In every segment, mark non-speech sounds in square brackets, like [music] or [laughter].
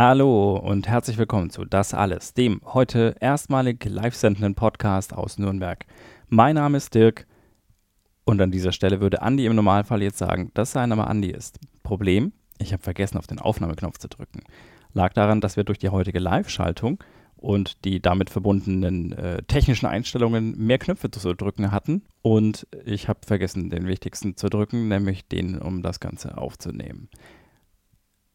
Hallo und herzlich willkommen zu Das Alles, dem heute erstmalig live sendenden Podcast aus Nürnberg. Mein Name ist Dirk und an dieser Stelle würde Andi im Normalfall jetzt sagen, dass sein Name Andi ist. Problem, ich habe vergessen, auf den Aufnahmeknopf zu drücken. Lag daran, dass wir durch die heutige Live-Schaltung und die damit verbundenen äh, technischen Einstellungen mehr Knöpfe zu drücken hatten. Und ich habe vergessen, den wichtigsten zu drücken, nämlich den, um das Ganze aufzunehmen.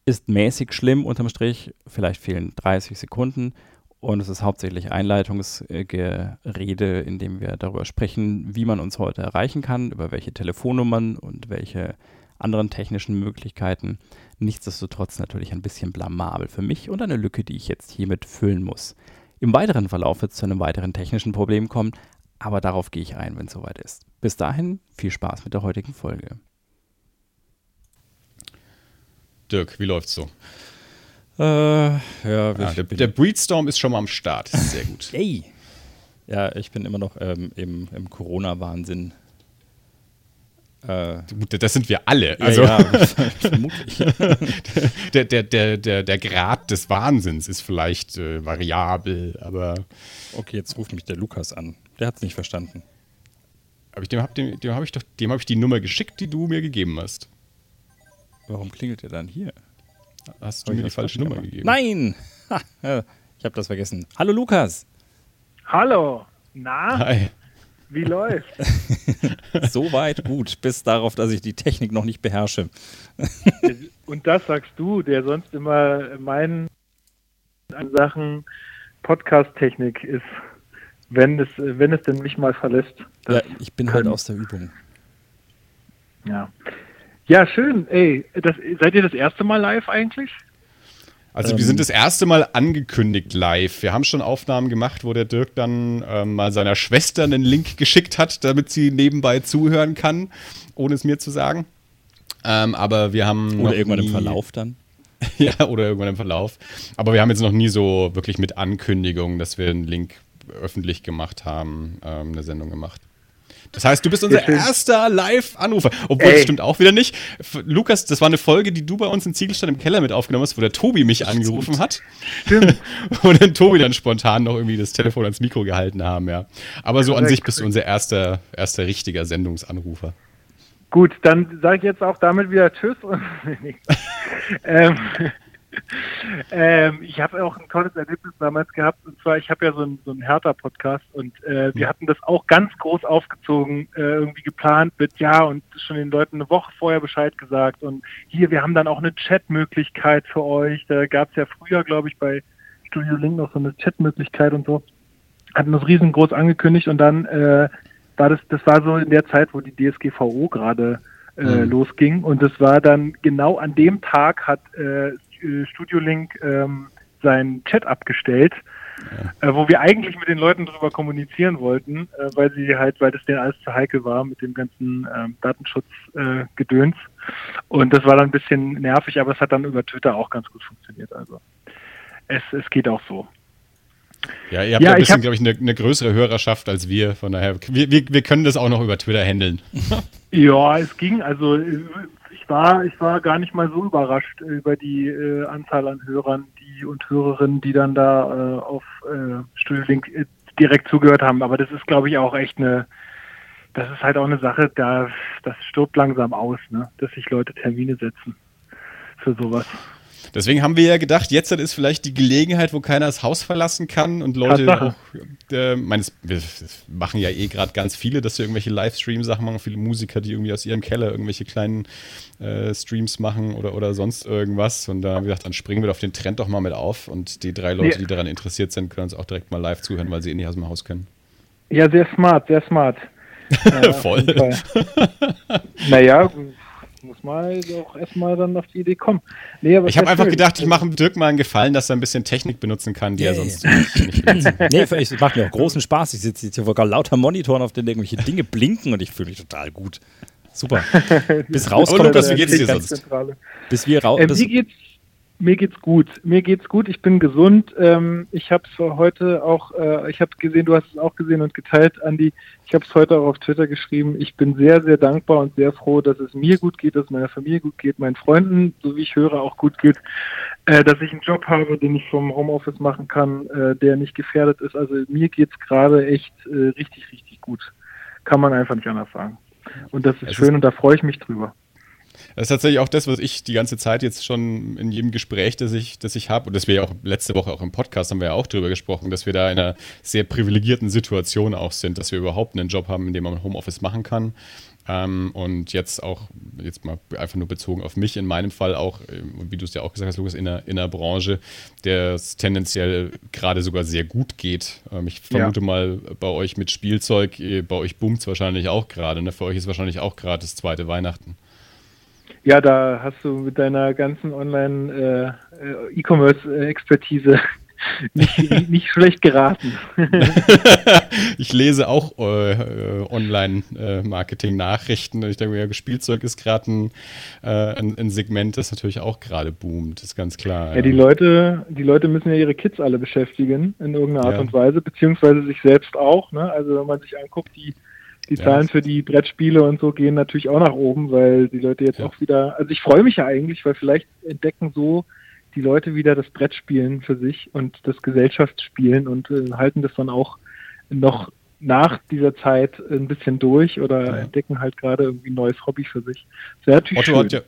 Ist mäßig schlimm unterm Strich, vielleicht fehlen 30 Sekunden und es ist hauptsächlich Einleitungsgerede, in dem wir darüber sprechen, wie man uns heute erreichen kann, über welche Telefonnummern und welche anderen technischen Möglichkeiten. Nichtsdestotrotz natürlich ein bisschen blamabel für mich und eine Lücke, die ich jetzt hiermit füllen muss. Im weiteren Verlauf wird es zu einem weiteren technischen Problem kommen, aber darauf gehe ich ein, wenn es soweit ist. Bis dahin viel Spaß mit der heutigen Folge. Dirk, wie läuft's so? Äh, ja, ah, der, der, Breedstorm ist schon mal am Start. Sehr gut. [laughs] Hey! Ja, ich bin immer noch ähm, im, im Corona-Wahnsinn. Äh, das sind wir alle. Also, ja, [laughs] vermutlich. [laughs] der, der, der, der, der Grad des Wahnsinns ist vielleicht äh, variabel, aber. Okay, jetzt ruft mich der Lukas an. Der hat es nicht verstanden. Aber ich, dem habe dem, dem hab ich, hab ich die Nummer geschickt, die du mir gegeben hast. Warum klingelt er dann hier? Hast du mir die falsche Nummer gemacht? gegeben? Nein! [laughs] ich habe das vergessen. Hallo Lukas! Hallo! Na? Hi. Wie läuft? [laughs] Soweit gut, bis darauf, dass ich die Technik noch nicht beherrsche. [laughs] Und das sagst du, der sonst immer meinen Sachen Podcast-Technik ist, wenn es, wenn es denn mich mal verlässt. Ja, ich bin halt aus der Übung. Ja. Ja, schön. Ey, das, seid ihr das erste Mal live eigentlich? Also ähm, wir sind das erste Mal angekündigt live. Wir haben schon Aufnahmen gemacht, wo der Dirk dann ähm, mal seiner Schwester einen Link geschickt hat, damit sie nebenbei zuhören kann, ohne es mir zu sagen. Ähm, aber wir haben. Oder irgendwann nie, im Verlauf dann. [laughs] ja, oder irgendwann im Verlauf. Aber wir haben jetzt noch nie so wirklich mit Ankündigung, dass wir einen Link öffentlich gemacht haben, ähm, eine Sendung gemacht. Das heißt, du bist unser erster Live-Anrufer. Obwohl, Ey. das stimmt auch wieder nicht. Lukas, das war eine Folge, die du bei uns in Ziegelstein im Keller mit aufgenommen hast, wo der Tobi mich angerufen hat. Stimmt. [laughs] Und dann Tobi dann spontan noch irgendwie das Telefon ans Mikro gehalten haben, ja. Aber so an sich bist du unser erster, erster richtiger Sendungsanrufer. Gut, dann sage ich jetzt auch damit wieder Tschüss. [laughs] [laughs] ähm, [laughs] ähm, ich habe auch ein tolles Erlebnis damals gehabt. Und zwar, ich habe ja so einen, so einen Hertha-Podcast und äh, wir hatten das auch ganz groß aufgezogen, äh, irgendwie geplant mit, ja, und schon den Leuten eine Woche vorher Bescheid gesagt. Und hier, wir haben dann auch eine Chat-Möglichkeit für euch. Da gab es ja früher, glaube ich, bei Studio Link noch so eine Chat-Möglichkeit und so. Hatten das riesengroß angekündigt und dann äh, war das, das war so in der Zeit, wo die DSGVO gerade äh, mhm. losging. Und das war dann genau an dem Tag hat äh, äh, Studio Link ähm, seinen Chat abgestellt, ja. äh, wo wir eigentlich mit den Leuten darüber kommunizieren wollten, äh, weil sie halt, weil das denen alles zu heikel war mit dem ganzen ähm, Datenschutzgedöns. Und das war dann ein bisschen nervig, aber es hat dann über Twitter auch ganz gut funktioniert. Also es, es geht auch so. Ja, ihr habt ja, ein bisschen, glaube ich, eine, eine, größere Hörerschaft als wir. Von daher, wir, wir, wir können das auch noch über Twitter handeln. ja, es ging. Also ich war, ich war gar nicht mal so überrascht über die äh, Anzahl an Hörern, die und Hörerinnen, die dann da äh, auf äh, Studio Link äh, direkt zugehört haben. Aber das ist, glaube ich, auch echt eine, das ist halt auch eine Sache, da das stirbt langsam aus, ne? dass sich Leute Termine setzen für sowas. Deswegen haben wir ja gedacht, jetzt ist vielleicht die Gelegenheit, wo keiner das Haus verlassen kann und Leute auch, äh, meines, wir machen ja eh gerade ganz viele, dass wir irgendwelche Livestream-Sachen machen, viele Musiker, die irgendwie aus ihrem Keller irgendwelche kleinen äh, Streams machen oder, oder sonst irgendwas. Und da haben wir gedacht, dann springen wir auf den Trend doch mal mit auf und die drei Leute, ja. die daran interessiert sind, können uns auch direkt mal live zuhören, weil sie eh nicht aus dem Haus können. Ja, sehr smart, sehr smart. [laughs] äh, Voll. [laughs] naja, muss man auch erstmal dann auf die Idee kommen. Nee, ich habe einfach gedacht, ich mache Dirk mal einen Gefallen, dass er ein bisschen Technik benutzen kann, die yeah. er sonst nicht benutzt. [laughs] nee, es macht mir auch großen Spaß. Ich sitze jetzt hier vor lauter Monitoren, auf denen irgendwelche Dinge blinken und ich fühle mich total gut. Super. [laughs] Bis rauskommt, Lukas, wie geht's dir sonst? Bis wir raus. Ähm, mir geht's mir geht's gut. Mir geht's gut. Ich bin gesund. Ähm, ich habe es heute auch, äh, ich habe gesehen, du hast es auch gesehen und geteilt, Andi. Ich habe es heute auch auf Twitter geschrieben. Ich bin sehr, sehr dankbar und sehr froh, dass es mir gut geht, dass es meiner Familie gut geht, meinen Freunden, so wie ich höre, auch gut geht. äh, dass ich einen Job habe, den ich vom Homeoffice machen kann, äh, der nicht gefährdet ist. Also mir geht's gerade echt äh, richtig, richtig gut. Kann man einfach nicht anders sagen. Und das ist es schön ist und da freue ich mich drüber. Das ist tatsächlich auch das, was ich die ganze Zeit jetzt schon in jedem Gespräch, das ich, das ich habe, und das wir ja auch letzte Woche auch im Podcast haben wir ja auch drüber gesprochen, dass wir da in einer sehr privilegierten Situation auch sind, dass wir überhaupt einen Job haben, in dem man Homeoffice machen kann. Ähm, und jetzt auch, jetzt mal einfach nur bezogen auf mich, in meinem Fall auch, ähm, wie du es ja auch gesagt hast, Lukas, in der, in der Branche, der es tendenziell gerade sogar sehr gut geht. Ähm, ich vermute ja. mal, bei euch mit Spielzeug, äh, bei euch boomt es wahrscheinlich auch gerade. Ne? Für euch ist wahrscheinlich auch gerade das zweite Weihnachten. Ja, da hast du mit deiner ganzen Online-E-Commerce-Expertise äh, [laughs] nicht, nicht schlecht geraten. [laughs] ich lese auch äh, äh, Online-Marketing-Nachrichten. ich denke mir, Spielzeug ist gerade ein, äh, ein, ein, Segment, das natürlich auch gerade boomt, ist ganz klar. Ja, ja, Die, Leute, die Leute müssen ja ihre Kids alle beschäftigen in irgendeiner Art ja. und Weise, beziehungsweise sich selbst auch. Ne? Also wenn man sich anguckt, die die Zahlen für die Brettspiele und so gehen natürlich auch nach oben, weil die Leute jetzt auch wieder, also ich freue mich ja eigentlich, weil vielleicht entdecken so die Leute wieder das Brettspielen für sich und das Gesellschaftsspielen und äh, halten das dann auch noch nach dieser Zeit ein bisschen durch oder ja. entdecken halt gerade irgendwie ein neues Hobby für sich. Das Otto schön. hat ja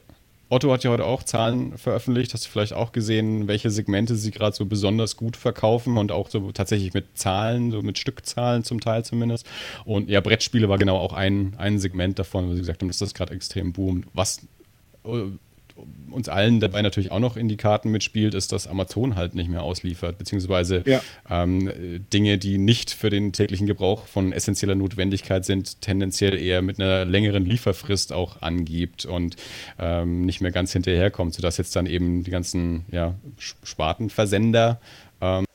Otto hat ja heute auch Zahlen veröffentlicht. Hast du vielleicht auch gesehen, welche Segmente sie gerade so besonders gut verkaufen und auch so tatsächlich mit Zahlen, so mit Stückzahlen zum Teil zumindest. Und ja, Brettspiele war genau auch ein, ein Segment davon, wo sie gesagt haben, dass das gerade extrem boomt. Was uns allen dabei natürlich auch noch in die Karten mitspielt, ist, dass Amazon halt nicht mehr ausliefert, beziehungsweise ja. ähm, Dinge, die nicht für den täglichen Gebrauch von essentieller Notwendigkeit sind, tendenziell eher mit einer längeren Lieferfrist auch angibt und ähm, nicht mehr ganz hinterherkommt, sodass jetzt dann eben die ganzen ja, Spartenversender ähm,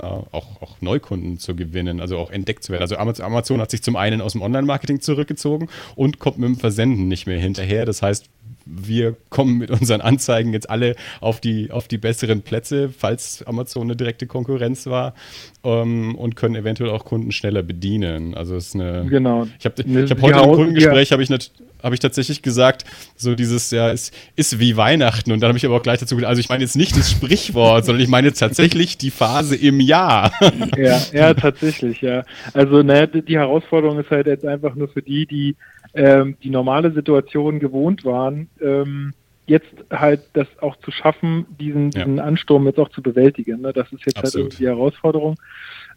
auch, auch, Neukunden zu gewinnen, also auch entdeckt zu werden. Also Amazon hat sich zum einen aus dem Online-Marketing zurückgezogen und kommt mit dem Versenden nicht mehr hinterher. Das heißt, wir kommen mit unseren Anzeigen jetzt alle auf die, auf die besseren Plätze, falls Amazon eine direkte Konkurrenz war ähm, und können eventuell auch Kunden schneller bedienen. Also es ist eine. Genau. Ich habe hab heute im Kundengespräch ja. habe ich, hab ich tatsächlich gesagt, so dieses, ja, es ist wie Weihnachten. Und dann habe ich aber auch gleich dazu gesagt, also ich meine jetzt nicht das Sprichwort, sondern ich meine tatsächlich die Phase im Jahr. ja, ja, tatsächlich, ja. Also ne, die Herausforderung ist halt jetzt einfach nur für die, die ähm, die normale Situation gewohnt waren, ähm, jetzt halt das auch zu schaffen, diesen, ja. diesen Ansturm jetzt auch zu bewältigen. Ne? Das ist jetzt halt Absolut. halt die Herausforderung.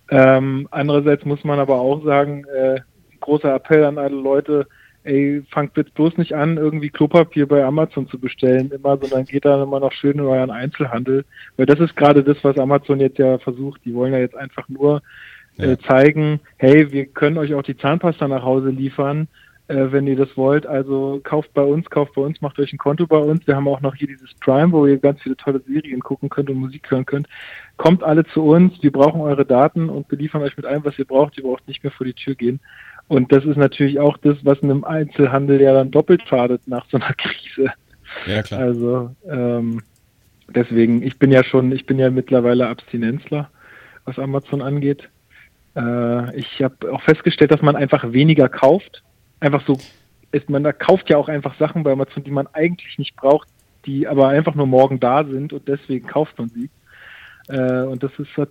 Ähm, andererseits muss man aber auch sagen, äh, großer Appell an alle Leute, ey, fangt jetzt bloß nicht an, irgendwie Klopapier bei Amazon zu bestellen, immer, sondern geht da immer noch schön in euren Einzelhandel. Weil das ist gerade das, was Amazon jetzt ja versucht. Die wollen ja jetzt einfach nur äh, zeigen, hey, wir können euch auch die Zahnpasta nach Hause liefern äh, wenn ihr das wollt. Also kauft bei uns, kauft bei uns, macht euch ein Konto bei uns. Wir haben auch noch hier dieses Prime, wo ihr ganz viele tolle Serien gucken könnt und Musik hören könnt. Kommt alle zu uns, wir brauchen eure Daten und beliefern euch mit allem, was ihr braucht. Ihr braucht nicht mehr vor die Tür gehen. Und das ist natürlich auch das, was einem Einzelhandel ja dann doppelt schadet nach so einer [laughs] Krise. Ja, klar. Also ähm, deswegen, ich bin ja schon, ich bin ja mittlerweile Abstinenzler, was Amazon angeht. Äh, ich habe auch festgestellt, dass man einfach weniger kauft einfach so ist, man da kauft ja auch einfach Sachen bei Amazon, die man eigentlich nicht braucht, die aber einfach nur morgen da sind und deswegen kauft man sie. Äh, und das ist hat,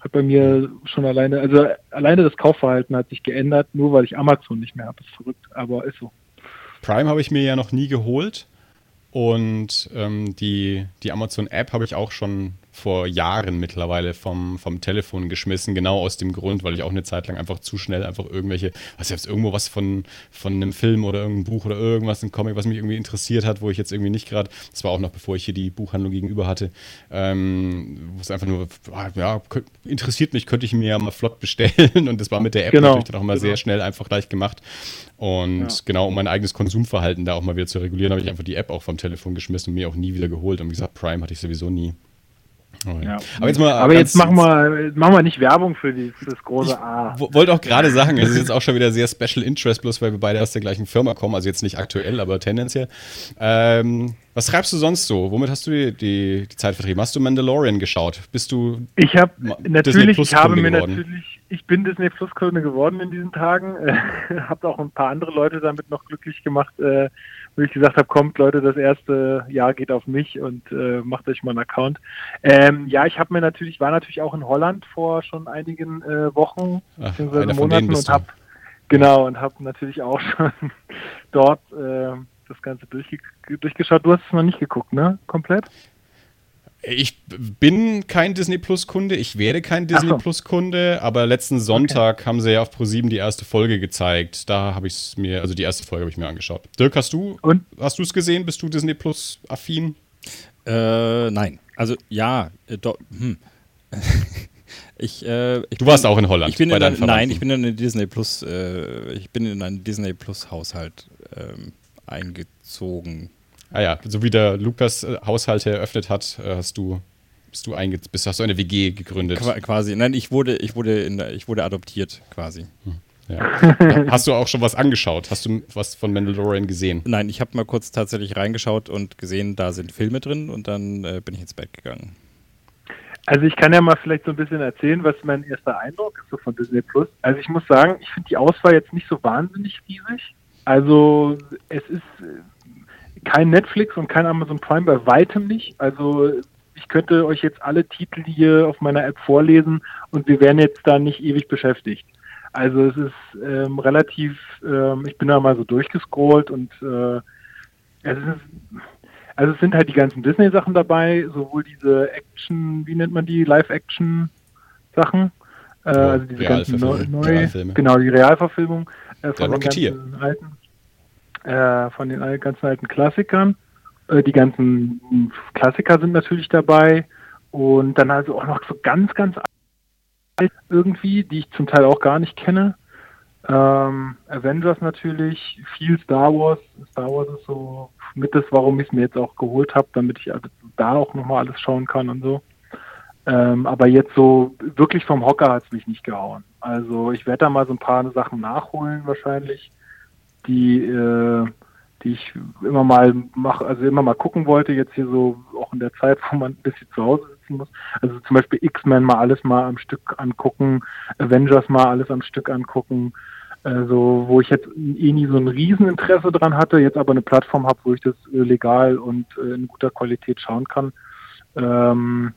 hat bei mir schon alleine, also alleine das Kaufverhalten hat sich geändert, nur weil ich Amazon nicht mehr habe. Ist verrückt, aber ist so. Prime habe ich mir ja noch nie geholt und ähm, die, die Amazon-App habe ich auch schon vor Jahren mittlerweile vom, vom Telefon geschmissen, genau aus dem Grund, weil ich auch eine Zeit lang einfach zu schnell einfach irgendwelche, was jetzt irgendwo was von, von einem Film oder irgendeinem Buch oder irgendwas, ein Comic, was mich irgendwie interessiert hat, wo ich jetzt irgendwie nicht gerade, das war auch noch bevor ich hier die Buchhandlung gegenüber hatte, ähm, wo es einfach nur, ah, ja, interessiert mich, könnte ich mir ja mal flott bestellen und das war mit der App genau. natürlich dann auch mal genau. sehr schnell einfach gleich gemacht. Und ja. genau, um mein eigenes Konsumverhalten da auch mal wieder zu regulieren, habe ich einfach die App auch vom Telefon geschmissen und mir auch nie wieder geholt. Und wie gesagt, Prime hatte ich sowieso nie. Oh, ja. Aber jetzt, mal Aber jetzt machen, wir, machen wir nicht Werbung für, die, für das große A. Ich wollte auch gerade sagen, es ist jetzt auch schon wieder sehr Special Interest, bloß weil wir beide aus der gleichen Firma kommen, also jetzt nicht aktuell, aber tendenziell. Ähm, was schreibst du sonst so? Womit hast du die, die, die Zeit vertrieben? Hast du Mandalorian geschaut? Bist du Ich habe natürlich, ich habe mir geworden? natürlich, ich bin Disney Plus Kunde geworden in diesen Tagen. [laughs] Äh, habe auch ein paar andere Leute damit noch glücklich gemacht. Äh, wo ich gesagt habe, kommt Leute, das erste Jahr geht auf mich und äh, macht euch mal einen Account. Ähm, ja, ich habe mir natürlich, war natürlich auch in Holland vor schon einigen äh, Wochen bzw. Monaten und habe genau und habe natürlich auch [laughs] schon dort äh, das Ganze durchge durchgeschaut. Du hast es noch nicht geguckt, ne? Komplett? Ich bin kein Disney Plus Kunde, ich werde kein Disney so. Plus Kunde, aber letzten Sonntag okay. haben sie ja auf Pro7 die erste Folge gezeigt. Da habe ich es mir, also die erste Folge habe ich mir angeschaut. Dirk, hast du Und? hast du es gesehen? Bist du Disney Plus affin? Äh, nein. Also ja, äh, do, hm. [laughs] ich, äh, ich du warst auch in Holland. Ich bin in ein, nein, ich bin in Disney Plus, äh, ich bin in einen Disney Plus Haushalt ähm, eingezogen Ah ja, so wie der Lukas äh, Haushalt eröffnet hat, äh, hast du bist du einge bist, hast du eine WG gegründet. Qu quasi. Nein, ich wurde, ich wurde, in, ich wurde adoptiert, quasi. Hm. Ja. Hast du auch schon was angeschaut? Hast du was von Mandalorian gesehen? Nein, ich habe mal kurz tatsächlich reingeschaut und gesehen, da sind Filme drin und dann äh, bin ich ins Bett gegangen. Also ich kann ja mal vielleicht so ein bisschen erzählen, was mein erster Eindruck ist so von Disney Plus. Also ich muss sagen, ich finde die Auswahl jetzt nicht so wahnsinnig riesig. Also es ist kein Netflix und kein Amazon Prime, bei weitem nicht. Also ich könnte euch jetzt alle Titel hier auf meiner App vorlesen und wir wären jetzt da nicht ewig beschäftigt. Also es ist ähm, relativ, ähm, ich bin da mal so durchgescrollt und äh, es ist, also es sind halt die ganzen Disney-Sachen dabei, sowohl diese Action, wie nennt man die, Live-Action-Sachen, äh, also diese ganzen neue, genau, die Realverfilmung äh, von den ganzen alten äh, von den ganzen alten Klassikern. Äh, die ganzen Klassiker sind natürlich dabei und dann also auch noch so ganz, ganz alt irgendwie, die ich zum Teil auch gar nicht kenne. Ähm, Avengers natürlich, viel Star Wars. Star Wars ist so mit das, warum ich es mir jetzt auch geholt habe, damit ich da auch nochmal alles schauen kann und so. Ähm, aber jetzt so wirklich vom Hocker hat es mich nicht gehauen. Also ich werde da mal so ein paar Sachen nachholen wahrscheinlich die, äh, die ich immer mal mache, also immer mal gucken wollte, jetzt hier so auch in der Zeit, wo man ein bisschen zu Hause sitzen muss. Also zum Beispiel X-Men mal alles mal am Stück angucken, Avengers mal alles am Stück angucken. Also, wo ich jetzt eh nie so ein Rieseninteresse dran hatte, jetzt aber eine Plattform habe, wo ich das äh, legal und äh, in guter Qualität schauen kann, ähm,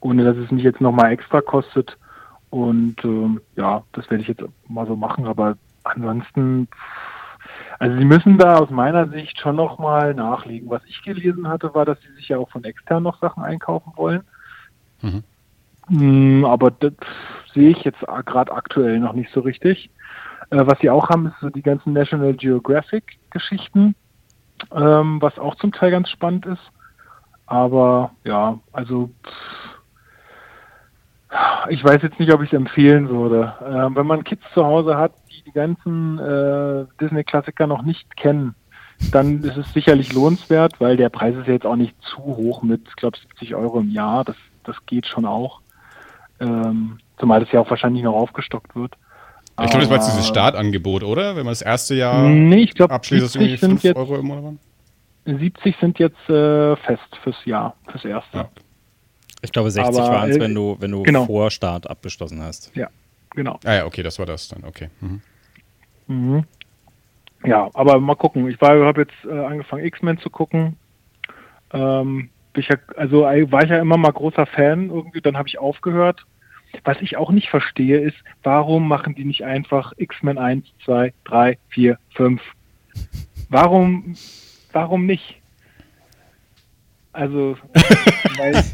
ohne dass es mich jetzt nochmal extra kostet. Und ähm, ja, das werde ich jetzt mal so machen, aber ansonsten also sie müssen da aus meiner Sicht schon nochmal nachlegen. Was ich gelesen hatte, war, dass sie sich ja auch von extern noch Sachen einkaufen wollen. Mhm. Mm, aber das sehe ich jetzt gerade aktuell noch nicht so richtig. Äh, was sie auch haben, ist so die ganzen National Geographic Geschichten, ähm, was auch zum Teil ganz spannend ist. Aber ja, also ich weiß jetzt nicht, ob ich es empfehlen würde. Äh, wenn man Kids zu Hause hat, die ganzen äh, Disney-Klassiker noch nicht kennen, dann ist es sicherlich lohnenswert, weil der Preis ist ja jetzt auch nicht zu hoch mit, ich glaube, 70 Euro im Jahr. Das, das geht schon auch. Ähm, zumal das ja auch wahrscheinlich noch aufgestockt wird. Ich glaube, das war jetzt dieses Startangebot, oder? Wenn man das erste Jahr nee, ich glaub, abschließt, ist irgendwie 5 jetzt, Euro im Monat. 70 sind jetzt äh, fest fürs Jahr, fürs erste. Ja. Ich glaube, 60 waren es, wenn du, wenn du genau. vor Start abgeschlossen hast. Ja, genau. Ah ja, okay, das war das dann, okay. Mhm. Mhm. Ja, aber mal gucken. Ich habe jetzt äh, angefangen, X-Men zu gucken. Ähm, ich ja, also war ich ja immer mal großer Fan irgendwie, dann habe ich aufgehört. Was ich auch nicht verstehe, ist, warum machen die nicht einfach X-Men 1, 2, 3, 4, 5? Warum, warum nicht? Also, [laughs] weil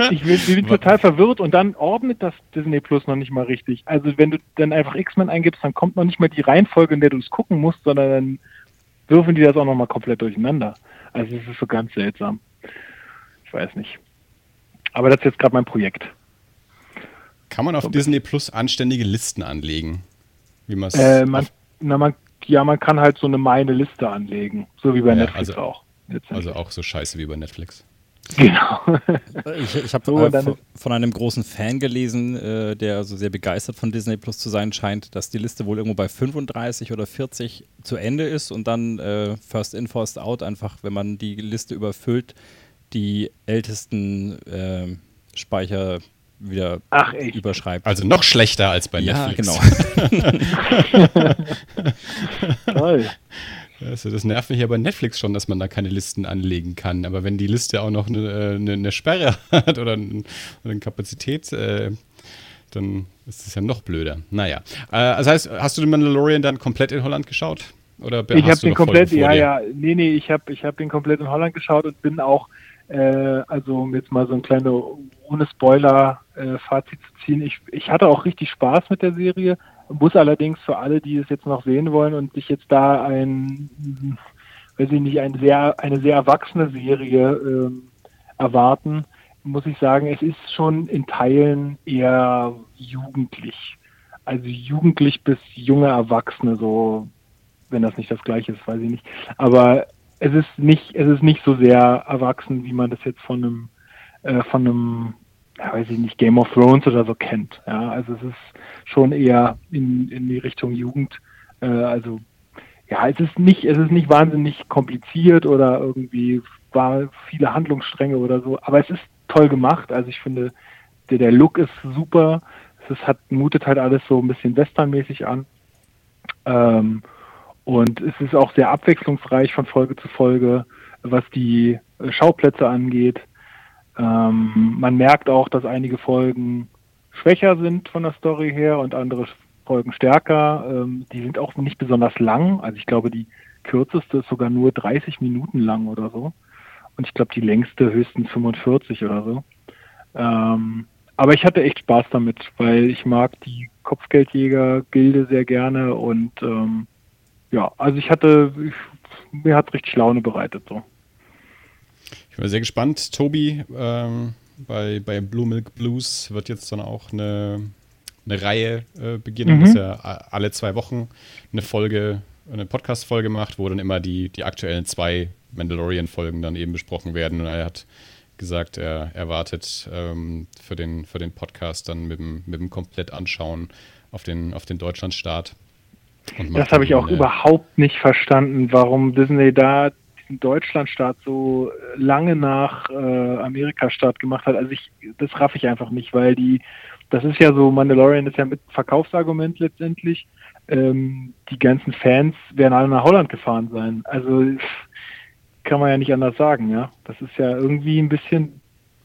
[laughs] ich bin, bin total verwirrt und dann ordnet das Disney Plus noch nicht mal richtig. Also wenn du dann einfach X-Men eingibst, dann kommt noch nicht mal die Reihenfolge, in der du es gucken musst, sondern dann würfen die das auch noch mal komplett durcheinander. Also es ist so ganz seltsam. Ich weiß nicht. Aber das ist jetzt gerade mein Projekt. Kann man auf so Disney Plus anständige Listen anlegen? Wie äh, man, na, man, ja, man kann halt so eine meine Liste anlegen, so wie bei ja, Netflix also, auch. Also auch so scheiße wie bei Netflix. Genau. ich ich habe so, äh, von einem großen Fan gelesen, äh, der also sehr begeistert von Disney Plus zu sein scheint, dass die Liste wohl irgendwo bei 35 oder 40 zu Ende ist und dann äh, First In, First Out einfach, wenn man die Liste überfüllt, die ältesten äh, Speicher wieder Ach, überschreibt. Also noch schlechter als bei ja, Netflix. Ja, genau. [laughs] [laughs] Toll. Also das nervt mich ja bei Netflix schon, dass man da keine Listen anlegen kann. Aber wenn die Liste auch noch eine, eine, eine Sperre [laughs] hat oder, ein, oder eine Kapazität, äh, dann ist es ja noch blöder. Naja. Äh, das heißt, hast du den Mandalorian dann komplett in Holland geschaut? Oder ich habe den komplett, ja, ja, nee, nee, ich habe ich hab den komplett in Holland geschaut und bin auch, äh, also um jetzt mal so ein kleines, ohne Spoiler äh, Fazit zu ziehen, ich, ich hatte auch richtig Spaß mit der Serie, muss allerdings für alle, die es jetzt noch sehen wollen und sich jetzt da ein, weiß ich nicht, ein sehr, eine sehr erwachsene Serie äh, erwarten, muss ich sagen, es ist schon in Teilen eher jugendlich. Also jugendlich bis junge Erwachsene, so wenn das nicht das gleiche ist, weiß ich nicht. Aber es ist nicht, es ist nicht so sehr erwachsen, wie man das jetzt von einem, äh, von einem, ja, weiß ich nicht, Game of Thrones oder so kennt. Ja, also es ist schon eher in, in die Richtung Jugend. Äh, also ja, es ist nicht, es ist nicht wahnsinnig kompliziert oder irgendwie war viele Handlungsstränge oder so, aber es ist toll gemacht. Also ich finde, der, der Look ist super. Es hat, mutet halt alles so ein bisschen westernmäßig an. Ähm, und es ist auch sehr abwechslungsreich von Folge zu Folge, was die äh, Schauplätze angeht. Ähm, man merkt auch, dass einige Folgen schwächer sind von der Story her und andere Folgen stärker. Ähm, die sind auch nicht besonders lang. Also ich glaube, die kürzeste ist sogar nur 30 Minuten lang oder so. Und ich glaube, die längste höchstens 45 oder so. Ähm, aber ich hatte echt Spaß damit, weil ich mag die Kopfgeldjäger-Gilde sehr gerne und ähm, ja, also ich hatte, ich, mir hat richtig Laune bereitet so. Ich bin sehr gespannt. Tobi, ähm, bei, bei Blue Milk Blues wird jetzt dann auch eine, eine Reihe äh, beginnen, mhm. dass er alle zwei Wochen eine Folge, eine Podcast-Folge macht, wo dann immer die, die aktuellen zwei Mandalorian-Folgen dann eben besprochen werden. Und er hat gesagt, er erwartet ähm, für, den, für den Podcast dann mit dem, mit dem komplett anschauen auf den, auf den Deutschlandstart. Das habe ich auch überhaupt nicht verstanden, warum Disney da diesen Deutschlandstart so lange nach äh, Amerika-Start gemacht hat. Also ich, das raff ich einfach nicht, weil die, das ist ja so, Mandalorian ist ja mit Verkaufsargument letztendlich. Ähm, die ganzen Fans werden alle nach Holland gefahren sein. Also kann man ja nicht anders sagen, ja. Das ist ja irgendwie ein bisschen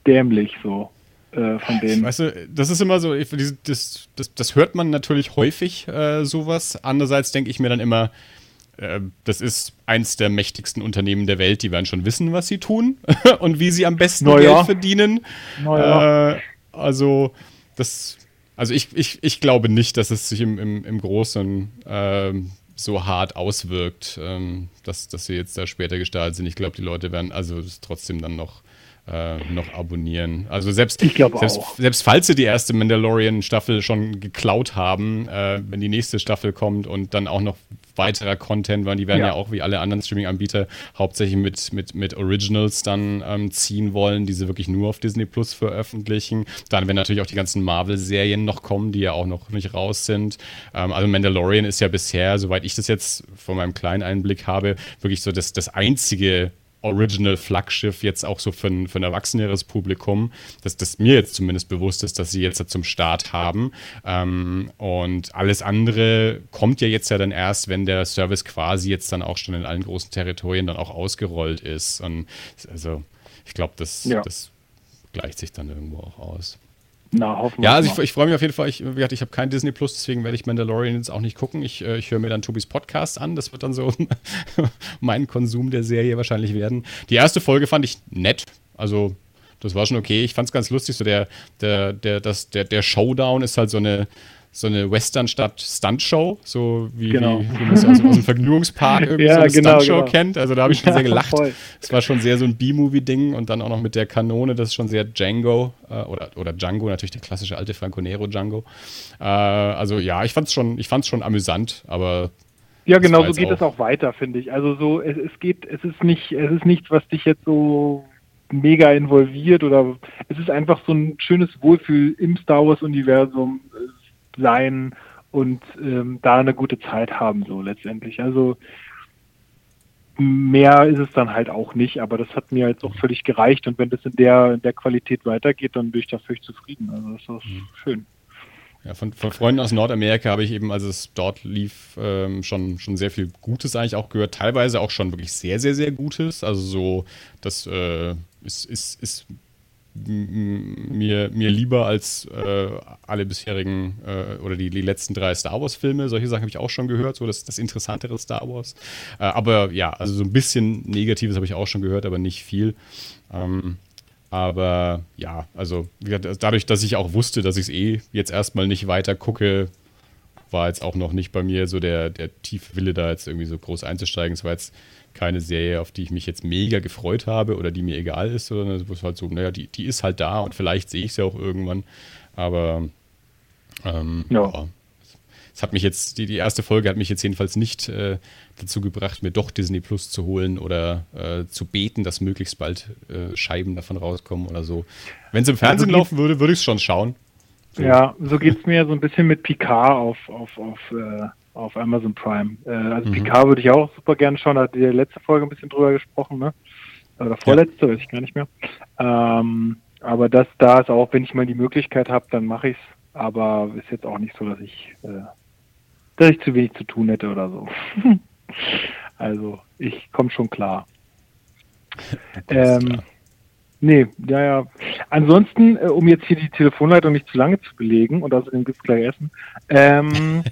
dämlich so äh, von denen. Weißt du, das ist immer so, das, das, das hört man natürlich häufig, äh, sowas. Andererseits denke ich mir dann immer, das ist eins der mächtigsten Unternehmen der Welt, die werden schon wissen, was sie tun [laughs] und wie sie am besten naja. Geld verdienen. Naja. Äh, also, das, also ich, ich, ich glaube nicht, dass es sich im, im, im Großen ähm, so hart auswirkt, ähm, dass, dass sie jetzt da später gestartet sind. Ich glaube, die Leute werden also trotzdem dann noch äh, noch abonnieren. Also selbst, selbst, selbst, falls sie die erste Mandalorian-Staffel schon geklaut haben, äh, wenn die nächste Staffel kommt und dann auch noch weiterer Content, weil die werden ja, ja auch wie alle anderen Streaming-Anbieter hauptsächlich mit, mit, mit Originals dann ähm, ziehen wollen, die sie wirklich nur auf Disney Plus veröffentlichen. Dann werden natürlich auch die ganzen Marvel-Serien noch kommen, die ja auch noch nicht raus sind. Ähm, also Mandalorian ist ja bisher, soweit ich das jetzt von meinem kleinen Einblick habe, wirklich so das, das einzige Original-Flaggschiff jetzt auch so für ein, für ein erwachseneres Publikum, dass das mir jetzt zumindest bewusst ist, dass sie jetzt zum Start haben. Ähm, und alles andere kommt ja jetzt ja dann erst, wenn der Service quasi jetzt dann auch schon in allen großen Territorien dann auch ausgerollt ist. Und also ich glaube, das, ja. das gleicht sich dann irgendwo auch aus. Na, hoffen Ja, also ich, ich freue mich auf jeden Fall. Ich, ich habe kein Disney Plus, deswegen werde ich Mandalorian jetzt auch nicht gucken. Ich, äh, ich höre mir dann Tobis Podcast an. Das wird dann so [laughs] mein Konsum der Serie wahrscheinlich werden. Die erste Folge fand ich nett. Also, das war schon okay. Ich fand es ganz lustig. So der, der, der, das, der, der Showdown ist halt so eine, so eine Western-Stadt-Stunt-Show, so wie, genau. wie, wie man es aus, aus dem Vergnügungspark [laughs] irgendwie ja, so eine genau, Stunt-Show genau. kennt. Also da habe ich schon sehr gelacht. Es war schon sehr so ein B-Movie-Ding und dann auch noch mit der Kanone, das ist schon sehr Django äh, oder, oder Django, natürlich der klassische alte Franco Nero Django. Äh, also ja, ich fand es schon, schon amüsant, aber ja, genau, so geht es auch weiter, finde ich. Also so, es, es geht, es ist nicht, es ist nichts, was dich jetzt so mega involviert oder es ist einfach so ein schönes Wohlfühl im Star Wars Universum sein und ähm, da eine gute Zeit haben, so letztendlich. Also mehr ist es dann halt auch nicht, aber das hat mir jetzt auch völlig gereicht und wenn das in der, in der Qualität weitergeht, dann bin ich da völlig zufrieden. Also das ist mhm. schön. Ja, von, von Freunden aus Nordamerika habe ich eben, als es dort lief, ähm, schon, schon sehr viel Gutes eigentlich auch gehört. Teilweise auch schon wirklich sehr, sehr, sehr Gutes. Also so, das äh, ist, ist, ist mir, mir lieber als äh, alle bisherigen äh, oder die, die letzten drei Star Wars-Filme. Solche Sachen habe ich auch schon gehört, so das, das interessantere Star Wars. Äh, aber ja, also so ein bisschen Negatives habe ich auch schon gehört, aber nicht viel. Ähm, aber ja, also dadurch, dass ich auch wusste, dass ich es eh jetzt erstmal nicht weiter gucke, war jetzt auch noch nicht bei mir so der, der tiefe Wille, da jetzt irgendwie so groß einzusteigen. Es war jetzt keine Serie, auf die ich mich jetzt mega gefreut habe oder die mir egal ist, sondern es ist halt so, naja, die, die ist halt da und vielleicht sehe ich sie auch irgendwann. Aber ähm, ja. ja. Es hat mich jetzt, die, die erste Folge hat mich jetzt jedenfalls nicht äh, dazu gebracht, mir doch Disney Plus zu holen oder äh, zu beten, dass möglichst bald äh, Scheiben davon rauskommen oder so. Wenn es im Fernsehen also laufen würde, würde ich es schon schauen. So. Ja, so geht es mir so ein bisschen mit Picard auf, auf, auf, äh, auf Amazon Prime. Äh, also mhm. Picard würde ich auch super gerne schauen, da hat die letzte Folge ein bisschen drüber gesprochen, ne? Oder vorletzte, ja. weiß ich gar nicht mehr. Ähm, aber das da ist auch, wenn ich mal die Möglichkeit habe, dann mache ich es. Aber ist jetzt auch nicht so, dass ich, äh, dass ich zu wenig zu tun hätte oder so. [laughs] also ich komme schon klar. ähm, Nee, ja, ja. Ansonsten, äh, um jetzt hier die Telefonleitung nicht zu lange zu belegen und außerdem gibt es gleich Essen, ähm,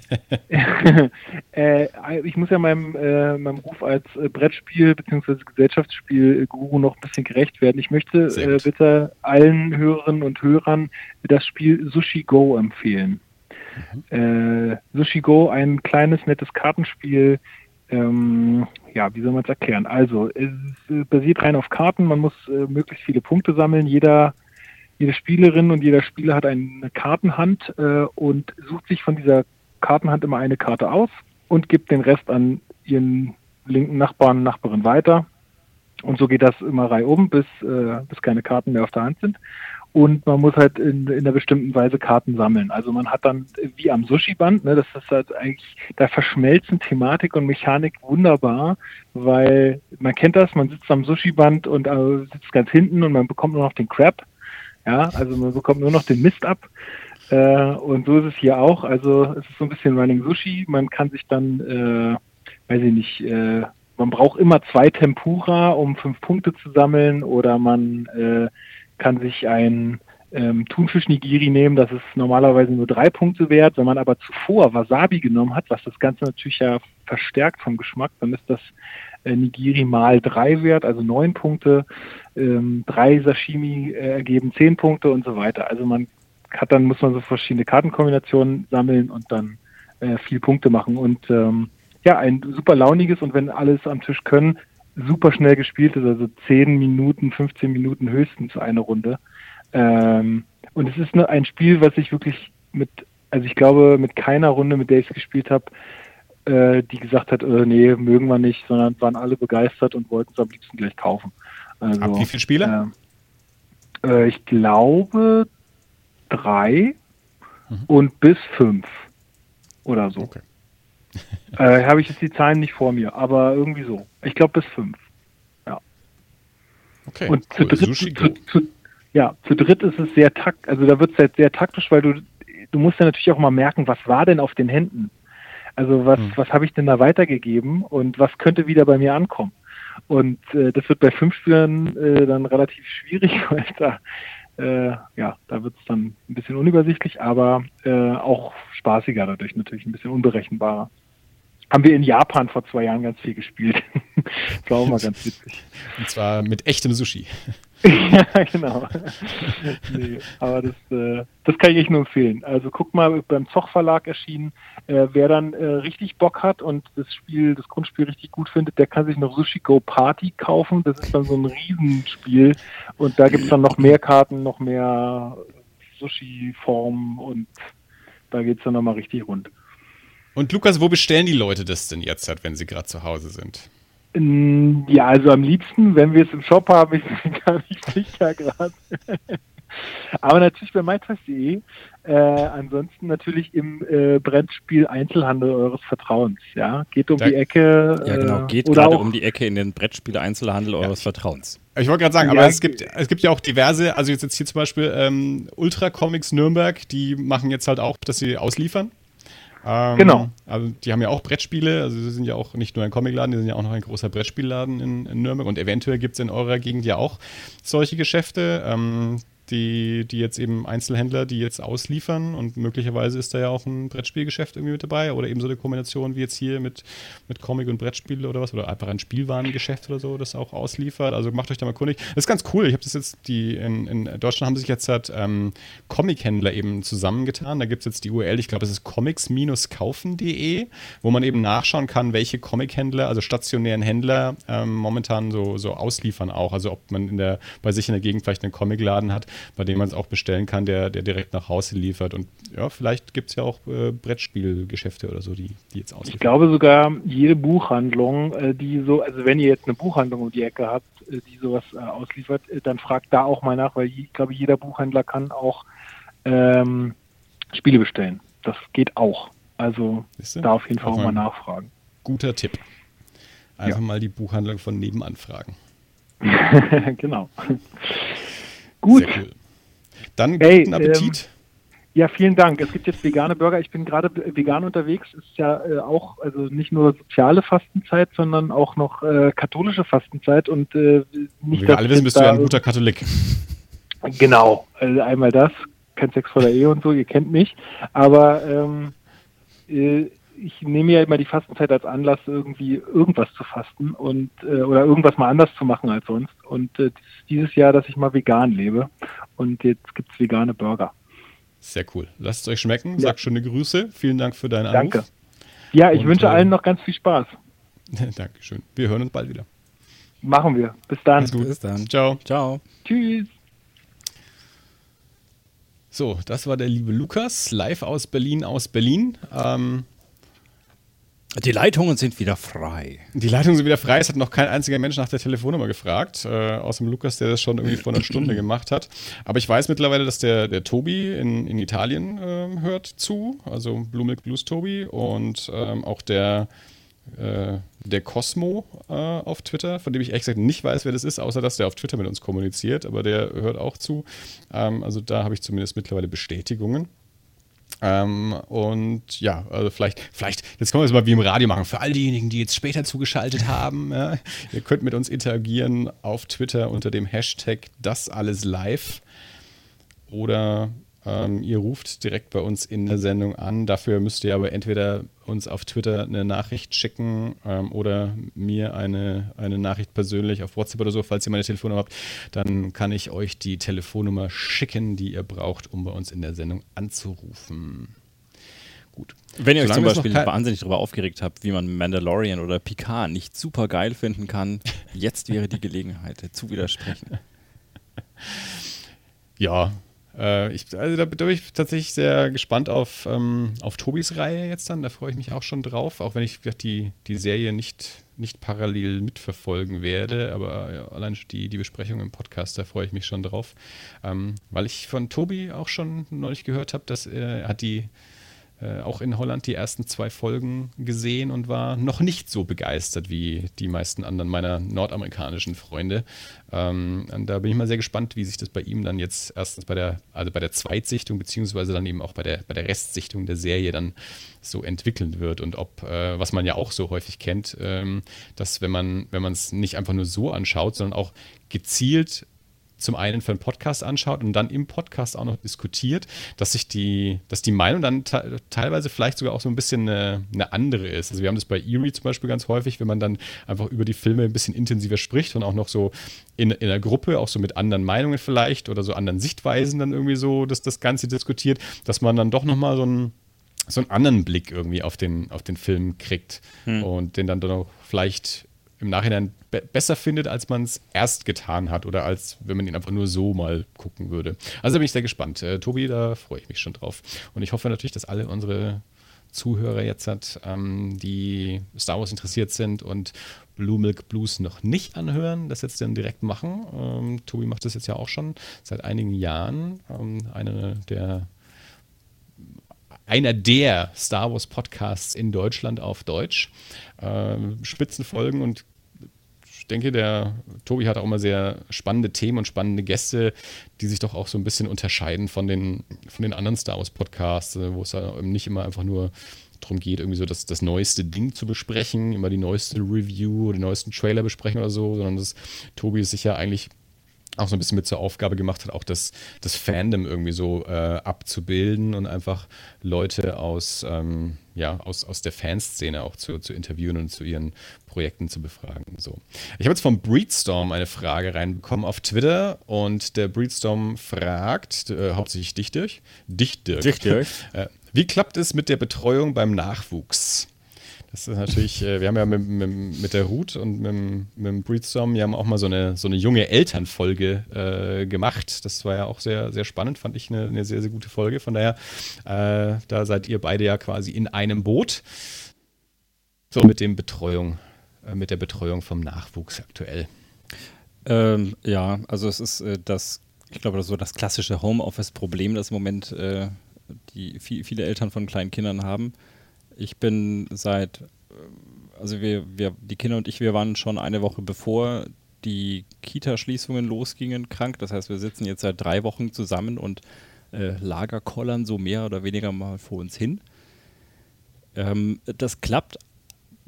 [laughs] äh, ich muss ja meinem, äh, meinem Ruf als äh, Brettspiel- bzw. Gesellschaftsspiel-Guru noch ein bisschen gerecht werden. Ich möchte äh, bitte allen Hörerinnen und Hörern das Spiel Sushi Go empfehlen. Mhm. Äh, Sushi Go, ein kleines, nettes Kartenspiel, ähm, ja, wie soll man es erklären? Also, es basiert rein auf Karten, man muss äh, möglichst viele Punkte sammeln. Jeder, jede Spielerin und jeder Spieler hat eine Kartenhand äh, und sucht sich von dieser Kartenhand immer eine Karte aus und gibt den Rest an ihren linken Nachbarn, Nachbarin weiter. Und so geht das immer reihum, bis, äh, bis keine Karten mehr auf der Hand sind und man muss halt in, in einer bestimmten Weise Karten sammeln. Also man hat dann wie am Sushi-Band, ne, das ist halt eigentlich, da verschmelzen Thematik und Mechanik wunderbar, weil man kennt das, man sitzt am Sushi-Band und äh, sitzt ganz hinten und man bekommt nur noch den Crap. Ja, also man bekommt nur noch den Mist ab. Äh, und so ist es hier auch. Also es ist so ein bisschen Running Sushi. Man kann sich dann, äh, weiß ich nicht, äh, man braucht immer zwei Tempura, um fünf Punkte zu sammeln, oder man äh, kann sich ein ähm, Thunfisch-Nigiri nehmen, das ist normalerweise nur drei Punkte wert. Wenn man aber zuvor Wasabi genommen hat, was das Ganze natürlich ja verstärkt vom Geschmack, dann ist das äh, Nigiri mal drei wert, also neun Punkte. Ähm, drei Sashimi äh, ergeben zehn Punkte und so weiter. Also man hat dann, muss man so verschiedene Kartenkombinationen sammeln und dann äh, viel Punkte machen. Und ähm, ja, ein super launiges und wenn alles am Tisch können, super schnell gespielt ist, also 10 Minuten, 15 Minuten höchstens eine Runde. Ähm, und es ist ein Spiel, was ich wirklich mit, also ich glaube, mit keiner Runde, mit der ich es gespielt habe, äh, die gesagt hat, äh, nee, mögen wir nicht, sondern waren alle begeistert und wollten es am liebsten gleich kaufen. Also, Ab wie viele Spiele? Äh, äh, ich glaube drei mhm. und bis fünf oder so. Okay [laughs] äh, Habe ich jetzt die Zahlen nicht vor mir, aber irgendwie so. Ich glaube bis fünf. Ja. Okay. Und cool. zu, dritt, zu, zu, ja, zu dritt ist es sehr takt, also da wird es halt sehr taktisch, weil du, du musst ja natürlich auch mal merken, was war denn auf den Händen? Also was, hm. was habe ich denn da weitergegeben und was könnte wieder bei mir ankommen? Und äh, das wird bei fünf Spielern äh, dann relativ schwierig, [laughs] weil da äh, ja, da wird es dann ein bisschen unübersichtlich, aber äh, auch spaßiger dadurch natürlich, ein bisschen unberechenbarer haben wir in Japan vor zwei Jahren ganz viel gespielt. [laughs] das war auch mal ganz witzig. Und zwar mit echtem Sushi. [laughs] ja, genau. nee, aber das, äh, das kann ich echt nur empfehlen. Also guck mal, beim Zoch Verlag erschienen. Äh, wer dann äh, richtig Bock hat und das Spiel, das Grundspiel richtig gut findet, der kann sich noch Sushi Go Party kaufen. Das ist dann so ein Riesenspiel. Und da gibt es dann noch mehr Karten, noch mehr Sushi-Formen und da geht es dann nochmal richtig rund. Und Lukas, wo bestellen die Leute das denn jetzt, wenn sie gerade zu Hause sind? Ja, also am liebsten, wenn wir es im Shop haben, ich bin [laughs] gar nicht sicher gerade. [laughs] Aber natürlich bei mytwist.de. Äh, ansonsten natürlich im äh, Brettspiel Einzelhandel eures Vertrauens. Ja, geht um da, die Ecke. ja, genau. Äh, geht gerade um die Ecke in den Brettspiel Einzelhandel eures ja. Vertrauens. Ich wollte gerade sagen, aber ja, es gibt es gibt ja auch diverse. Also jetzt hier zum Beispiel ähm, Ultra Comics Nürnberg. Die machen jetzt halt auch, dass sie ausliefern. Ähm, genau. Also die haben ja auch Brettspiele, also sie sind ja auch nicht nur ein Comicladen, die sind ja auch noch ein großer Brettspielladen in, in Nürnberg und eventuell gibt es in eurer Gegend ja auch solche Geschäfte. Ähm, die, die jetzt eben Einzelhändler, die jetzt ausliefern und möglicherweise ist da ja auch ein Brettspielgeschäft irgendwie mit dabei oder eben so eine Kombination wie jetzt hier mit, mit Comic und Brettspiel oder was oder einfach ein Spielwarengeschäft oder so, das auch ausliefert. Also macht euch da mal kundig. Das ist ganz cool. Ich habe das jetzt, die in, in Deutschland haben sich jetzt halt ähm, Comic-Händler eben zusammengetan. Da gibt es jetzt die URL, ich glaube, es ist comics-kaufen.de, wo man eben nachschauen kann, welche Comic-Händler, also stationären Händler, ähm, momentan so, so ausliefern auch. Also ob man in der, bei sich in der Gegend vielleicht einen Comicladen hat bei dem man es auch bestellen kann, der, der direkt nach Hause liefert. Und ja, vielleicht gibt es ja auch äh, Brettspielgeschäfte oder so, die, die jetzt ausliefern. Ich glaube sogar, jede Buchhandlung, äh, die so, also wenn ihr jetzt eine Buchhandlung um die Ecke habt, äh, die sowas äh, ausliefert, dann fragt da auch mal nach, weil ich glaube, jeder Buchhändler kann auch ähm, Spiele bestellen. Das geht auch. Also da auf jeden Fall auch mal nachfragen. Guter Tipp. Einfach ja. mal die Buchhandlung von nebenan fragen. [laughs] genau. Gut. Cool. Dann hey, guten Appetit. Ähm, ja, vielen Dank. Es gibt jetzt vegane Burger. Ich bin gerade vegan unterwegs. Es ist ja äh, auch, also nicht nur soziale Fastenzeit, sondern auch noch äh, katholische Fastenzeit und äh, nicht. Wie wir alle wissen, bist du ja ein guter Katholik. [laughs] Genau. Also einmal das, kein Sex vor der Ehe und so, ihr kennt mich. Aber ähm, äh, ich nehme ja immer die Fastenzeit als Anlass, irgendwie irgendwas zu fasten und äh, oder irgendwas mal anders zu machen als sonst. Und äh, dieses Jahr, dass ich mal vegan lebe. Und jetzt gibt es vegane Burger. Sehr cool. Lasst es euch schmecken. Ja. Sag schöne Grüße. Vielen Dank für deinen Anruf. Danke. Ja, ich und, wünsche allen noch ganz viel Spaß. [laughs] Dankeschön. Wir hören uns bald wieder. Machen wir. Bis dann. Bis dann. Ciao. Ciao. Tschüss. So, das war der liebe Lukas, live aus Berlin, aus Berlin. Ähm, die Leitungen sind wieder frei. Die Leitungen sind wieder frei. Es hat noch kein einziger Mensch nach der Telefonnummer gefragt, äh, außer dem Lukas, der das schon irgendwie vor einer [clears throat] Stunde gemacht hat. Aber ich weiß mittlerweile, dass der, der Tobi in, in Italien äh, hört zu, also Blue Milk Blues Tobi und ähm, auch der, äh, der Cosmo äh, auf Twitter, von dem ich ehrlich gesagt nicht weiß, wer das ist, außer dass der auf Twitter mit uns kommuniziert, aber der hört auch zu. Ähm, also da habe ich zumindest mittlerweile Bestätigungen. Ähm, und ja, also vielleicht, vielleicht, jetzt können wir es mal wie im Radio machen. Für all diejenigen, die jetzt später zugeschaltet [laughs] haben, ja, ihr könnt mit uns interagieren auf Twitter unter dem Hashtag das alles live. Oder ähm, ihr ruft direkt bei uns in der Sendung an. Dafür müsst ihr aber entweder uns auf Twitter eine Nachricht schicken ähm, oder mir eine, eine Nachricht persönlich auf WhatsApp oder so. Falls ihr meine Telefonnummer habt, dann kann ich euch die Telefonnummer schicken, die ihr braucht, um bei uns in der Sendung anzurufen. Gut. Wenn ihr Solange euch zum Beispiel wahnsinnig darüber aufgeregt habt, wie man Mandalorian oder Picard nicht super geil finden kann, [laughs] jetzt wäre die Gelegenheit zu widersprechen. Ja, äh, ich, also da, bin ich tatsächlich sehr gespannt auf, ähm, auf Tobis Reihe jetzt dann. Da freue ich mich auch schon drauf, auch wenn ich die, die Serie nicht, nicht parallel mitverfolgen werde. Aber ja, allein die, die Besprechung im Podcast, da freue ich mich schon drauf. Ähm, weil ich von Tobi auch schon neulich gehört habe, dass er hat die äh, auch in Holland die ersten zwei Folgen gesehen und war noch nicht so begeistert wie die meisten anderen meiner nordamerikanischen Freunde. Ähm, da bin ich mal sehr gespannt, wie sich das bei ihm dann jetzt erstens bei der, also bei der Zweitsichtung, beziehungsweise dann eben auch bei der, bei der Restsichtung der Serie dann so entwickeln wird und ob, äh, was man ja auch so häufig kennt, ähm, dass wenn man, wenn man es nicht einfach nur so anschaut, sondern auch gezielt zum einen für einen Podcast anschaut und dann im Podcast auch noch diskutiert, dass sich die, dass die Meinung dann teilweise vielleicht sogar auch so ein bisschen eine, eine, andere ist. Also wir haben das bei Erie zum Beispiel ganz häufig, wenn man dann einfach über die Filme ein bisschen intensiver spricht und auch noch so in, in einer Gruppe, auch so mit anderen Meinungen vielleicht oder so anderen Sichtweisen dann irgendwie so dass das Ganze diskutiert, dass man dann doch nochmal so einen, so einen anderen Blick irgendwie auf den, auf den Film kriegt hm. und den dann doch vielleicht im Nachhinein be besser findet, als man es erst getan hat oder als wenn man ihn einfach nur so mal gucken würde. Also bin ich sehr gespannt. Äh, Tobi, da freue ich mich schon drauf. Und ich hoffe natürlich, dass alle unsere Zuhörer jetzt hat, ähm, die Star Wars interessiert sind und Blue Milk Blues noch nicht anhören, das jetzt dann direkt machen. Ähm, Tobi macht das jetzt ja auch schon seit einigen Jahren. Ähm, eine der einer der Star Wars Podcasts in Deutschland auf Deutsch. Ähm, Spitzenfolgen und ich denke, der Tobi hat auch immer sehr spannende Themen und spannende Gäste, die sich doch auch so ein bisschen unterscheiden von den, von den anderen Star Wars Podcasts, wo es ja nicht immer einfach nur darum geht, irgendwie so das, das neueste Ding zu besprechen, immer die neueste Review, den neuesten Trailer besprechen oder so, sondern dass Tobi sich ja eigentlich auch so ein bisschen mit zur Aufgabe gemacht hat, auch das, das Fandom irgendwie so äh, abzubilden und einfach Leute aus, ähm, ja, aus, aus der Fanszene auch zu, zu interviewen und zu ihren Projekten zu befragen. So. Ich habe jetzt vom Breedstorm eine Frage reinbekommen auf Twitter und der Breedstorm fragt, äh, hauptsächlich dich durch, dich durch. Dich durch. [laughs] Äh, wie klappt es mit der Betreuung beim Nachwuchs? Das ist natürlich, äh, wir haben ja mit, mit, mit der Ruth und mit, mit dem Breedstorm, wir haben auch mal so eine, so eine junge Elternfolge äh, gemacht. Das war ja auch sehr, sehr spannend, fand ich eine, eine sehr, sehr gute Folge. Von daher, äh, da seid ihr beide ja quasi in einem Boot. So mit dem Betreuung, äh, mit der Betreuung vom Nachwuchs aktuell. Ähm, ja, also es ist äh, das, ich glaube, das so das klassische Homeoffice-Problem, das im Moment äh, die viel, viele Eltern von kleinen Kindern haben ich bin seit, äh, also wir, wir, die Kinder und ich, wir waren schon eine Woche bevor die Kita-Schließungen losgingen krank. Das heißt, wir sitzen jetzt seit drei Wochen zusammen und äh, lagerkollern so mehr oder weniger mal vor uns hin. Ähm, das klappt,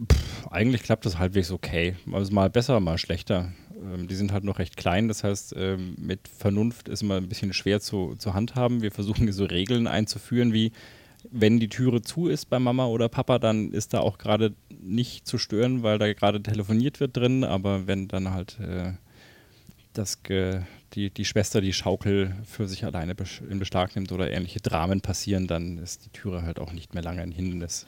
pff, eigentlich klappt das halbwegs okay. Also mal besser, mal schlechter. Ähm, die sind halt noch recht klein, das heißt, ähm, mit Vernunft ist immer ein bisschen schwer zu, zu handhaben. Wir versuchen so Regeln einzuführen wie, wenn die Türe zu ist bei Mama oder Papa, dann ist da auch gerade nicht zu stören, weil da gerade telefoniert wird drin. Aber wenn dann halt äh, das, die, die Schwester die Schaukel für sich alleine in Beschlag nimmt oder ähnliche Dramen passieren, dann ist die Türe halt auch nicht mehr lange ein Hindernis.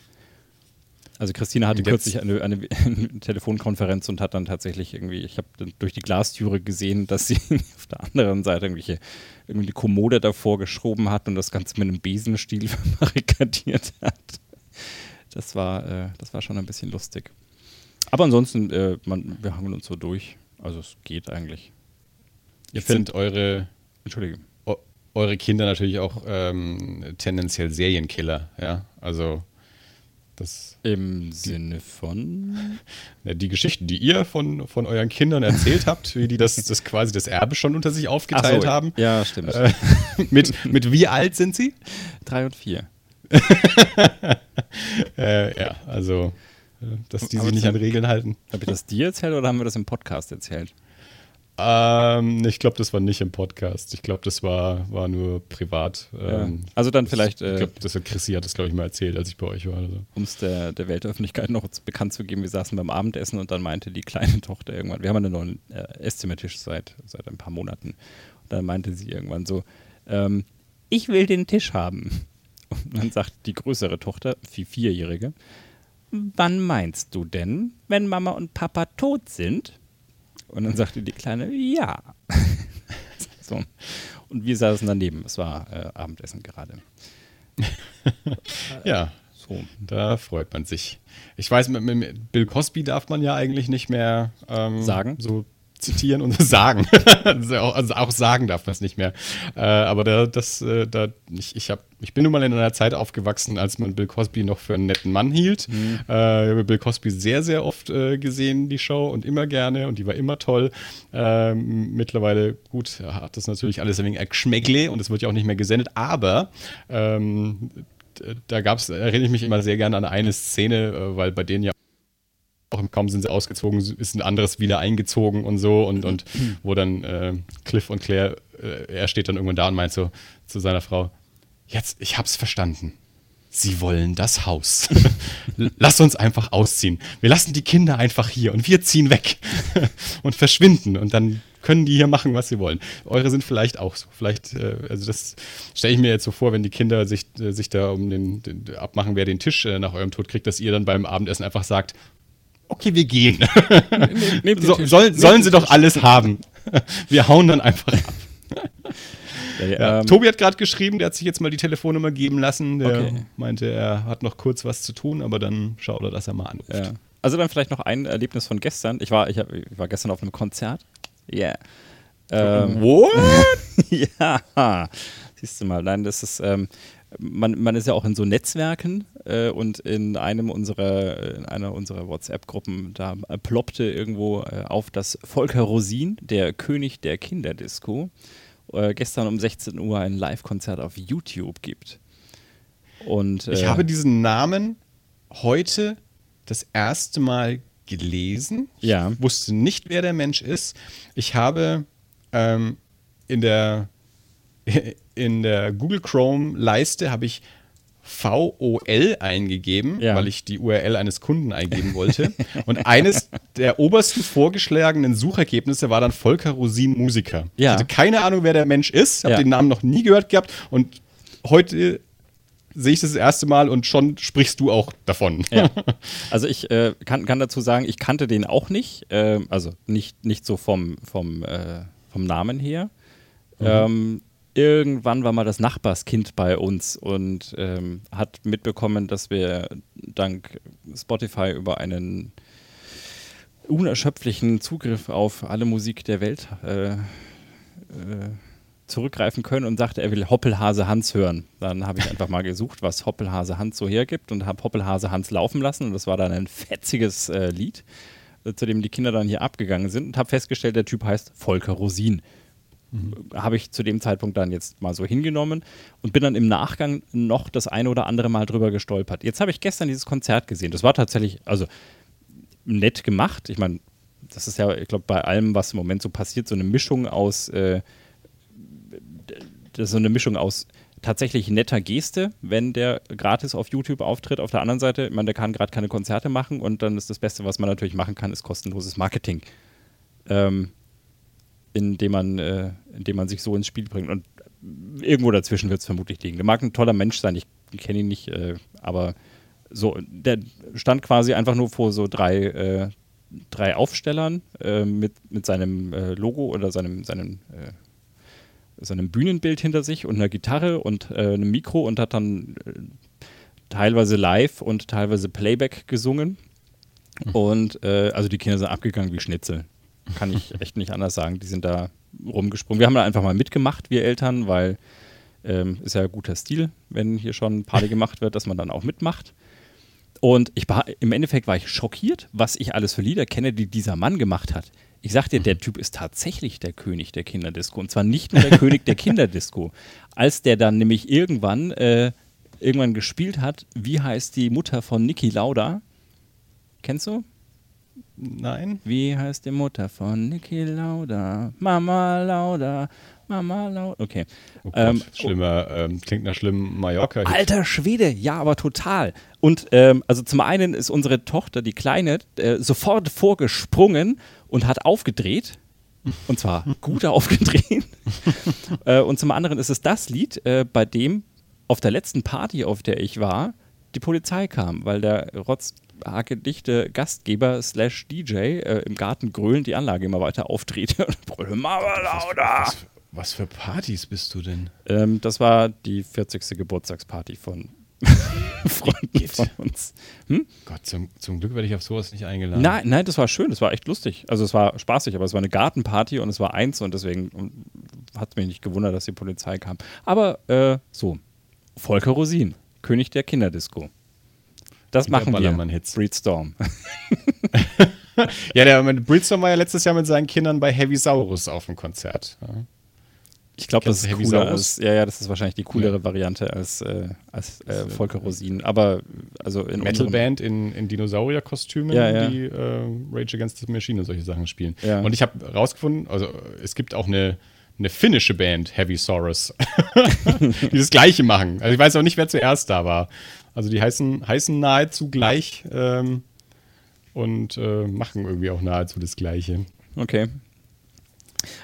Also Christina hatte kürzlich eine, eine, [laughs] eine, Telefonkonferenz und hat dann tatsächlich irgendwie, ich habe durch die Glastüre gesehen, dass sie [laughs] auf der anderen Seite irgendwelche irgendwie die Kommode davor geschoben hat und das Ganze mit einem Besenstiel [laughs] verbarrikadiert hat. Das war, äh, das war schon ein bisschen lustig. Aber ansonsten, äh, man, wir hangen uns so durch. Also es geht eigentlich. Jetzt sind eure, Entschuldige. eure Kinder natürlich auch ähm, tendenziell Serienkiller, ja. Also das Im Sinne von? Die Geschichten, die ihr von, von euren Kindern erzählt habt, wie die das, das quasi das Erbe schon unter sich aufgeteilt so, haben. Ja, stimmt. Äh, [laughs] mit, mit wie alt sind sie? Drei und vier. [laughs] äh, ja, also, äh, dass die sich nicht an Regeln halten. Habe ich das dir erzählt oder haben wir das im Podcast erzählt? Ähm, ich glaube, das war nicht im Podcast. Ich glaube, das war, war nur privat. Ähm, ja. Also dann vielleicht. ich glaube, das hat Chrissy hat das, glaube ich, mal erzählt, als ich bei euch war. Also. Um es der, der Weltöffentlichkeit noch bekannt zu geben, wir saßen beim Abendessen und dann meinte die kleine [laughs] Tochter irgendwann, wir haben einen neuen äh, Esszimmertisch seit, seit ein paar Monaten. Und dann meinte sie irgendwann so, ähm, ich will den Tisch haben. [laughs] Und dann sagt die größere Tochter, die Vierjährige, wann meinst du denn, wenn Mama und Papa tot sind? Und dann sagte die Kleine, ja. [laughs] so. Und wir saßen daneben. Es war äh, Abendessen gerade. [laughs] ja, so. da freut man sich. Ich weiß, mit, mit, Bill Cosby darf man ja eigentlich nicht mehr ähm, sagen. So zitieren und [laughs] sagen. also, auch, also, auch, sagen darf man es nicht mehr. Äh, aber da, das, äh, da, ich, ich, hab, ich bin nun mal in einer Zeit aufgewachsen, als man Bill Cosby noch für einen netten Mann hielt. Mhm. Äh, ich habe Bill Cosby sehr, sehr oft äh, gesehen, die Show, und immer gerne und die war immer toll. Ähm, mittlerweile, gut, hat das natürlich alles ein wenig Geschmäckle und es wird ja auch nicht mehr gesendet, aber ähm, da gab es, erinnere ich mich immer sehr gerne an eine Szene, äh, weil bei denen ja auch im Kaum sind sie ausgezogen, ist ein anderes wieder eingezogen und so und, und wo dann äh, Cliff und Claire, äh, er steht dann irgendwann da und meint so zu seiner Frau, jetzt, ich hab's verstanden. Sie wollen das Haus. [laughs] Lass uns einfach ausziehen. Wir lassen die Kinder einfach hier und wir ziehen weg [laughs] und verschwinden und dann können die hier machen, was sie wollen. Eure sind vielleicht auch so. Vielleicht, äh, also das stelle ich mir jetzt so vor, wenn die Kinder sich, äh, sich da um den, den, abmachen, wer den Tisch äh, nach eurem Tod kriegt, dass ihr dann beim Abendessen einfach sagt, okay, wir gehen. [laughs] so, soll, sollen sie doch alles haben. [laughs] Wir hauen dann einfach ab. Ja. Ähm, Tobi hat gerade geschrieben, der hat sich jetzt mal die Telefonnummer geben lassen. Der Okay. meinte, er hat noch kurz was zu tun, aber dann schaut er, dass er mal anruft. Ja. Also dann vielleicht noch ein Erlebnis von gestern. Ich war, ich, hab, ich war gestern auf einem Konzert. Yeah. Ähm, What? [laughs] ja, siehst du mal. Nein, das ist, ähm, man, man ist ja auch in so Netzwerken äh, und in einem unserer, in einer unserer WhatsApp-Gruppen, da äh, ploppte irgendwo äh, auf, dass Volker Rosin, der König der Kinderdisco, äh, gestern um 16 Uhr ein Live-Konzert auf YouTube gibt. Und, Ich äh, habe diesen Namen heute das erste Mal gelesen. Ich Ja. wusste nicht, wer der Mensch ist. Ich habe ähm, in der [laughs] in der Google Chrome Leiste habe ich VOL eingegeben, Ja. weil ich die URL eines Kunden eingeben wollte. [laughs] Und eines der obersten vorgeschlagenen Suchergebnisse war dann Volker Rosin Musiker. Ja. Ich hatte keine Ahnung, wer der Mensch ist, habe Ja. den Namen noch nie gehört gehabt und heute sehe ich das, das erste Mal und schon sprichst du auch davon. Ja. [laughs] Also ich äh, kann, kann dazu sagen, ich kannte den auch nicht, ähm, also nicht, nicht so vom, vom, äh, vom Namen her. Ähm, irgendwann war mal das Nachbarskind bei uns und ähm, hat mitbekommen, dass wir dank Spotify über einen unerschöpflichen Zugriff auf alle Musik der Welt äh, äh, zurückgreifen können und sagte, er will Hoppelhase Hans hören. Dann habe ich [laughs] einfach mal gesucht, was Hoppelhase Hans so hergibt und habe Hoppelhase Hans laufen lassen und das war dann ein fetziges äh, Lied, äh, zu dem die Kinder dann hier abgegangen sind und habe festgestellt, der Typ heißt Volker Rosin. Habe ich zu dem Zeitpunkt dann jetzt mal so hingenommen und bin dann im Nachgang noch das eine oder andere Mal drüber gestolpert. Jetzt habe ich gestern dieses Konzert gesehen. Das war tatsächlich, also nett gemacht. Ich meine, das ist ja, ich glaube, bei allem, was im Moment so passiert, so eine Mischung aus, äh, so eine Mischung aus tatsächlich netter Geste, wenn der gratis auf YouTube auftritt. Auf der anderen Seite, ich meine, der kann gerade keine Konzerte machen und dann ist das Beste, was man natürlich machen kann, ist kostenloses Marketing. Ähm, indem man, äh, indem man sich so ins Spiel bringt. Und irgendwo dazwischen wird es vermutlich liegen. Der mag ein toller Mensch sein, ich kenne ihn nicht, äh, aber so, der stand quasi einfach nur vor so drei, äh, drei Aufstellern äh, mit, mit seinem äh, Logo oder seinem, seinem, äh, seinem Bühnenbild hinter sich und einer Gitarre und einem Mikro und hat dann teilweise live und teilweise Playback gesungen. Und äh, also die Kinder sind abgegangen wie Schnitzel. Kann ich echt nicht anders sagen. Die sind da rumgesprungen. Wir haben da einfach mal mitgemacht, wir Eltern, weil ähm, ist ja guter Stil, wenn hier schon Party [laughs] gemacht wird, dass man dann auch mitmacht. Und ich war, im Endeffekt war ich schockiert, was ich alles für Lieder kenne, die dieser Mann gemacht hat. Ich sag dir, der Typ ist tatsächlich der König der Kinderdisco. Und zwar nicht nur der König der [laughs] Kinderdisco. Als der dann nämlich irgendwann, äh, irgendwann gespielt hat, wie heißt die Mutter von Niki Lauda? Kennst du? Nein? Wie heißt die Mutter von Niki Lauda? Mama Lauda, Mama Lauda. Okay. Oh Gott, Ähm, schlimmer, ähm, klingt nach schlimmem Mallorca. Alter Schwede, ja, aber total. Und ähm, also zum einen ist unsere Tochter, die Kleine, äh, sofort vorgesprungen und hat aufgedreht. Und zwar [laughs] gut aufgedreht. [laughs] äh, und zum anderen ist es das Lied, äh, bei dem auf der letzten Party, auf der ich war, die Polizei kam, weil der rotzhagedichte Gastgeber slash DJ äh, im Garten grölend die Anlage immer weiter aufdrehte [laughs] und brüllte, Mama lauter. Was, was für Partys bist du denn? Ähm, das war die 40. Geburtstagsparty von [laughs] Freunden von uns. Gott, zum, zum Glück werde ich auf sowas nicht eingeladen. Nein, nein, das war schön, das war echt lustig. Also es war spaßig, aber es war eine Gartenparty und es war eins und deswegen hat es mich nicht gewundert, dass die Polizei kam. Aber äh, so, Volker Rosin, König der Kinderdisco. Das machen wir. Ballermann-Hits. Breedstorm. [laughs] Ja, der Breedstorm war ja letztes Jahr mit seinen Kindern bei Heavy Saurus auf dem Konzert. Ja. Ich glaube, das ist Heavy cooler Saurus? als, ja, ja, das ist wahrscheinlich die coolere Variante als, äh, als äh, Volker Rosin. Aber also in Metalband in, in Dinosaurierkostümen, Ja, ja. die äh, Rage Against the Machine und solche Sachen spielen. Ja. Und ich habe rausgefunden, also es gibt auch eine, eine finnische Band, Heavy Saurus, [laughs] die das Gleiche machen. Also ich weiß auch nicht, wer zuerst da war. Also die heißen, heißen nahezu gleich ähm, und äh, machen irgendwie auch nahezu das Gleiche. Okay.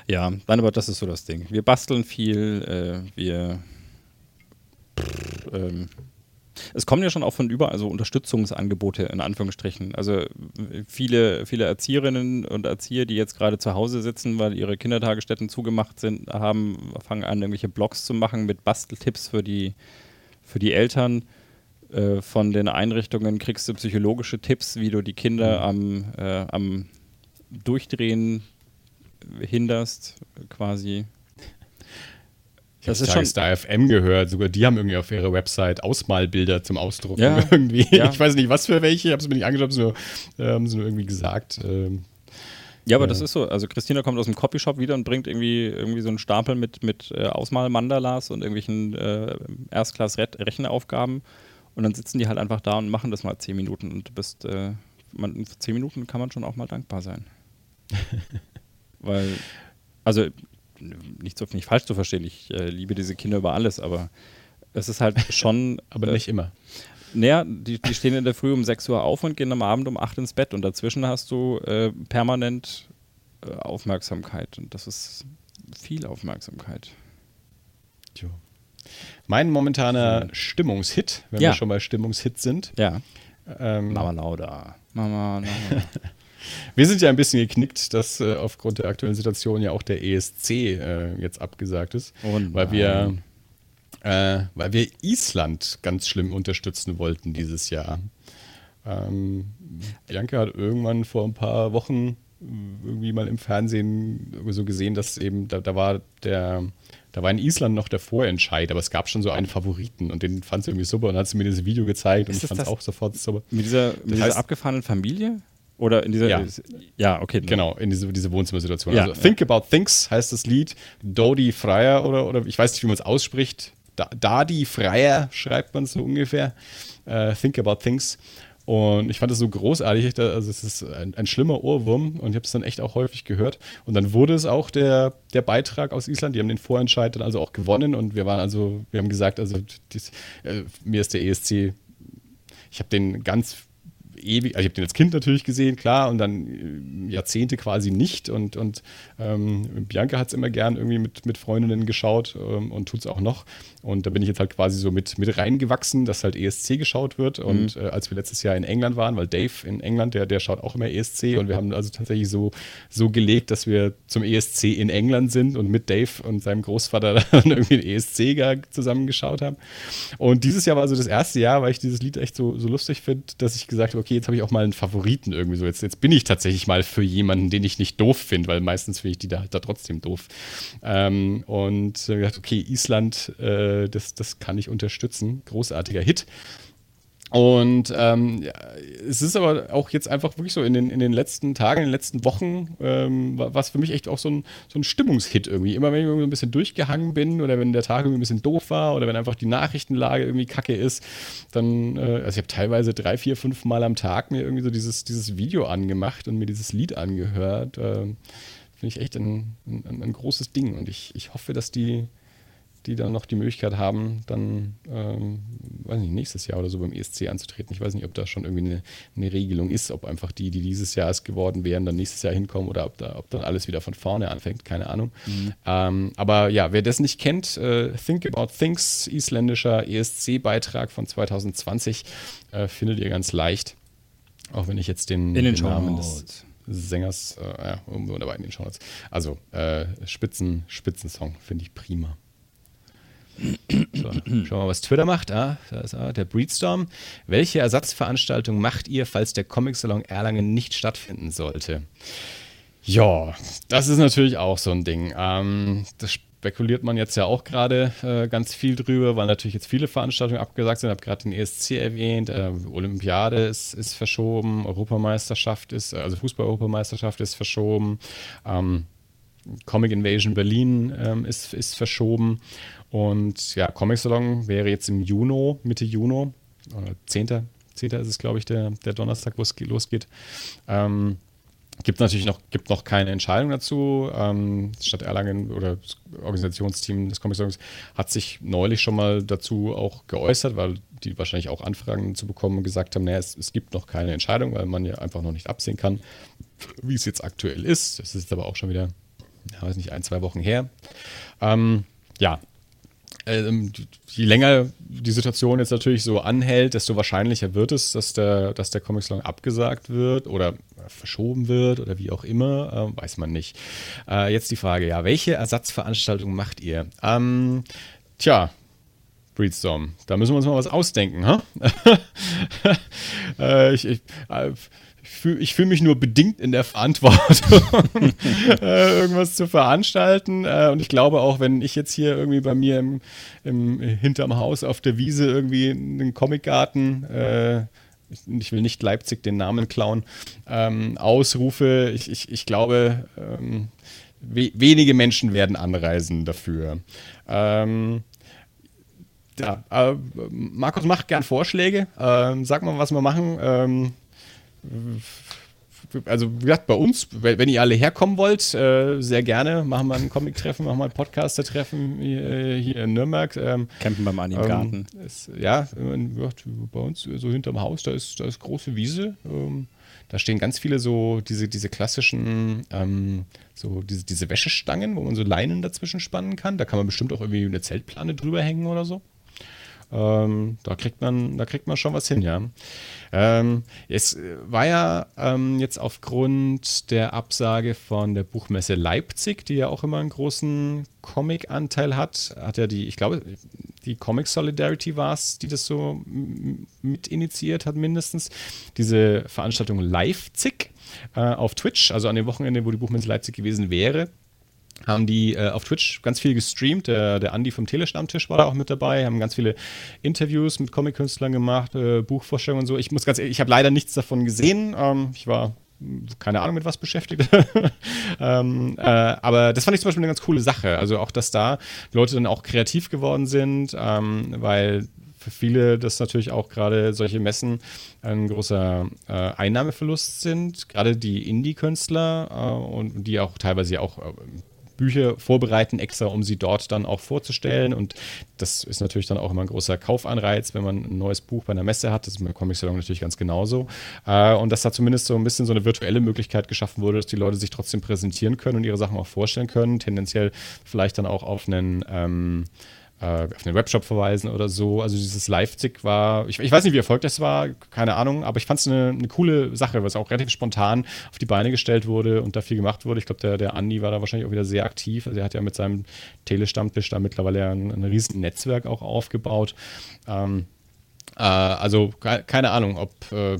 Ja, dann aber das ist so das Ding. Wir basteln viel, äh, wir. Ähm, es kommen ja schon auch von überall so Unterstützungsangebote in Anführungsstrichen. Also viele, viele Erzieherinnen und Erzieher, die jetzt gerade zu Hause sitzen, weil ihre Kindertagesstätten zugemacht sind, haben, fangen an, irgendwelche Blogs zu machen mit Basteltipps für die, für die Eltern. Äh, von den Einrichtungen kriegst du psychologische Tipps, wie du die Kinder am, äh, am Durchdrehen hinderst, quasi. Ich habe schon Star FM gehört, sogar die haben irgendwie auf ihrer Website Ausmalbilder zum Ausdrucken Ja. [laughs] irgendwie. Ja. Ich weiß nicht, was für welche, ich habe es mir nicht angeschaut, haben sie nur, äh, haben sie nur irgendwie gesagt. Ähm, Ja, aber Ja. das ist so. Also Christina kommt aus dem Copyshop wieder und bringt irgendwie, irgendwie so einen Stapel mit, mit äh, Ausmal-Mandalas und irgendwelchen äh, Erstklass-Rechenaufgaben. Und dann sitzen die halt einfach da und machen das mal zehn Minuten. Und du bist, äh, man, für zehn Minuten kann man schon auch mal dankbar sein. [laughs] Weil, also nicht, so, nicht falsch zu verstehen, ich äh, liebe diese Kinder über alles, aber es ist halt [laughs] schon. aber äh, nicht immer. Naja, die, die stehen in der Früh um 6 Uhr auf und gehen am Abend um 8 ins Bett und dazwischen hast du äh, permanent äh, Aufmerksamkeit und das ist viel Aufmerksamkeit. Tjo. Mein momentaner Stimmungshit, wenn Ja. wir schon bei Stimmungshit sind. Ja. Ähm, Mama Lauda. Mama Lauda. [laughs] Wir sind ja ein bisschen geknickt, dass äh, aufgrund der aktuellen Situation ja auch der ESC äh, jetzt abgesagt ist, Oh weil wir, äh, weil wir Island ganz schlimm unterstützen wollten dieses Jahr. Ähm, Bianca hat irgendwann vor ein paar Wochen irgendwie mal im Fernsehen so gesehen, dass eben da, da war der da war in Island noch der Vorentscheid, aber es gab schon so einen Favoriten und den fand sie irgendwie super und hat sie mir dieses Video gezeigt und ich das fand es das- auch sofort super. Mit dieser, mit dieser heißt- abgefahrenen Familie? Oder in dieser. Ja. ja okay. Genau, in diese, diese Wohnzimmersituation. Ja, also Think About Things heißt das Lied. Dodi Freier oder, oder ich weiß nicht, wie man es ausspricht. Da, Dadi Freier schreibt man so ungefähr. Äh, Think About Things. Und ich fand es so großartig, also es ist ein, ein schlimmer Ohrwurm und ich habe es dann echt auch häufig gehört. Und dann wurde es auch der, der Beitrag aus Island, die haben den Vorentscheid dann also auch gewonnen und wir waren also, wir haben gesagt, also dies, äh, mir ist der ESC ich habe den ganz ewig, also ich habe den als Kind natürlich gesehen, klar, und dann äh, Jahrzehnte quasi nicht. Und, und ähm, Bianca hat es immer gern irgendwie mit, mit Freundinnen geschaut ähm, und tut es auch noch. Und da bin ich jetzt halt quasi so mit, mit reingewachsen, dass halt ESC geschaut wird. Und äh, als wir letztes Jahr in England waren, weil Dave in England, der, der schaut auch immer ESC und wir haben also tatsächlich so, so gelegt, dass wir zum ESC in England sind und mit Dave und seinem Großvater [laughs] dann irgendwie den ESC zusammen geschaut haben. Und dieses Jahr war so das erste Jahr, weil ich dieses Lied echt so, so lustig finde, dass ich gesagt habe, okay, jetzt habe ich auch mal einen Favoriten irgendwie so. Jetzt, jetzt bin ich tatsächlich mal für jemanden, den ich nicht doof finde, weil meistens finde ich die da, halt da trotzdem doof. Ähm, und äh, gedacht, okay, Island, äh, das, das kann ich unterstützen. Großartiger Hit. Und ähm, ja, es ist aber auch jetzt einfach wirklich so in den, in den letzten Tagen, in den letzten Wochen, ähm, war es für mich echt auch so ein, so ein Stimmungshit irgendwie. Immer wenn ich irgendwie ein bisschen durchgehangen bin oder wenn der Tag irgendwie ein bisschen doof war oder wenn einfach die Nachrichtenlage irgendwie kacke ist, dann, äh, also ich habe teilweise drei, vier, fünf Mal am Tag mir irgendwie so dieses, dieses Video angemacht und mir dieses Lied angehört. Ähm, Finde ich echt ein, ein, ein großes Ding und ich, ich hoffe, dass die die dann noch die Möglichkeit haben, dann, ähm, weiß nicht, nächstes Jahr oder so beim ESC anzutreten. Ich weiß nicht, ob da schon irgendwie eine, eine Regelung ist, ob einfach die, die dieses Jahr es geworden wären, dann nächstes Jahr hinkommen oder ob, da, ob dann alles wieder von vorne anfängt, keine Ahnung. Ähm, aber ja, wer das nicht kennt, äh, Think About Things, isländischer ESC-Beitrag von 2020, äh, findet ihr ganz leicht. Auch wenn ich jetzt den, den den Namen des. Sängers, äh, ja, wunderbar in den Shownotes. Also, äh, Spitzen, Spitzensong, finde ich prima. So, schauen wir mal, was Twitter macht. Ah, da ist er, der Breedstorm. Welche Ersatzveranstaltung macht ihr, falls der Comic Salon Erlangen nicht stattfinden sollte? Ja, das ist natürlich auch so ein Ding. Ähm, das spekuliert man jetzt ja auch gerade äh, ganz viel drüber, weil natürlich jetzt viele Veranstaltungen abgesagt sind. Ich habe gerade den ESC erwähnt, äh, Olympiade ist, ist verschoben, Europameisterschaft ist, also Fußball-Europameisterschaft ist verschoben. Ähm, Comic Invasion Berlin ähm, ist, ist verschoben. Und ja, Comic Salon wäre jetzt im Juni, Mitte Juni, oder 10. 10. ist es, glaube ich, der, der Donnerstag, wo es ge- losgeht. Ähm, Gibt natürlich noch, gibt noch keine Entscheidung dazu. Ähm, Stadt Erlangen oder das Organisationsteam des Comic Salons hat sich neulich schon mal dazu auch geäußert, weil die wahrscheinlich auch Anfragen zu bekommen und gesagt haben, naja, es, es gibt noch keine Entscheidung, weil man ja einfach noch nicht absehen kann, wie es jetzt aktuell ist. Das ist aber auch schon wieder, ja, weiß nicht, ein, zwei Wochen her. Ähm, ja, ähm, je länger die Situation jetzt natürlich so anhält, desto wahrscheinlicher wird es, dass der, dass der Comic Salon abgesagt wird oder verschoben wird oder wie auch immer, äh, weiß man nicht. Äh, jetzt die Frage, ja, welche Ersatzveranstaltungen macht ihr? Ähm, tja, Breedstorm, da müssen wir uns mal was ausdenken, ha? [laughs] äh, ich, ich, äh, ich fühle fühl mich nur bedingt in der Verantwortung, [laughs] äh, irgendwas zu veranstalten. Äh, und ich glaube auch, wenn ich jetzt hier irgendwie bei mir im, im hinterm Haus auf der Wiese irgendwie einen Comicgarten, äh, ich will nicht Leipzig den Namen klauen, ähm, ausrufe, ich, ich, ich glaube, ähm, we wenige Menschen werden anreisen dafür. Ähm, ja, äh, Markus macht gern Vorschläge. Ähm, sag mal, was wir machen. Ähm, also wie gesagt, bei uns, wenn ihr alle herkommen wollt, äh, sehr gerne, machen wir ein Comic-Treffen, machen wir ein Podcaster-Treffen hier, hier, in Nürnberg. Ähm, Campen beim Anni im Garten. Ist, ja, bei uns so hinterm Haus, da ist, da ist große Wiese. Ähm, da stehen ganz viele so diese, diese klassischen, ähm, so diese, diese Wäschestangen, wo man so Leinen dazwischen spannen kann. Da kann man bestimmt auch irgendwie eine Zeltplane drüber hängen oder so. Ähm, da kriegt man, da kriegt man schon was hin, ja. Ähm, es war ja ähm, jetzt aufgrund der Absage von der Buchmesse Leipzig, die ja auch immer einen großen Comic-Anteil hat, hat ja die, ich glaube, die Comic Solidarity war es, die das so mit initiiert hat, mindestens. Diese Veranstaltung Leipzig äh, auf Twitch, also an dem Wochenende, wo die Buchmesse Leipzig gewesen wäre haben die äh, auf Twitch ganz viel gestreamt. Der, der Andi vom Telestammtisch war da auch mit dabei, haben ganz viele Interviews mit Comic-Künstlern gemacht, äh, Buchvorstellungen und so. Ich muss ganz ehrlich, ich habe leider nichts davon gesehen. Ähm, ich war keine Ahnung mit was beschäftigt. [laughs] ähm, äh, aber das fand ich zum Beispiel eine ganz coole Sache. Also auch, dass da Leute dann auch kreativ geworden sind, ähm, weil für viele das natürlich auch gerade solche Messen ein großer äh, Einnahmeverlust sind. Gerade die Indie-Künstler äh, und die auch teilweise auch äh, Bücher vorbereiten, extra um sie dort dann auch vorzustellen. Und das ist natürlich dann auch immer ein großer Kaufanreiz, wenn man ein neues Buch bei einer Messe hat. Das ist beim Comic Salon natürlich ganz genauso. Äh, und dass da zumindest so ein bisschen so eine virtuelle Möglichkeit geschaffen wurde, dass die Leute sich trotzdem präsentieren können und ihre Sachen auch vorstellen können. Tendenziell vielleicht dann auch auf einen ähm, äh, auf den Webshop verweisen oder so. Also dieses Leipzig war, ich, ich weiß nicht, wie erfolgreich das war, keine Ahnung, aber ich fand es eine, eine, coole Sache, weil es auch relativ spontan auf die Beine gestellt wurde und da viel gemacht wurde. Ich glaube, der, der Andi war da wahrscheinlich auch wieder sehr aktiv. Also er hat ja mit seinem Telestammtisch da mittlerweile ein, ein riesen Netzwerk auch aufgebaut. Ähm, äh, also keine Ahnung, ob, äh,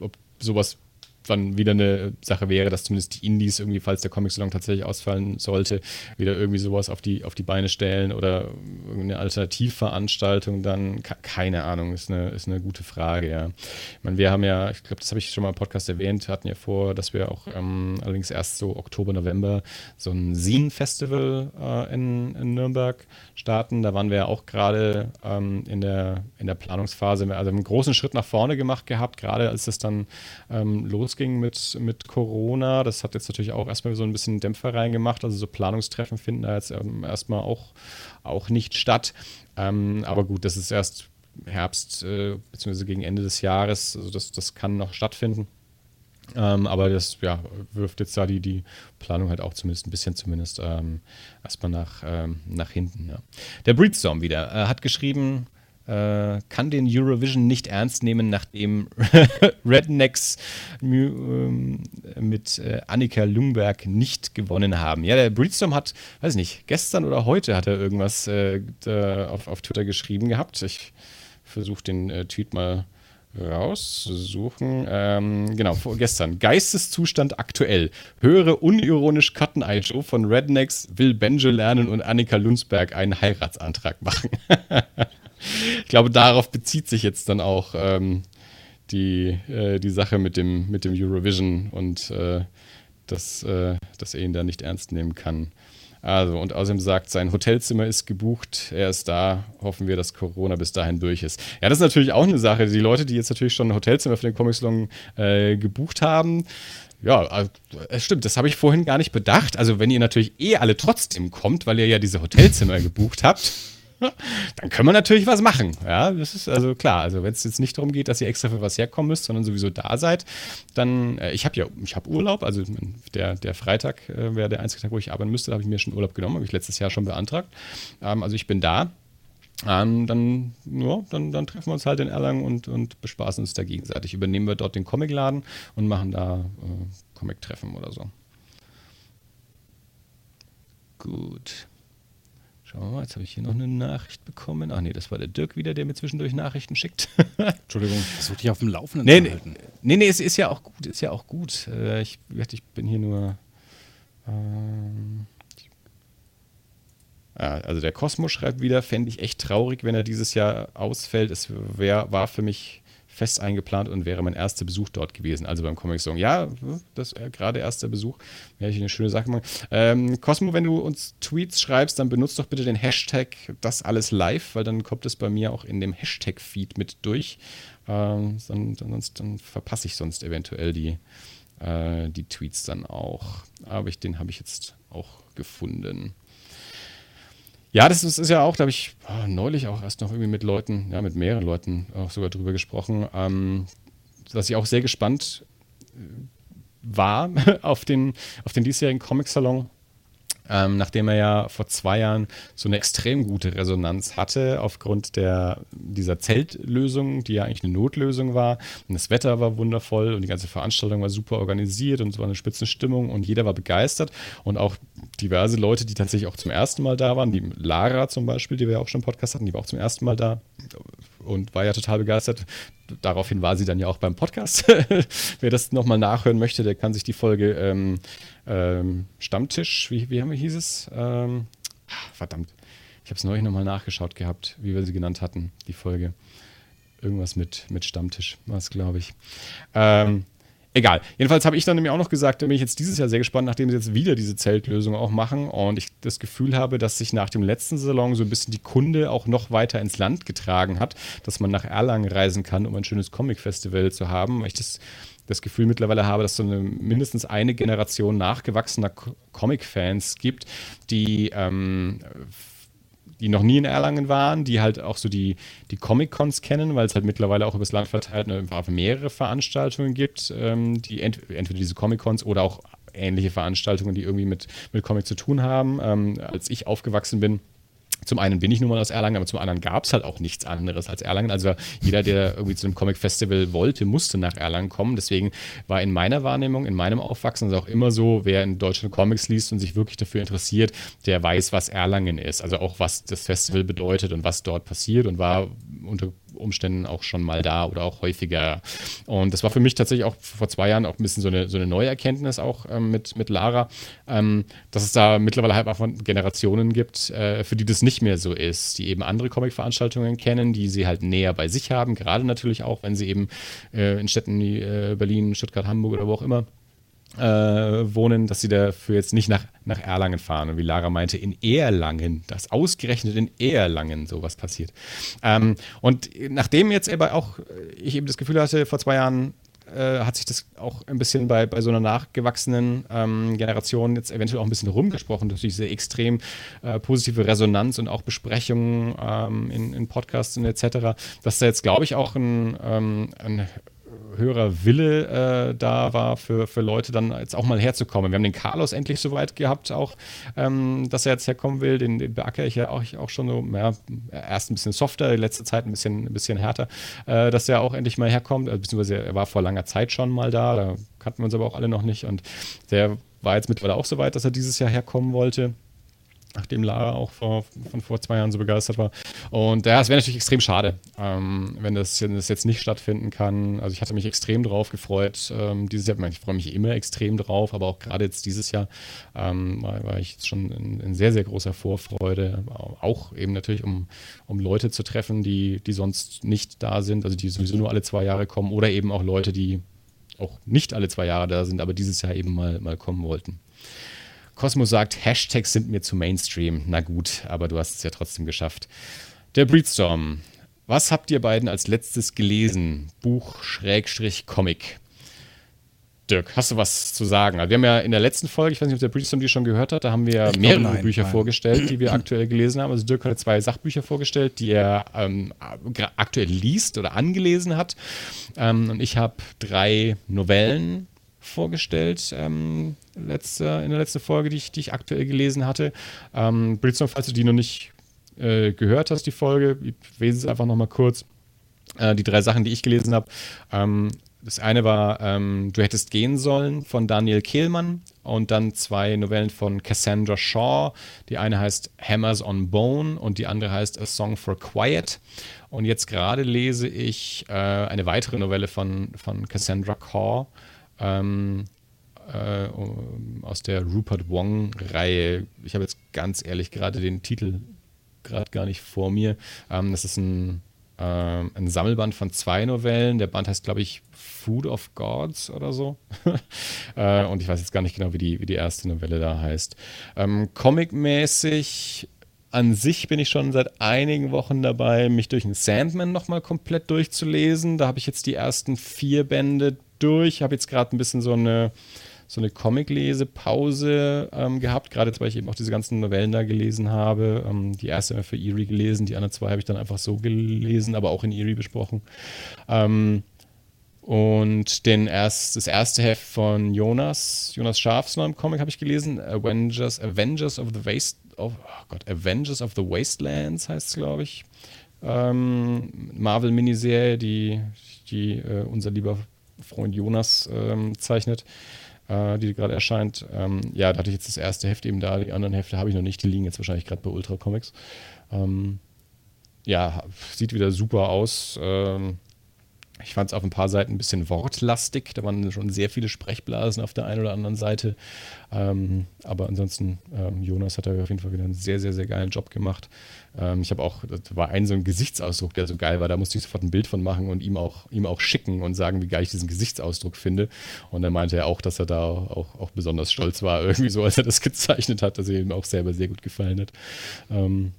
ob sowas dann wieder eine Sache wäre, dass zumindest die Indies irgendwie, falls der Comic-Salon tatsächlich ausfallen sollte, wieder irgendwie sowas auf die, auf die Beine stellen oder eine Alternativveranstaltung dann, keine Ahnung, ist eine, ist eine gute Frage, ja. Ich meine, wir haben ja, ich glaube, das habe ich schon mal im Podcast erwähnt, hatten ja vor, dass wir auch ähm, allerdings erst so Oktober, November so ein Scene-Festival äh, in, in Nürnberg starten. Da waren wir ja auch gerade ähm, in, der, in der Planungsphase, also einen großen Schritt nach vorne gemacht gehabt, gerade als das dann ähm, los losging mit, mit Corona. Das hat jetzt natürlich auch erstmal so ein bisschen Dämpfer reingemacht. Also so Planungstreffen finden da jetzt ähm, erstmal auch, auch nicht statt. Ähm, aber gut, das ist erst Herbst äh, bzw. gegen Ende des Jahres. Also das, das kann noch stattfinden. Ähm, aber das ja, wirft jetzt da die, die Planung halt auch zumindest ein bisschen zumindest ähm, erstmal nach, ähm, nach hinten. Ja. Der Breedstorm wieder äh, hat geschrieben, äh, kann den Eurovision nicht ernst nehmen, nachdem [laughs] Rednecks ähm, mit äh, Annika Lungberg nicht gewonnen haben. Ja, der Breedstorm hat, weiß nicht, gestern oder heute hat er irgendwas äh, auf, auf Twitter geschrieben gehabt. Ich versuche den äh, Tweet mal rauszusuchen. Ähm, genau, gestern. Geisteszustand aktuell. Höre unironisch Cotton Eye Joe von Rednecks, will Benjo lernen und Annika Lunsberg einen Heiratsantrag machen. [laughs] ich glaube, darauf bezieht sich jetzt dann auch ähm, die, äh, die Sache mit dem, mit dem Eurovision und äh, dass, äh, dass er ihn da nicht ernst nehmen kann. Also, und außerdem sagt, sein Hotelzimmer ist gebucht, er ist da, hoffen wir, dass Corona bis dahin durch ist. Ja, das ist natürlich auch eine Sache. Die Leute, die jetzt natürlich schon ein Hotelzimmer für den Comic Salon äh, gebucht haben, ja, äh, stimmt, das habe ich vorhin gar nicht bedacht. Also, wenn ihr natürlich eh alle trotzdem kommt, weil ihr ja diese Hotelzimmer [laughs] gebucht habt, [laughs] dann können wir natürlich was machen. Ja, das ist also klar. Also wenn es jetzt nicht darum geht, dass ihr extra für was herkommen müsst, sondern sowieso da seid, dann, äh, ich habe ja, ich habe Urlaub, also der, der Freitag äh, wäre der einzige Tag, wo ich arbeiten müsste, da habe ich mir schon Urlaub genommen, habe ich letztes Jahr schon beantragt. Ähm, also ich bin da. Ähm, dann, ja, dann, dann treffen wir uns halt in Erlangen und, und bespaßen uns da gegenseitig. Übernehmen wir dort den Comicladen und machen da äh, Comic-Treffen oder so. Gut. Schauen wir mal, jetzt habe ich hier noch eine Nachricht bekommen. Ach nee, das war der Dirk wieder, der mir zwischendurch Nachrichten schickt. [laughs] Entschuldigung, ich versuche dich auf dem Laufenden nee, zu halten. Nee, nee, es ist ja auch gut, ist ja auch gut. Äh, ich, ich bin hier nur. Ähm, also der Cosmo schreibt wieder, fände ich echt traurig, wenn er dieses Jahr ausfällt. Es wär, war für mich fest eingeplant und wäre mein erster Besuch dort gewesen, also beim Comic Song. Ja, das äh, gerade erster Besuch. Wäre ich eine schöne Sache machen. Ähm, Cosmo, wenn du uns Tweets schreibst, dann benutzt doch bitte den Hashtag das alles live, weil dann kommt es bei mir auch in dem Hashtag-Feed mit durch. Ähm, sonst, dann verpasse ich sonst eventuell die, äh, die Tweets dann auch. Aber ich, den habe ich jetzt auch gefunden. Ja, das ist, ist ja auch, da habe ich oh, neulich auch erst noch irgendwie mit Leuten, ja, mit mehreren Leuten auch sogar drüber gesprochen, ähm, dass ich auch sehr gespannt äh, war [laughs] auf den, auf den diesjährigen Comic-Salon ähm, nachdem er ja vor zwei Jahren so eine extrem gute Resonanz hatte aufgrund der, dieser Zeltlösung, die ja eigentlich eine Notlösung war. Und das Wetter war wundervoll und die ganze Veranstaltung war super organisiert und es war eine Spitzenstimmung und jeder war begeistert und auch diverse Leute, die tatsächlich auch zum ersten Mal da waren, die Lara zum Beispiel, die wir ja auch schon im Podcast hatten, die war auch zum ersten Mal da und war ja total begeistert. Daraufhin war sie dann ja auch beim Podcast. [laughs] Wer das nochmal nachhören möchte, der kann sich die Folge ähm, ähm, Stammtisch, wie, wie haben wir, hieß es? Ähm, verdammt, ich habe es neulich nochmal nachgeschaut gehabt, wie wir sie genannt hatten, die Folge. Irgendwas mit, mit Stammtisch war es, glaube ich. Ähm, Egal. Jedenfalls habe ich dann nämlich auch noch gesagt, da bin ich jetzt dieses Jahr sehr gespannt, nachdem sie jetzt wieder diese Zeltlösung auch machen und ich das Gefühl habe, dass sich nach dem letzten Salon so ein bisschen die Kunde auch noch weiter ins Land getragen hat, dass man nach Erlangen reisen kann, um ein schönes Comic-Festival zu haben. Weil ich das, das Gefühl mittlerweile habe, dass so eine, mindestens eine Generation nachgewachsener Comic-Fans gibt, die ähm, die noch nie in Erlangen waren, die halt auch so die, die Comic-Cons kennen, weil es halt mittlerweile auch übers Land verteilt mehrere Veranstaltungen gibt, ähm, die ent entweder diese Comic-Cons oder auch ähnliche Veranstaltungen, die irgendwie mit, mit Comic zu tun haben. Ähm, als ich aufgewachsen bin, zum einen bin ich nun mal aus Erlangen, aber zum anderen gab es halt auch nichts anderes als Erlangen. Also jeder, der irgendwie zu einem Comic-Festival wollte, musste nach Erlangen kommen. Deswegen war in meiner Wahrnehmung, in meinem Aufwachsen ist auch immer so, wer in Deutschland Comics liest und sich wirklich dafür interessiert, der weiß, was Erlangen ist. Also auch, was das Festival bedeutet und was dort passiert und war unter Umständen auch schon mal da oder auch häufiger. Und das war für mich tatsächlich auch vor zwei Jahren auch ein bisschen so eine, so eine neue Erkenntnis auch ähm, mit, mit Lara, ähm, dass es da mittlerweile halt auch von Generationen gibt, äh, für die das nicht mehr so ist, die eben andere Comic-Veranstaltungen kennen, die sie halt näher bei sich haben, gerade natürlich auch, wenn sie eben äh, in Städten wie äh, Berlin, Stuttgart, Hamburg oder wo auch immer äh, wohnen, dass sie dafür jetzt nicht nach, nach Erlangen fahren. Und wie Lara meinte, in Erlangen, dass ausgerechnet in Erlangen sowas passiert. Ähm, und nachdem jetzt aber auch ich eben das Gefühl hatte, vor zwei Jahren äh, hat sich das auch ein bisschen bei, bei so einer nachgewachsenen ähm, Generation jetzt eventuell auch ein bisschen rumgesprochen, durch diese extrem äh, positive Resonanz und auch Besprechungen ähm, in, in Podcasts und etc., dass da jetzt, glaube ich, auch ein, ähm, ein höherer Wille äh, da war für, für Leute dann jetzt auch mal herzukommen. Wir haben den Carlos endlich so weit gehabt, auch, ähm, dass er jetzt herkommen will. Den, den beackere ich ja auch, auch schon so, ja, erst ein bisschen softer, die letzte Zeit ein bisschen, ein bisschen härter, äh, dass er auch endlich mal herkommt. Also, beziehungsweise er war vor langer Zeit schon mal da, da kannten wir uns aber auch alle noch nicht. Und der war jetzt mittlerweile auch so weit, dass er dieses Jahr herkommen wollte nachdem Lara auch vor, von vor zwei Jahren so begeistert war. Und ja, es wäre natürlich extrem schade, ähm, wenn, das, wenn, das, jetzt nicht stattfinden kann. Also ich hatte mich extrem drauf gefreut. Ähm, dieses Jahr, ich freue mich immer extrem drauf, aber auch gerade jetzt dieses Jahr ähm, war, war, ich jetzt schon in, in, sehr, sehr großer Vorfreude. Auch eben natürlich, um, um Leute zu treffen, die, die sonst nicht da sind, also die sowieso nur alle zwei Jahre kommen oder eben auch Leute, die auch nicht alle zwei Jahre da sind, aber dieses Jahr eben mal, mal kommen wollten. Cosmo sagt, Hashtags sind mir zu Mainstream. Na gut, aber du hast es ja trotzdem geschafft. Der Breedstorm. Was habt ihr beiden als letztes gelesen? Buch, Schrägstrich, Comic. Dirk, hast du was zu sagen? Also wir haben ja in der letzten Folge, ich weiß nicht, ob der Bridgestone die schon gehört hat, da haben wir ich mehrere nein, Bücher nein. vorgestellt, die wir [clears throat] aktuell gelesen haben. Also Dirk hat zwei Sachbücher vorgestellt, die er ähm, aktuell liest oder angelesen hat. Ähm, und ich habe drei Novellen vorgestellt ähm, letzte, in der letzten Folge, die ich, die ich aktuell gelesen hatte. Ähm, Bridgestone, falls du die noch nicht äh, gehört hast, die Folge, ich lese es einfach nochmal kurz. Äh, die drei Sachen, die ich gelesen habe. Ähm, das eine war ähm, Du hättest gehen sollen von Daniel Kehlmann und dann zwei Novellen von Cassandra Shaw. Die eine heißt Hammers on Bone und die andere heißt A Song for Quiet. Und jetzt gerade lese ich äh, eine weitere Novelle von, von Cassandra Shaw ähm, äh, aus der Rupert Wong-Reihe. Ich habe jetzt ganz ehrlich gerade den Titel gerade gar nicht vor mir. Ähm, das ist ein ähm, ein Sammelband von zwei Novellen. Der Band heißt, glaube ich, Food of Gods oder so. [laughs] äh, und ich weiß jetzt gar nicht genau, wie die, wie die erste Novelle da heißt. Ähm, Comic-mäßig an sich bin ich schon seit einigen Wochen dabei, mich durch den Sandman nochmal komplett durchzulesen. Da habe ich jetzt die ersten vier Bände durch. Ich habe jetzt gerade ein bisschen so eine so eine Comic-Lesepause ähm, gehabt, gerade jetzt, weil ich eben auch diese ganzen Novellen da gelesen habe. Ähm, die erste für Erie gelesen, die anderen zwei habe ich dann einfach so gelesen, aber auch in Erie besprochen. Ähm, und den erst, das erste Heft von Jonas, Jonas Schafs neuem Comic habe ich gelesen, Avengers, Avengers of the Waste, of, oh Gott, Avengers of the Wastelands heißt es, glaube ich. Ähm, Marvel-Miniserie, die, die äh, unser lieber Freund Jonas ähm, zeichnet äh, die gerade erscheint. Ähm, ja, da hatte ich jetzt das erste Heft eben da, die anderen Hefte habe ich noch nicht, die liegen jetzt wahrscheinlich gerade bei Ultra Comics. Ähm, ja, sieht wieder super aus. Ich fand es auf ein paar Seiten ein bisschen wortlastig. Da waren schon sehr viele Sprechblasen auf der einen oder anderen Seite. Ähm, aber ansonsten, ähm, Jonas hat da auf jeden Fall wieder einen sehr, sehr, sehr geilen Job gemacht. Ähm, ich habe auch, das war ein so ein Gesichtsausdruck, der so geil war. Da musste ich sofort ein Bild von machen und ihm auch, ihm auch schicken und sagen, wie geil ich diesen Gesichtsausdruck finde. Und dann meinte er auch, dass er da auch, auch besonders stolz war, [laughs] irgendwie so, als er das gezeichnet hat, dass er ihm auch selber sehr gut gefallen hat. Ähm,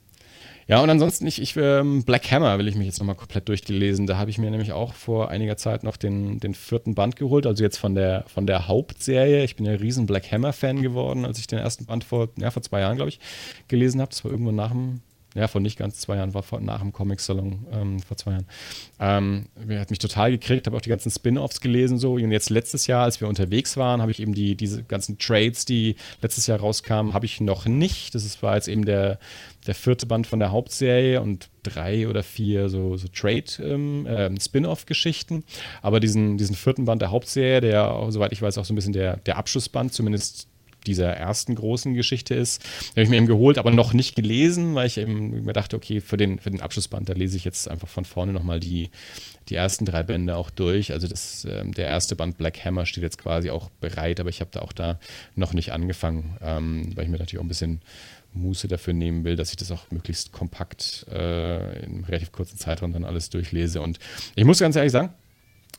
ja, und ansonsten, ich, ich ähm, Black Hammer will ich mich jetzt nochmal komplett durchgelesen. Da habe ich mir nämlich auch vor einiger Zeit noch den, den vierten Band geholt, also jetzt von der, von der Hauptserie. Ich bin ja riesen Black Hammer-Fan geworden, als ich den ersten Band vor, ja, vor zwei Jahren, glaube ich, gelesen habe. Das war irgendwo nach dem ja, vor nicht ganz zwei Jahren, war vor, nach dem Comic-Salon ähm, vor zwei Jahren. Ähm, hat mich total gekriegt, habe auch die ganzen Spin-Offs gelesen so. Und jetzt letztes Jahr, als wir unterwegs waren, habe ich eben die, diese ganzen Trades, die letztes Jahr rauskamen, habe ich noch nicht. Das war jetzt eben der, der vierte Band von der Hauptserie und drei oder vier so, so Trade-Spin-Off-Geschichten. Ähm, äh, Aber diesen, diesen vierten Band der Hauptserie, der, soweit ich weiß, auch so ein bisschen der, der Abschlussband, zumindest dieser ersten großen Geschichte ist. Den habe ich mir eben geholt, aber noch nicht gelesen, weil ich eben mir dachte, okay, für den, für den Abschlussband, da lese ich jetzt einfach von vorne nochmal die, die ersten drei Bände auch durch. Also das, äh, der erste Band Black Hammer steht jetzt quasi auch bereit, aber ich habe da auch da noch nicht angefangen, ähm, weil ich mir natürlich auch ein bisschen Muße dafür nehmen will, dass ich das auch möglichst kompakt äh, in relativ kurzen Zeitraum dann alles durchlese. Und ich muss ganz ehrlich sagen,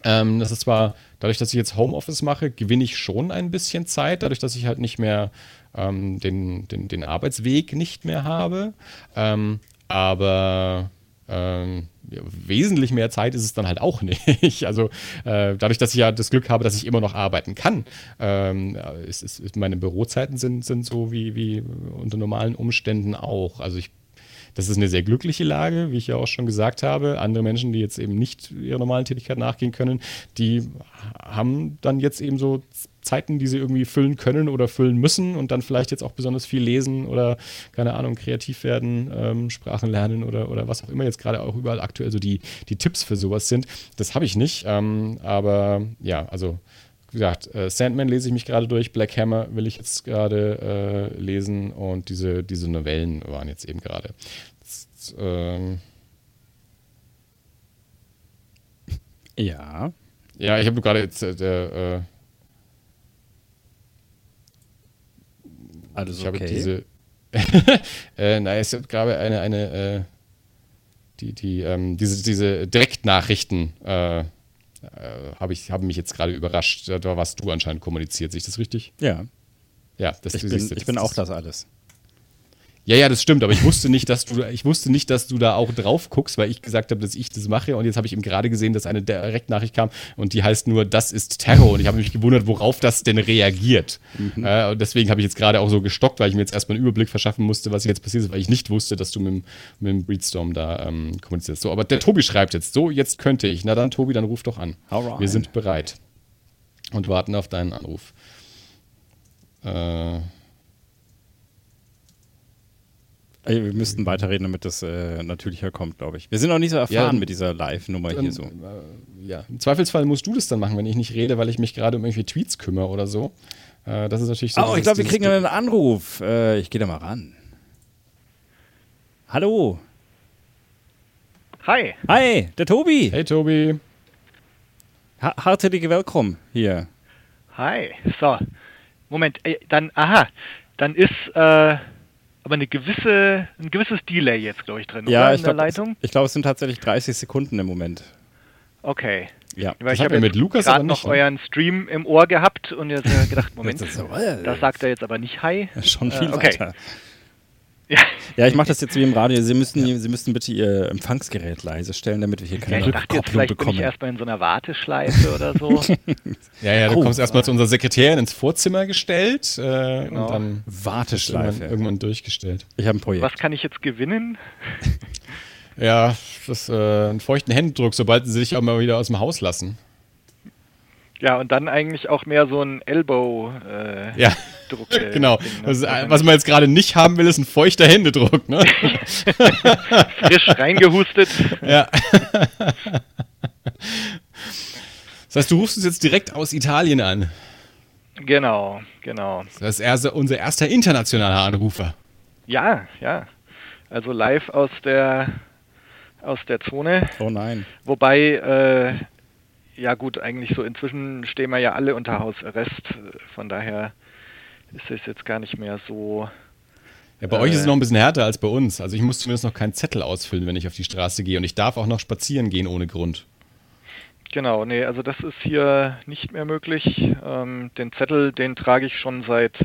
ähm, das ist zwar, dadurch, dass ich jetzt Homeoffice mache, gewinne ich schon ein bisschen Zeit, dadurch, dass ich halt nicht mehr ähm, den, den, den Arbeitsweg nicht mehr habe. Ähm, aber ähm, ja, wesentlich mehr Zeit ist es dann halt auch [laughs] nicht. Also äh, dadurch, dass ich ja das Glück habe, dass ich immer noch arbeiten kann, ähm, ist, ist, meine Bürozeiten sind, sind so wie, wie unter normalen Umständen auch. Also ich das ist eine sehr glückliche Lage, wie ich ja auch schon gesagt habe. Andere Menschen, die jetzt eben nicht ihrer normalen Tätigkeit nachgehen können, die haben dann jetzt eben so Zeiten, die sie irgendwie füllen können oder füllen müssen und dann vielleicht jetzt auch besonders viel lesen oder, keine Ahnung, kreativ werden, ähm, Sprachen lernen oder, oder was auch immer jetzt gerade auch überall aktuell so die, die Tipps für sowas sind. Das habe ich nicht. Ähm, aber ja, also gesagt, äh, Sandman lese ich mich gerade durch, Black Hammer will ich jetzt gerade äh, lesen und diese, diese Novellen waren jetzt eben gerade. Ähm ja. Ja, ich habe gerade jetzt äh, der. Äh, Alles ich okay. habe diese. [laughs] äh, nein, es gibt gerade eine, eine äh, die, die, ähm, diese, diese Direktnachrichten äh, äh, habe ich, haben mich jetzt gerade überrascht. Da warst du anscheinend kommuniziert. Sehe ich das richtig? Ja. Ja, das ich bin, ich bin auch das alles. Ja, ja, das stimmt, aber ich wusste nicht, dass du, ich wusste nicht, dass du da auch drauf guckst, weil ich gesagt habe, dass ich das mache und jetzt habe ich eben gerade gesehen, dass eine Direktnachricht kam und die heißt nur, das ist Terror und ich habe mich gewundert, worauf das denn reagiert. Mhm. Äh, und deswegen habe ich jetzt gerade auch so gestockt, weil ich mir jetzt erstmal einen Überblick verschaffen musste, was jetzt passiert ist, weil ich nicht wusste, dass du mit, mit dem Breedstorm da ähm, kommunizierst. So, aber der Tobi schreibt jetzt, so, jetzt könnte ich. Na dann, Tobi, dann ruf doch an. Wir sind bereit und warten auf deinen Anruf. Äh, wir müssten weiterreden, damit das äh, natürlicher kommt, glaube ich. Wir sind noch nicht so erfahren ja, mit dieser Live-Nummer hier so. Äh, ja, im Zweifelsfall musst du das dann machen, wenn ich nicht rede, weil ich mich gerade um irgendwelche Tweets kümmere oder so. Äh, das ist natürlich so. Oh, ich glaube, wir kriegen einen Anruf. Äh, ich gehe da mal ran. Hallo. Hi. Hi, der Tobi. Hey, Tobi. Ha hartelig willkommen hier. Hi. So, Moment, äh, dann, aha, dann ist äh, aber eine gewisse, ein gewisses Delay jetzt, glaube ich, drin, ja, oder? Ich glaub, Leitung? ich glaube, es sind tatsächlich 30 Sekunden im Moment. Okay. Ja, Weil ich habe mit Lukas gerade noch ne? euren Stream im Ohr gehabt und jetzt gedacht, [laughs] Moment, das, so, äh, das sagt er jetzt aber nicht Hi. [laughs] Schon viel äh, okay. weiter. Ja, [laughs] ja ich mache das jetzt wie im Radio. Sie müssen, ja. Sie müssen bitte Ihr Empfangsgerät leise stellen, damit wir hier keine ja, ich dachte jetzt, vielleicht bekommen. bin ich erstmal in so einer Warteschleife oder so. [laughs] ja, ja, du oh, kommst erstmal zu unserer Sekretärin ins Vorzimmer gestellt äh, genau. und dann Warteschleife. Irgendwann, durchgestellt. Ich habe ein Projekt. Was kann ich jetzt gewinnen? [laughs] ja, das, äh, einen feuchten Händedruck, sobald sie sich auch mal wieder aus dem Haus lassen. Ja, und dann eigentlich auch mehr so ein Elbow-Druck. Äh, ja, [laughs] äh, genau. Ne? was, was, man jetzt gerade nicht haben will, ist ein feuchter Händedruck. Ne? [laughs] Frisch reingehustet. Ja. [laughs] Das heißt, du rufst uns jetzt direkt aus Italien an. Genau, genau. Das ist unser erster internationaler Anrufer. Ja, ja. Also live aus der aus der Zone. Oh nein. Wobei äh, ja gut, eigentlich so inzwischen stehen wir ja alle unter Hausarrest. Von daher ist es jetzt gar nicht mehr so. Ja, bei äh, euch ist es noch ein bisschen härter als bei uns. Also ich muss zumindest noch keinen Zettel ausfüllen, wenn ich auf die Straße gehe. Und ich darf auch noch spazieren gehen ohne Grund. Genau, nee, also das ist hier nicht mehr möglich. Ähm, den Zettel, den trage ich schon seit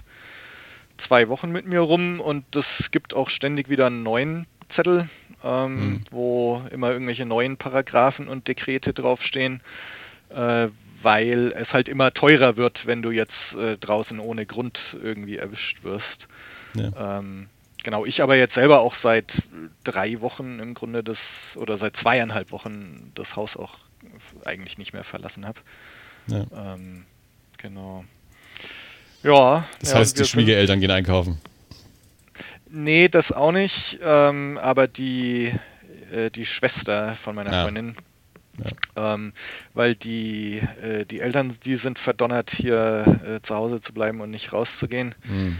zwei Wochen mit mir rum und es gibt auch ständig wieder einen neuen Zettel, ähm, hm. wo immer irgendwelche neuen Paragraphen und Dekrete draufstehen äh, weil es halt immer teurer wird, wenn du jetzt äh, draußen ohne Grund irgendwie erwischt wirst. Ja. Ähm, genau, ich aber jetzt selber auch seit drei Wochen im Grunde das, oder seit zweieinhalb Wochen das Haus auch eigentlich nicht mehr verlassen habe. Ja. Ähm, genau. Ja. Das heißt, ja, die Schwiegereltern gehen einkaufen? Nee, das auch nicht, ähm, aber die, äh, die Schwester von meiner ja. Freundin, ja. Ähm, weil die, äh, die Eltern, die sind verdonnert, hier äh, zu Hause zu bleiben und nicht rauszugehen. Mhm,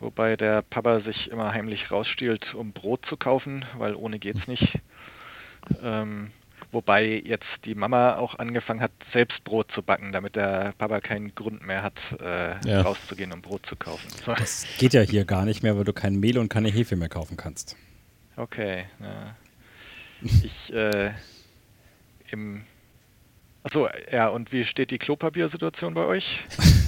Wobei der Papa sich immer heimlich rausstiehlt, um Brot zu kaufen, weil ohne geht's mhm. nicht. Ähm, wobei jetzt die Mama auch angefangen hat, selbst Brot zu backen, damit der Papa keinen Grund mehr hat, äh, ja. rauszugehen, um Brot zu kaufen. So. Das geht ja hier gar nicht mehr, weil du kein Mehl und keine Hefe mehr kaufen kannst. Okay, ja. [laughs] Ich, äh, im. Achso, ja, und wie steht die Klopapiersituation bei euch? [laughs]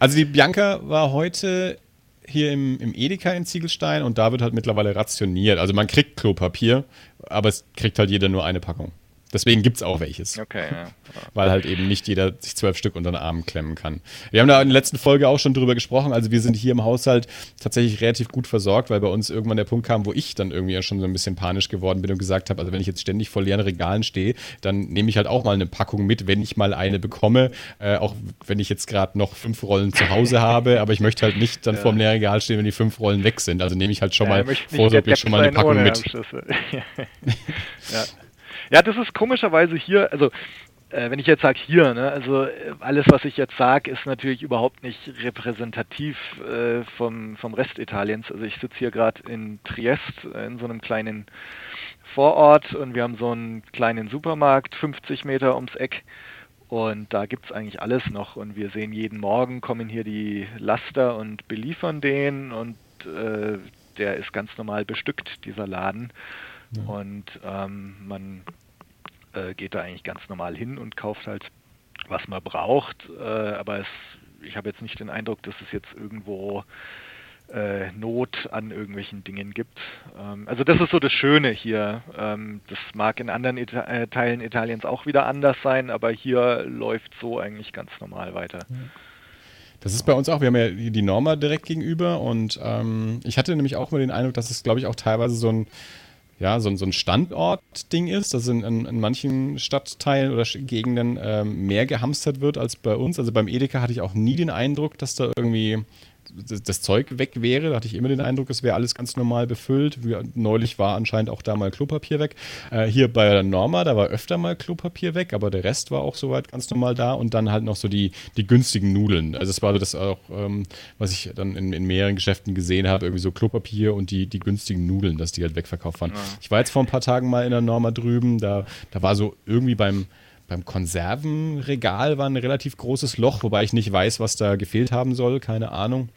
Also die Bianca war heute hier im, im Edeka in Ziegelstein und da wird halt mittlerweile rationiert. Also man kriegt Klopapier, aber es kriegt halt jeder nur eine Packung. Deswegen gibt es auch welches. Okay, ja. Weil halt eben nicht jeder sich zwölf Stück unter den Arm klemmen kann. Wir haben da in der letzten Folge auch schon drüber gesprochen. Also wir sind hier im Haushalt tatsächlich relativ gut versorgt, weil bei uns irgendwann der Punkt kam, wo ich dann irgendwie schon so ein bisschen panisch geworden bin und gesagt habe, also wenn ich jetzt ständig vor leeren Regalen stehe, dann nehme ich halt auch mal eine Packung mit, wenn ich mal eine bekomme. Äh, auch wenn ich jetzt gerade noch fünf Rollen zu Hause [laughs] habe, aber ich möchte halt nicht dann ja. vor dem leeren Regal stehen, wenn die fünf Rollen weg sind. Also nehme ich halt schon ja, mal vorsorglich schon mal eine Packung mit. [laughs] ja. [laughs] Ja, das ist komischerweise hier, also äh, wenn ich jetzt sage hier, ne, also äh, alles, was ich jetzt sage, ist natürlich überhaupt nicht repräsentativ äh, vom, vom Rest Italiens. Also ich sitze hier gerade in Triest, äh, in so einem kleinen Vorort und wir haben so einen kleinen Supermarkt, 50 Meter ums Eck. Und da gibt es eigentlich alles noch. Und wir sehen jeden Morgen, kommen hier die Laster und beliefern den. Und äh, der ist ganz normal bestückt, dieser Laden. Ja. Und ähm, man äh, geht da eigentlich ganz normal hin und kauft halt, was man braucht. Äh, aber es, ich habe jetzt nicht den Eindruck, dass es jetzt irgendwo äh, Not an irgendwelchen Dingen gibt. Ähm, also das ist so das Schöne hier. Ähm, das mag in anderen Ita äh, Teilen Italiens auch wieder anders sein, aber hier läuft so eigentlich ganz normal weiter. Das ist bei uns auch. Wir haben ja die Norma direkt gegenüber und ähm, ich hatte nämlich auch mal den Eindruck, dass es, glaube ich, auch teilweise so ein ja, so, so ein Standort-Ding ist, dass in, in, in, manchen Stadtteilen oder Gegenden ähm, mehr gehamstert wird als bei uns. Also beim Edeka hatte ich auch nie den Eindruck, dass da irgendwie das, das, Zeug weg wäre. Da hatte ich immer den Eindruck, es wäre alles ganz normal befüllt. Wie, neulich war anscheinend auch da mal Klopapier weg. Äh, hier bei der Norma, da war öfter mal Klopapier weg, aber der Rest war auch soweit ganz normal da. Und dann halt noch so die, die günstigen Nudeln. Also es war so das auch, ähm, was ich dann in, in, mehreren Geschäften gesehen habe, irgendwie so Klopapier und die, die günstigen Nudeln, dass die halt wegverkauft waren. Ja. Ich war jetzt vor ein paar Tagen mal in der Norma drüben, da, da war so irgendwie beim beim Konservenregal war ein relativ großes Loch, wobei ich nicht weiß, was da gefehlt haben soll, keine Ahnung.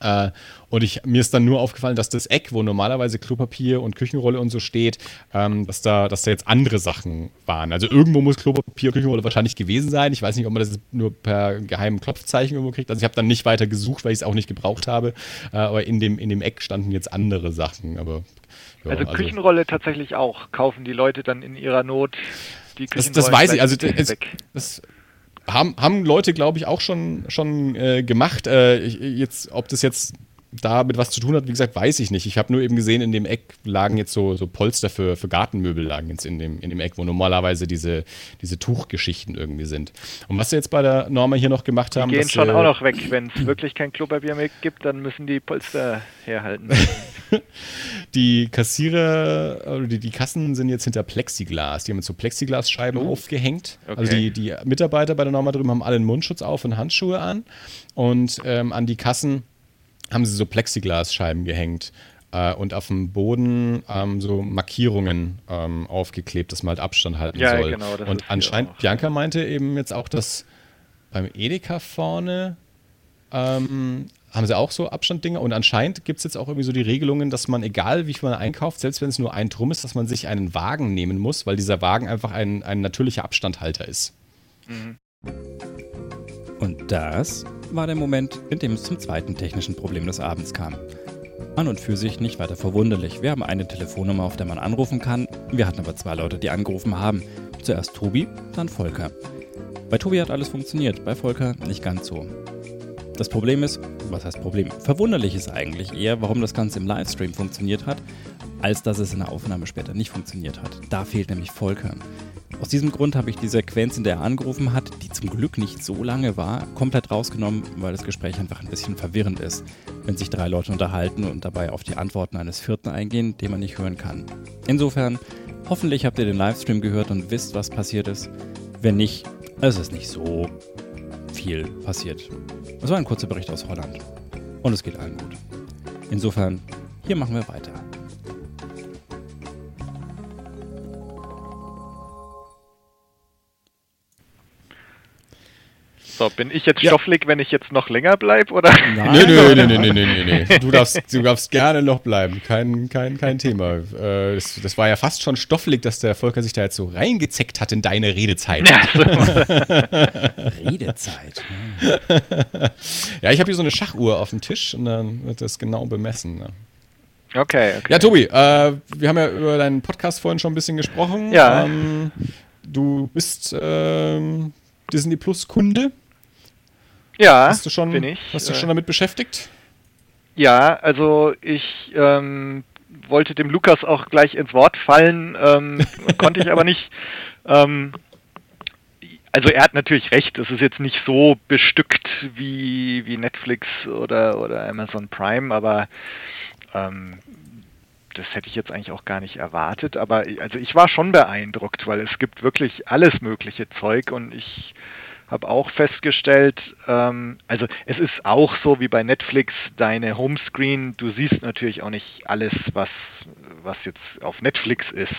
Äh, und ich, mir ist dann nur aufgefallen, dass das Eck, wo normalerweise Klopapier und Küchenrolle und so steht, ähm, dass, da, dass da jetzt andere Sachen waren. Also irgendwo muss Klopapier und Küchenrolle wahrscheinlich gewesen sein. Ich weiß nicht, ob man das nur per geheimen Klopfzeichen irgendwo kriegt. Also ich habe dann nicht weiter gesucht, weil ich es auch nicht gebraucht habe. Äh, aber in dem, in dem Eck standen jetzt andere Sachen. Aber, ja, also, also Küchenrolle tatsächlich auch. Kaufen die Leute dann in ihrer Not die Küchenrolle? Das, das weiß ich. Also das, das haben, haben Leute, glaube ich, auch schon, schon äh, gemacht. Äh, jetzt, ob das jetzt damit was zu tun hat, wie gesagt, weiß ich nicht. Ich habe nur eben gesehen, in dem Eck lagen jetzt so, so Polster für, für Gartenmöbel lagen jetzt in dem, in dem Eck, wo normalerweise diese, diese Tuchgeschichten irgendwie sind. Und was sie jetzt bei der Norma hier noch gemacht haben. Die gehen schon äh, auch noch weg. Wenn es wirklich kein Klopapier mehr gibt, dann müssen die Polster herhalten. [laughs] die Kassierer, oder die, die Kassen sind jetzt hinter Plexiglas. Die haben jetzt so Plexiglasscheiben oh. aufgehängt. Okay. Also die, die Mitarbeiter bei der Norma drüben haben alle einen Mundschutz auf und Handschuhe an. Und ähm, an die Kassen haben sie so Plexiglasscheiben gehängt äh, und auf dem Boden ähm, so Markierungen ähm, aufgeklebt, dass man halt Abstand halten ja, soll. Genau, und anscheinend, Bianca meinte eben jetzt auch, dass beim Edeka vorne ähm, haben sie auch so Abstanddinger und anscheinend gibt es jetzt auch irgendwie so die Regelungen, dass man, egal wie viel man einkauft, selbst wenn es nur ein Drum ist, dass man sich einen Wagen nehmen muss, weil dieser Wagen einfach ein, ein natürlicher Abstandhalter ist. Mhm. Und das war der Moment, in dem es zum zweiten technischen Problem des Abends kam. An und für sich nicht weiter verwunderlich. Wir haben eine Telefonnummer, auf der man anrufen kann. Wir hatten aber zwei Leute, die angerufen haben. Zuerst Tobi, dann Volker. Bei Tobi hat alles funktioniert, bei Volker nicht ganz so. Das Problem ist, was heißt Problem? Verwunderlich ist eigentlich eher, warum das Ganze im Livestream funktioniert hat, als dass es in der Aufnahme später nicht funktioniert hat. Da fehlt nämlich Volker. Aus diesem Grund habe ich die Sequenz, in der er angerufen hat, die zum Glück nicht so lange war, komplett rausgenommen, weil das Gespräch einfach ein bisschen verwirrend ist, wenn sich drei Leute unterhalten und dabei auf die Antworten eines vierten eingehen, den man nicht hören kann. Insofern, hoffentlich habt ihr den Livestream gehört und wisst, was passiert ist. Wenn nicht, es ist nicht so viel passiert. Es war ein kurzer Bericht aus Holland. Und es geht allen gut. Insofern, hier machen wir weiter. So, bin ich jetzt ja. stofflig, wenn ich jetzt noch länger bleibe, oder? Nein, nö, nö, nö, nö, nö, nö, nö. Du darfst, du darfst gerne noch bleiben. Kein, kein, kein Thema. Äh, das, das, war ja fast schon stoffelig, dass der Volker sich da jetzt so reingezeckt hat in deine Redezeit. Ja. [laughs] Redezeit. ja, ich habe hier so eine Schachuhr auf dem Tisch und dann wird das genau bemessen. Ne? Okay, okay. Ja, Tobi, äh, wir haben ja über deinen Podcast vorhin schon ein bisschen gesprochen. Ja. Ähm, du bist ähm, Disney Plus Kunde. Ja, hast du schon, bin ich. Hast du schon damit beschäftigt? Ja, also ich ähm, wollte dem Lukas auch gleich ins Wort fallen, ähm, [laughs] konnte ich aber nicht. Ähm, also er hat natürlich recht, es ist jetzt nicht so bestückt wie, wie Netflix oder, oder Amazon Prime, aber ähm, das hätte ich jetzt eigentlich auch gar nicht erwartet. Aber also ich war schon beeindruckt, weil es gibt wirklich alles mögliche Zeug und ich habe auch festgestellt, ähm, also es ist auch so wie bei Netflix, deine Homescreen, du siehst natürlich auch nicht alles, was, was jetzt auf Netflix ist.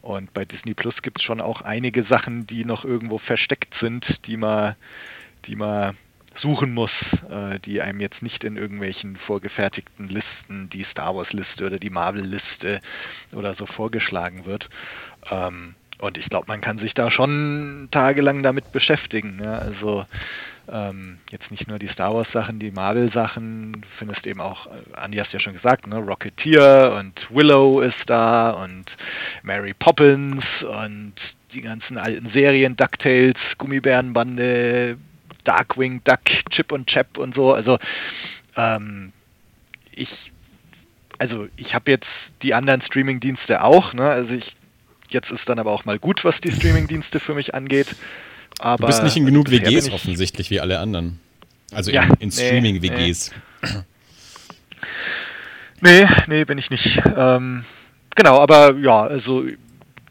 Und bei Disney Plus gibt es schon auch einige Sachen, die noch irgendwo versteckt sind, die man, die man suchen muss, äh, die einem jetzt nicht in irgendwelchen vorgefertigten Listen, die Star Wars Liste oder die Marvel Liste oder so vorgeschlagen wird. Ähm, und ich glaube, man kann sich da schon tagelang damit beschäftigen. Ja? Also ähm, jetzt nicht nur die Star Wars Sachen, die Marvel Sachen, du findest eben auch, äh, Andy hast ja schon gesagt, ne, Rocketeer und Willow ist da und Mary Poppins und die ganzen alten Serien, DuckTales, Gummibärenbande, Darkwing Duck, Chip und Chap und so. Also ähm, ich, also ich habe jetzt die anderen Streaming-Dienste auch. Ne? Also ich, jetzt ist dann aber auch mal gut, was die Streaming-Dienste für mich angeht. Aber du bist nicht in genug WGs offensichtlich wie alle anderen. Also ja, in, in Streaming-WGs. Nee. nee, nee, bin ich nicht. Ähm, genau, aber ja, also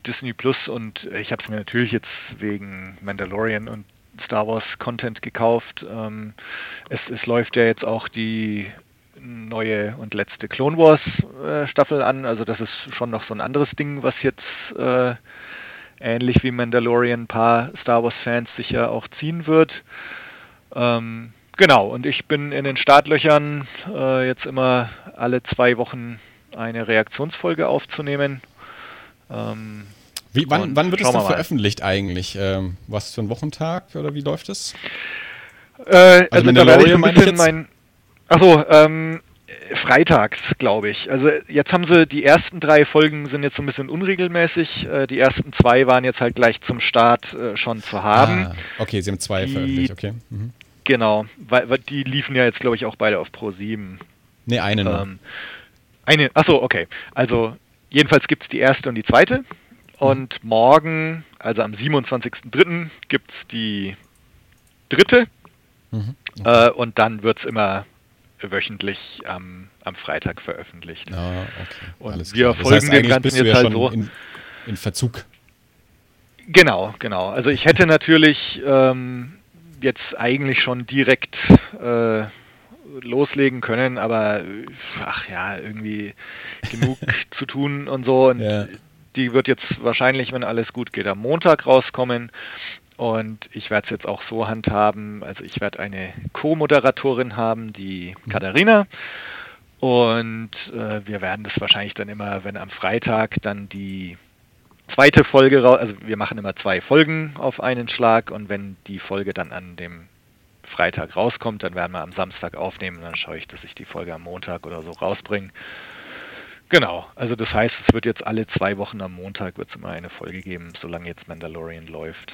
Disney Plus und ich habe es mir natürlich jetzt wegen Mandalorian und Star Wars Content gekauft. Ähm, es, es, läuft ja jetzt auch die neue und letzte Clone Wars äh, Staffel an. Also das ist schon noch so ein anderes Ding, was jetzt äh, ähnlich wie Mandalorian ein paar Star Wars Fans sicher auch ziehen wird. Ähm, genau, und ich bin in den Startlöchern äh, jetzt immer alle zwei Wochen eine Reaktionsfolge aufzunehmen. Ähm, wie, wann, wann, wird es denn veröffentlicht eigentlich? Ähm, was für ein Wochentag oder wie läuft es? Äh, also, also da werde ich ein bisschen mein. Achso, ähm, freitags, glaube ich. Also jetzt haben sie, die ersten drei Folgen sind jetzt so ein bisschen unregelmäßig. Äh, die ersten zwei waren jetzt halt gleich zum Start äh, schon zu haben. Ah, okay, sie haben zwei die, veröffentlicht, okay. Mhm. Genau, weil, weil, die liefen ja jetzt, glaube ich, auch beide auf Pro 7. Ne, eine nur. Ähm, eine, achso, okay. Also jedenfalls gibt es die erste und die zweite. Und morgen, also am 27.03., gibt es die dritte. Mhm. Okay. Äh, und dann wird es immer wöchentlich am, am Freitag veröffentlicht. Ah, okay. Und Alles wir klar. folgen dem Ganzen jetzt ja halt so. In, in, Verzug. Genau, genau. Also ich hätte natürlich ähm, jetzt eigentlich schon direkt äh, loslegen können, aber ach ja, irgendwie genug [laughs] zu tun und so. Und ja. die wird jetzt wahrscheinlich, wenn alles gut geht, am Montag rauskommen. Und ich werde es jetzt auch so handhaben, also ich werde eine Co-Moderatorin haben, die mhm. Katharina. Und äh, wir werden das wahrscheinlich dann immer, wenn am Freitag dann die zweite Folge raus, also wir machen immer zwei Folgen auf einen Schlag und wenn die Folge dann an dem Freitag rauskommt, dann werden wir am Samstag aufnehmen und dann schaue ich, dass ich die Folge am Montag oder so rausbringe. Genau, also das heißt, es wird jetzt alle zwei Wochen am Montag wird es immer eine Folge geben, solange jetzt Mandalorian läuft.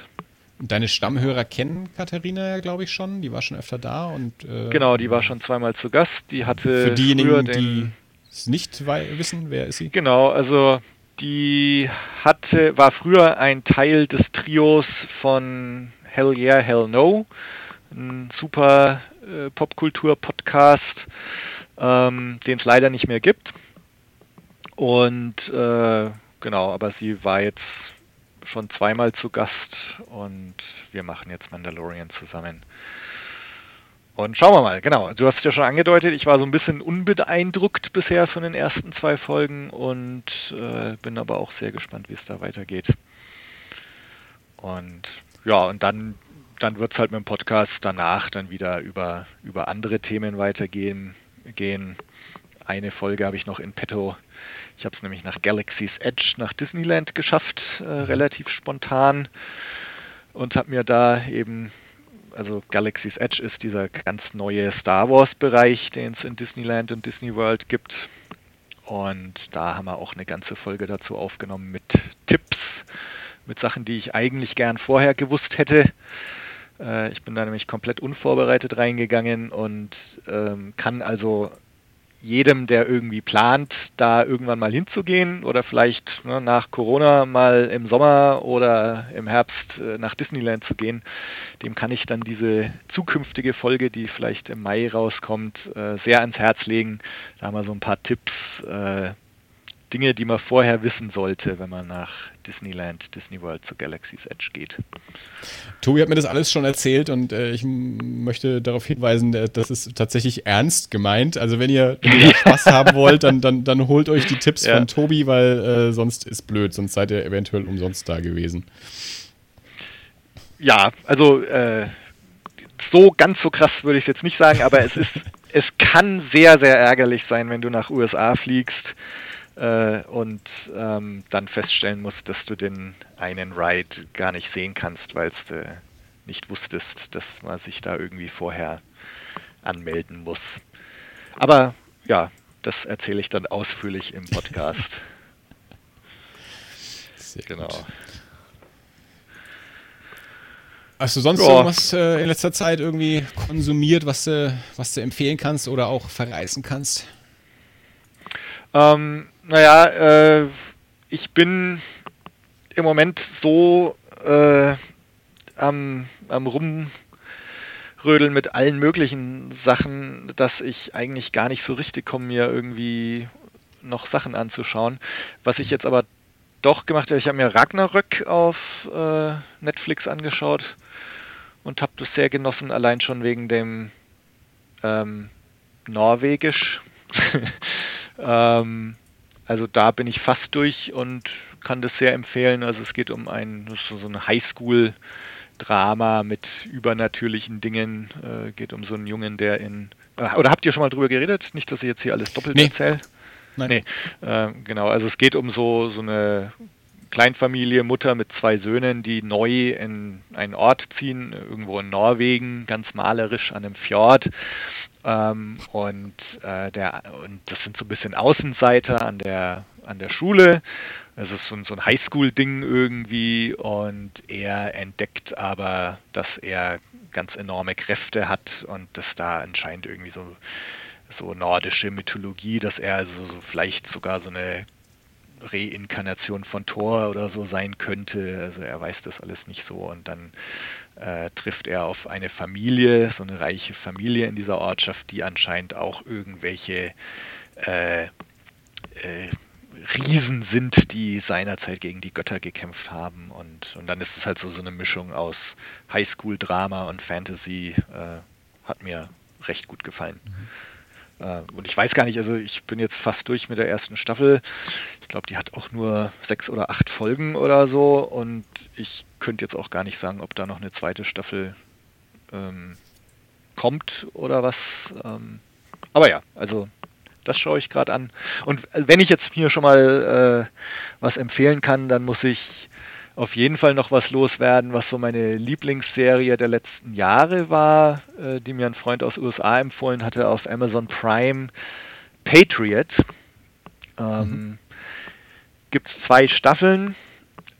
Deine Stammhörer kennen Katharina ja, glaube ich, schon. Die war schon öfter da und äh, genau, die war schon zweimal zu Gast. Die hatte für diejenigen, die es nicht wissen, wer ist sie? Genau, also die hatte war früher ein Teil des Trios von Hell Yeah, Hell No ein super äh, Popkultur-Podcast, ähm, den es leider nicht mehr gibt. Und äh, genau, aber sie war jetzt schon zweimal zu Gast und wir machen jetzt Mandalorian zusammen. Und schauen wir mal, genau. Du hast es ja schon angedeutet, ich war so ein bisschen unbeeindruckt bisher von den ersten zwei Folgen und äh, bin aber auch sehr gespannt, wie es da weitergeht. Und ja, und dann dann wird es halt mit dem Podcast danach dann wieder über, über andere Themen weitergehen. Gehen. Eine Folge habe ich noch in petto. Ich habe es nämlich nach Galaxy's Edge nach Disneyland geschafft, äh, mhm. relativ spontan. Und habe mir da eben, also Galaxy's Edge ist dieser ganz neue Star Wars-Bereich, den es in Disneyland und Disney World gibt. Und da haben wir auch eine ganze Folge dazu aufgenommen mit Tipps, mit Sachen, die ich eigentlich gern vorher gewusst hätte. Äh, ich bin da nämlich komplett unvorbereitet reingegangen und ähm, kann also jedem, der irgendwie plant, da irgendwann mal hinzugehen oder vielleicht ne, nach Corona mal im Sommer oder im Herbst äh, nach Disneyland zu gehen, dem kann ich dann diese zukünftige Folge, die vielleicht im Mai rauskommt, äh, sehr ans Herz legen. Da haben wir so ein paar Tipps, äh, Dinge, die man vorher wissen sollte, wenn man nach Disneyland, Disney World zu Galaxy's Edge geht. Tobi hat mir das alles schon erzählt und äh, ich möchte darauf hinweisen, äh, das ist tatsächlich ernst gemeint. Also wenn ihr, [laughs] wenn ihr Spaß haben wollt, dann, dann, dann holt euch die Tipps ja. von Tobi, weil äh, sonst ist blöd, sonst seid ihr eventuell umsonst da gewesen. Ja, also äh, so ganz so krass würde ich es jetzt nicht sagen, aber es ist, es kann sehr, sehr ärgerlich sein, wenn du nach USA fliegst äh, und ähm, dann feststellen musst, dass du den einen Ride gar nicht sehen kannst, weil es nicht wusstest, dass man sich da irgendwie vorher anmelden muss. Aber ja, das erzähle ich dann ausführlich im Podcast. [laughs] Sehr genau. Gut. Hast du sonst ja. irgendwas äh, in letzter Zeit irgendwie konsumiert, was du, was du empfehlen kannst oder auch verreißen kannst? Ähm, naja, äh, ich bin im Moment so äh, am, am Rumrödeln mit allen möglichen Sachen, dass ich eigentlich gar nicht so richtig komme, mir irgendwie noch Sachen anzuschauen. Was ich jetzt aber doch gemacht habe, ich habe mir Ragnarök auf äh, Netflix angeschaut und habe das sehr genossen, allein schon wegen dem ähm, Norwegisch. [laughs] ähm, also da bin ich fast durch und kann das sehr empfehlen. Also es geht um ein so, ein Highschool-Drama mit übernatürlichen Dingen. Äh, geht um so einen Jungen, der in äh, oder habt ihr schon mal drüber geredet? Nicht, dass ich jetzt hier alles doppelt nee. erzähle. Nein. Nee, äh, genau. Also es geht um so so eine Kleinfamilie, Mutter mit zwei Söhnen, die neu in einen Ort ziehen, irgendwo in Norwegen, ganz malerisch an einem Fjord. Ähm, und, äh, der, und das sind so ein bisschen Außenseiter an der, an der Schule. Es ist so, so ein Highschool-Ding irgendwie und er entdeckt aber, dass er ganz enorme Kräfte hat und dass da anscheinend irgendwie so, so nordische Mythologie, dass er also so vielleicht sogar so eine Reinkarnation von Thor oder so sein könnte. Also er weiß das alles nicht so und dann äh, trifft er auf eine Familie, so eine reiche Familie in dieser Ortschaft, die anscheinend auch irgendwelche äh, äh, Riesen sind, die seinerzeit gegen die Götter gekämpft haben und, und dann ist es halt so, so eine Mischung aus Highschool-Drama und Fantasy. Äh, hat mir recht gut gefallen. Mhm. Äh, und ich weiß gar nicht, also ich bin jetzt fast durch mit der ersten Staffel. Ich glaube, die hat auch nur sechs oder acht Folgen oder so. Und ich könnte jetzt auch gar nicht sagen, ob da noch eine zweite Staffel ähm, kommt oder was. Ähm, aber ja, also das schaue ich gerade an. Und wenn ich jetzt hier schon mal äh, was empfehlen kann, dann muss ich auf jeden Fall noch was loswerden, was so meine Lieblingsserie der letzten Jahre war, äh, die mir ein Freund aus USA empfohlen hatte auf Amazon Prime, Patriot. Ähm, mhm. Gibt es zwei Staffeln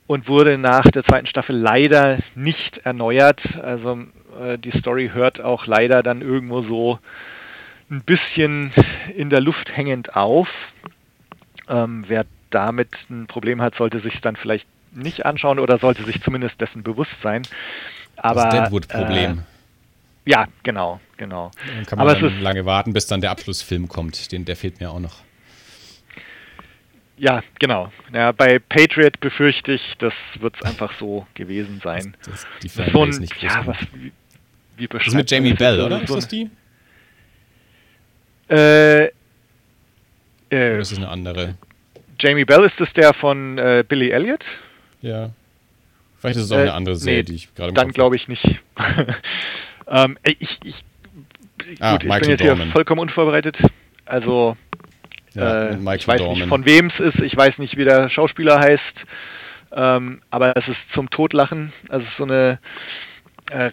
und wurde nach der zweiten Staffel leider nicht erneuert. Also äh, die Story hört auch leider dann irgendwo so ein bisschen in der Luft hängend auf. Ähm, wer damit ein Problem hat, sollte sich dann vielleicht nicht anschauen oder sollte sich zumindest dessen bewusst sein. Aber, das Deadwood-Problem. Äh, ja, genau, genau. Dann kann man Aber dann lange warten, bis dann der Abschlussfilm kommt. Den, der fehlt mir auch noch. Ja, genau. Ja, bei Patriot befürchte ich, das wird es einfach so gewesen sein. Das, das, die so ein, nicht ja, was, wie, wie Das ist mit Jamie Bell, oder? Ist das die? Äh, äh, oder ist das eine andere? Jamie Bell ist das der von äh, Billy Elliot? Ja. Vielleicht ist es auch äh, eine andere Serie, nee, die ich gerade Dann glaube ich nicht. [laughs] ähm, ich, ich, ah, gut, ich bin jetzt Dorman. hier vollkommen unvorbereitet. Also, ja, äh, ich weiß Dorman. nicht, von wem es ist. Ich weiß nicht, wie der Schauspieler heißt. Ähm, aber es ist zum Totlachen. Also, es ist so eine. Äh,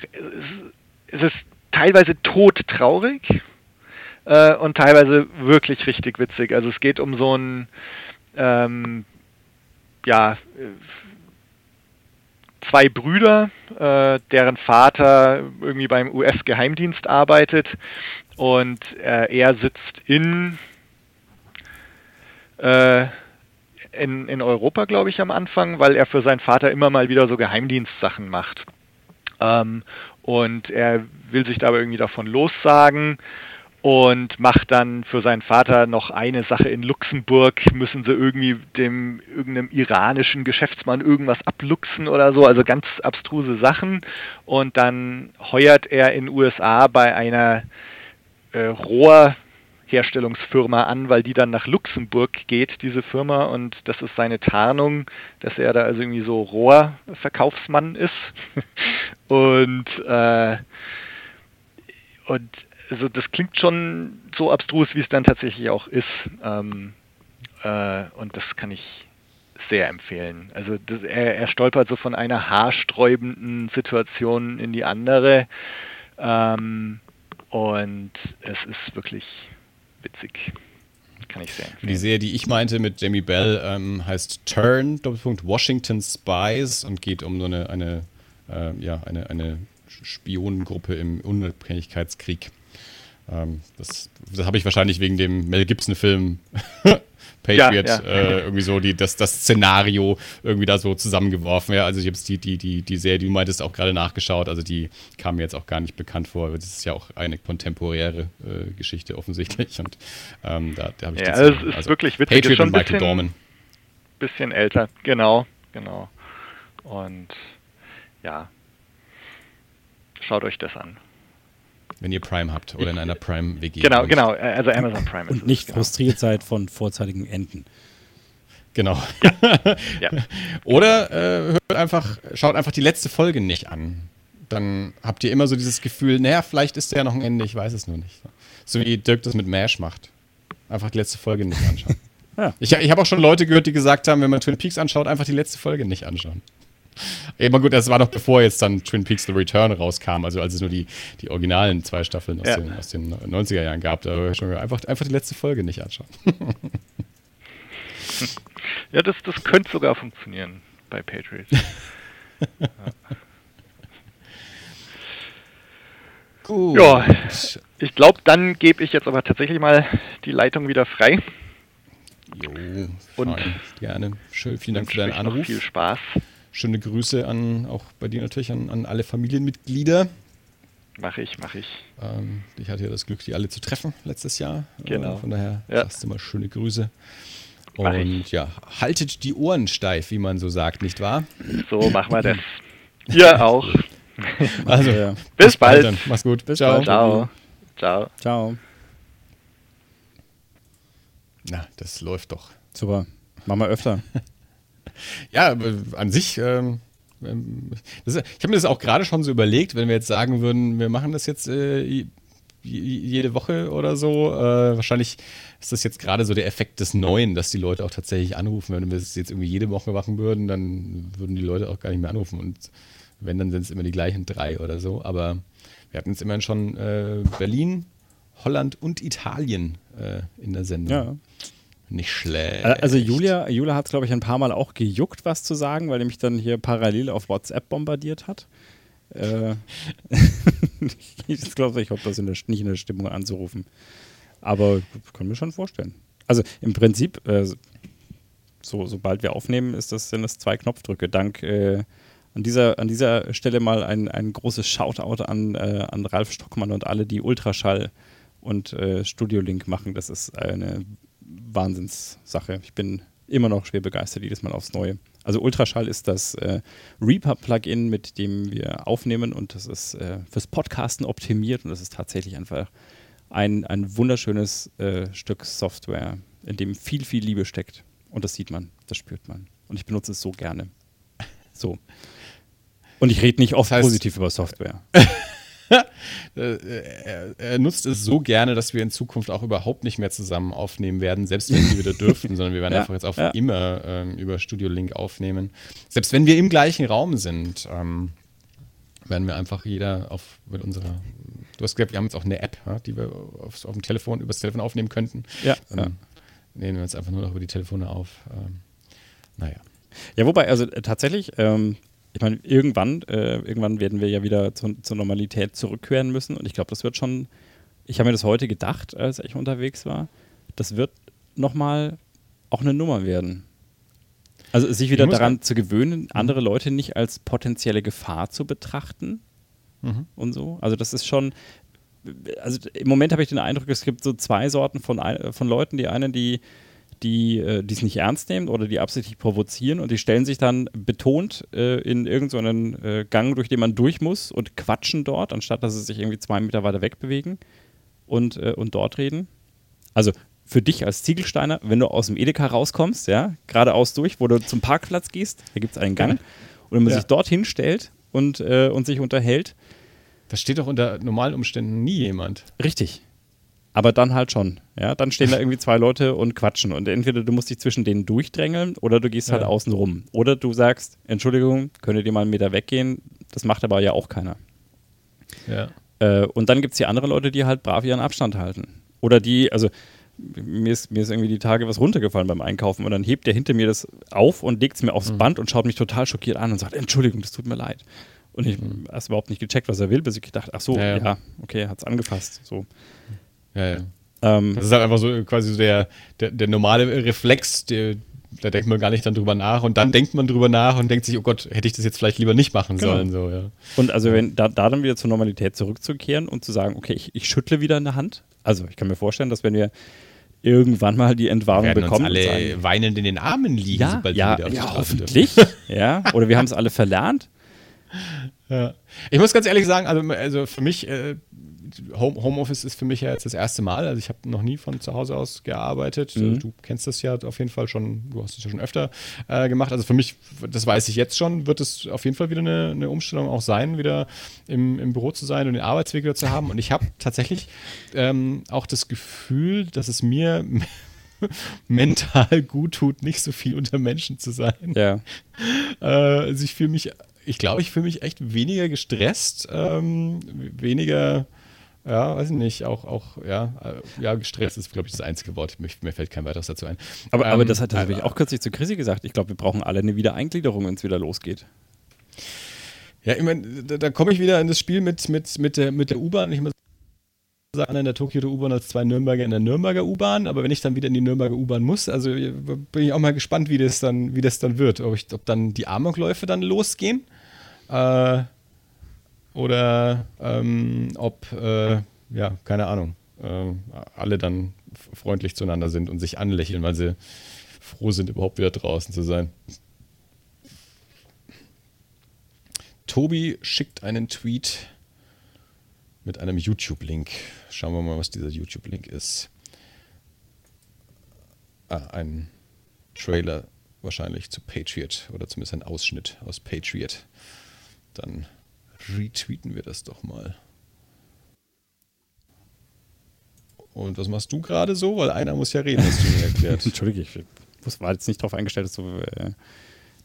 es ist teilweise todtraurig äh, und teilweise wirklich richtig witzig. Also, es geht um so ein. Ähm, ja, zwei Brüder, äh, deren Vater irgendwie beim US-Geheimdienst arbeitet und äh, er sitzt in, äh, in, in Europa, glaube ich, am Anfang, weil er für seinen Vater immer mal wieder so Geheimdienstsachen macht. Ähm, und er will sich dabei irgendwie davon lossagen und macht dann für seinen Vater noch eine Sache in Luxemburg, müssen sie irgendwie dem irgendeinem iranischen Geschäftsmann irgendwas abluchsen oder so, also ganz abstruse Sachen. Und dann heuert er in USA bei einer äh, Rohrherstellungsfirma an, weil die dann nach Luxemburg geht, diese Firma, und das ist seine Tarnung, dass er da also irgendwie so Rohrverkaufsmann ist. [laughs] und äh, und also das klingt schon so abstrus, wie es dann tatsächlich auch ist. Ähm, äh, und das kann ich sehr empfehlen. Also das, er, er, stolpert so von einer haarsträubenden Situation in die andere. Ähm, und es ist wirklich witzig. Kann ich sehr empfehlen. Die Serie, die ich meinte mit Jamie Bell, ähm, heißt Turn, Doppelpunkt Washington Spies und geht um so eine, eine, äh, ja, eine, eine Spionengruppe im Unabhängigkeitskrieg. Ähm, das das habe ich wahrscheinlich wegen dem Mel Gibson-Film [laughs] Patriot ja, ja. Äh, irgendwie so die, das, das Szenario irgendwie da so zusammengeworfen. Ja, also ich habe die, die, die, die Serie, die du meintest, auch gerade nachgeschaut. Also die kam mir jetzt auch gar nicht bekannt vor. Das ist ja auch eine kontemporäre äh, Geschichte offensichtlich. Und ähm, da, da habe ich ja, also es ist also wirklich witzig. Patriot schon und Michael bisschen, Dorman. Bisschen älter, genau, genau. Und ja, schaut euch das an. Wenn ihr Prime habt oder in einer Prime-WG. Genau, genau, also Amazon Prime. Und nicht genau. frustriert seid von vorzeitigen Enden. Genau. Ja. [laughs] ja. Oder äh, hört einfach, schaut einfach die letzte Folge nicht an. Dann habt ihr immer so dieses Gefühl, naja, vielleicht ist da ja noch ein Ende, ich weiß es nur nicht. So wie Dirk das mit MASH macht. Einfach die letzte Folge nicht anschauen. [laughs] ja. Ich, ich habe auch schon Leute gehört, die gesagt haben, wenn man Twin Peaks anschaut, einfach die letzte Folge nicht anschauen. Eben gut, das war noch bevor jetzt dann Twin Peaks The Return rauskam, also als es nur die, die originalen zwei Staffeln aus, ja. den, aus den 90er Jahren gab. Da schon einfach, einfach die letzte Folge nicht anschauen. [laughs] Ja, das, das könnte sogar funktionieren bei Patriots. [laughs] ja. Gut. Ja, ich glaube, dann gebe ich jetzt aber tatsächlich mal die Leitung wieder frei. Jo, und gerne. Schön, vielen Dank für deinen Anruf. Viel Spaß Schöne Grüße an, auch bei dir natürlich, an, an alle Familienmitglieder. Mache ich, mache ich. Ähm, ich hatte ja das Glück, die alle zu treffen letztes Jahr. Genau. Äh, von daher ja. sagst du mal schöne Grüße. Und ja, haltet die Ohren steif, wie man so sagt, nicht wahr? So machen wir das. Ihr [laughs] auch. Also, ja. bis, bald. bald Mach's gut. Bis Ciao. Ciao. Ciao. Ciao. Na, das läuft doch. Super. Machen wir öfter. [laughs] Ja, an sich. Ähm, ähm das, ich habe mir das auch gerade schon so überlegt, wenn wir jetzt sagen würden, wir machen das jetzt äh, jede Woche oder so. Äh, wahrscheinlich ist das jetzt gerade so der Effekt des Neuen, dass die Leute auch tatsächlich anrufen. Wenn wir das jetzt irgendwie jede Woche machen würden, dann würden die Leute auch gar nicht mehr anrufen. Und wenn, dann sind es immer die gleichen drei oder so. Aber wir hatten jetzt immerhin schon äh, Berlin, Holland und Italien äh, in der Sendung. Ja. Nicht schlecht. Also Julia, Julia hat es, glaube ich, ein paar Mal auch gejuckt, was zu sagen, weil er mich dann hier parallel auf WhatsApp bombardiert hat. Äh, [laughs] ich glaube, ich hoffe, das in der, nicht in der Stimmung anzurufen. Aber können wir schon vorstellen. Also im Prinzip, äh, so, sobald wir aufnehmen, ist das, sind das zwei Knopfdrücke. Dank äh, an, dieser, an dieser Stelle mal ein, ein großes Shoutout an, äh, an Ralf Stockmann und alle, die Ultraschall und äh, Studio Link machen. Das ist eine Wahnsinnssache. Ich bin immer noch schwer begeistert, jedes Mal aufs Neue. Also Ultraschall ist das äh, Reaper-Plugin, mit dem wir aufnehmen und das ist äh, fürs Podcasten optimiert und das ist tatsächlich einfach ein, ein wunderschönes äh, Stück Software, in dem viel, viel Liebe steckt. Und das sieht man, das spürt man. Und ich benutze es so gerne. So. Und ich rede nicht oft das heißt, positiv über Software. [laughs] er, [laughs] er, nutzt es so gerne, dass wir in Zukunft auch überhaupt nicht mehr zusammen aufnehmen werden, selbst wenn wir wieder dürften, [laughs] sondern wir werden ja, einfach jetzt auf ja. immer ähm, über Studio Link aufnehmen. Selbst wenn wir im gleichen Raum sind, ähm, werden wir einfach jeder auf mit unserer. Du hast gesagt, wir haben jetzt auch eine App, ja, die wir auf, auf, dem Telefon, übers Telefon aufnehmen könnten. Ja. Ähm, nehmen wir jetzt einfach nur noch über die Telefone auf. Ähm, naja. Ja, wobei, also äh, tatsächlich, ähm, ich meine, irgendwann, äh, irgendwann werden wir ja wieder zu, zur Normalität zurückkehren müssen. Und ich glaube, das wird schon, ich habe mir das heute gedacht, als ich unterwegs war, das wird nochmal auch eine Nummer werden. Also sich wieder daran zu gewöhnen, mhm. andere Leute nicht als potenzielle Gefahr zu betrachten mhm. und so. Also das ist schon, also im Moment habe ich den Eindruck, es gibt so zwei Sorten von, von Leuten. Die einen, die die äh, es nicht ernst nehmen oder die absichtlich provozieren und die stellen sich dann betont äh, in irgendeinen so äh, Gang, durch den man durch muss und quatschen dort, anstatt dass sie sich irgendwie zwei Meter weiter wegbewegen und, äh, und dort reden. Also für dich als Ziegelsteiner, wenn du aus dem Edeka rauskommst, ja, geradeaus durch, wo du zum Parkplatz gehst, da gibt es einen Gang und wenn man ja. sich dort hinstellt und, äh, und sich unterhält. Da steht doch unter normalen Umständen nie jemand. Richtig. Aber dann halt schon. Ja, dann stehen da irgendwie zwei Leute und quatschen. Und entweder du musst dich zwischen denen durchdrängeln oder du gehst halt Ja. außen rum. Oder du sagst, Entschuldigung, könntet ihr mal einen Meter weggehen? Das macht aber ja auch keiner. Ja. Äh, und dann gibt es die anderen Leute, die halt brav ihren Abstand halten. Oder die, also mir ist, mir ist irgendwie die Tage was runtergefallen beim Einkaufen und dann hebt der hinter mir das auf und legt es mir aufs Band und schaut mich total schockiert an und sagt, Entschuldigung, das tut mir leid. Und ich habe erst überhaupt nicht gecheckt, was er will, bis ich gedacht, ach so, Ja, ja, ja. okay, hat es angefasst. So. Ja, ja. Ähm, Das ist halt einfach so quasi so der, der, der normale Reflex, der, da denkt man gar nicht dann drüber nach und dann denkt man drüber nach und denkt sich, oh Gott, hätte ich das jetzt vielleicht lieber nicht machen Genau. sollen. So, ja. Und also wenn da, da dann wieder zur Normalität zurückzukehren und zu sagen, okay, ich, ich schüttle wieder in der Hand. Also ich kann mir vorstellen, dass wenn wir irgendwann mal die Entwarnung werden bekommen, uns alle sagen, weinend in den Armen liegen, ja, sobald ja, wir wieder auf ja, hoffentlich, ja, oder wir haben es alle verlernt. Ja. Ich muss ganz ehrlich sagen, also, also für mich, äh, Home, Homeoffice ist für mich ja jetzt das erste Mal. Also ich habe noch nie von zu Hause aus gearbeitet. Mhm. Du kennst das ja auf jeden Fall schon, du hast es ja schon öfter äh, gemacht. Also für mich, das weiß ich jetzt schon, wird es auf jeden Fall wieder eine, eine Umstellung auch sein, wieder im, im Büro zu sein und den Arbeitsweg wieder zu haben. Und ich habe tatsächlich ähm, auch das Gefühl, dass es mir [laughs] mental gut tut, nicht so viel unter Menschen zu sein. Ja, Äh, also ich fühle mich, ich glaube, ich fühle mich echt weniger gestresst, ähm, weniger, ja, weiß ich nicht, auch, auch, ja, äh, ja, gestresst ist, glaube ich, das einzige Wort. Mir, mir fällt kein weiteres dazu ein. aber, aber Ähm, das hat das habe ich äh, auch kürzlich zu Chrissy gesagt. Ich glaube, wir brauchen alle eine Wiedereingliederung, wenn es wieder losgeht. Ja, ich meine, da, da komme ich wieder in das Spiel mit, mit, mit der, mit der U-Bahn. Ich muss sagen, in der Tokio U-Bahn als zwei Nürnberger in der Nürnberger U-Bahn, aber wenn ich dann wieder in die Nürnberger U-Bahn muss, also bin ich auch mal gespannt, wie das dann, wie das dann wird. Ob, ich, ob dann die Amokläufe dann losgehen. Äh, oder ähm, ob, äh, ja, keine Ahnung, äh, alle dann freundlich zueinander sind und sich anlächeln, weil sie froh sind, überhaupt wieder draußen zu sein. Tobi schickt einen Tweet mit einem YouTube-Link. Schauen wir mal, was dieser YouTube-Link ist. Ah, ein Trailer wahrscheinlich zu Patriot oder zumindest ein Ausschnitt aus Patriot. Dann retweeten wir das doch mal. Und was machst du gerade so? Weil einer muss ja reden, hast du mir erklärt. [laughs] Entschuldige, ich war jetzt nicht darauf eingestellt, dass du, äh,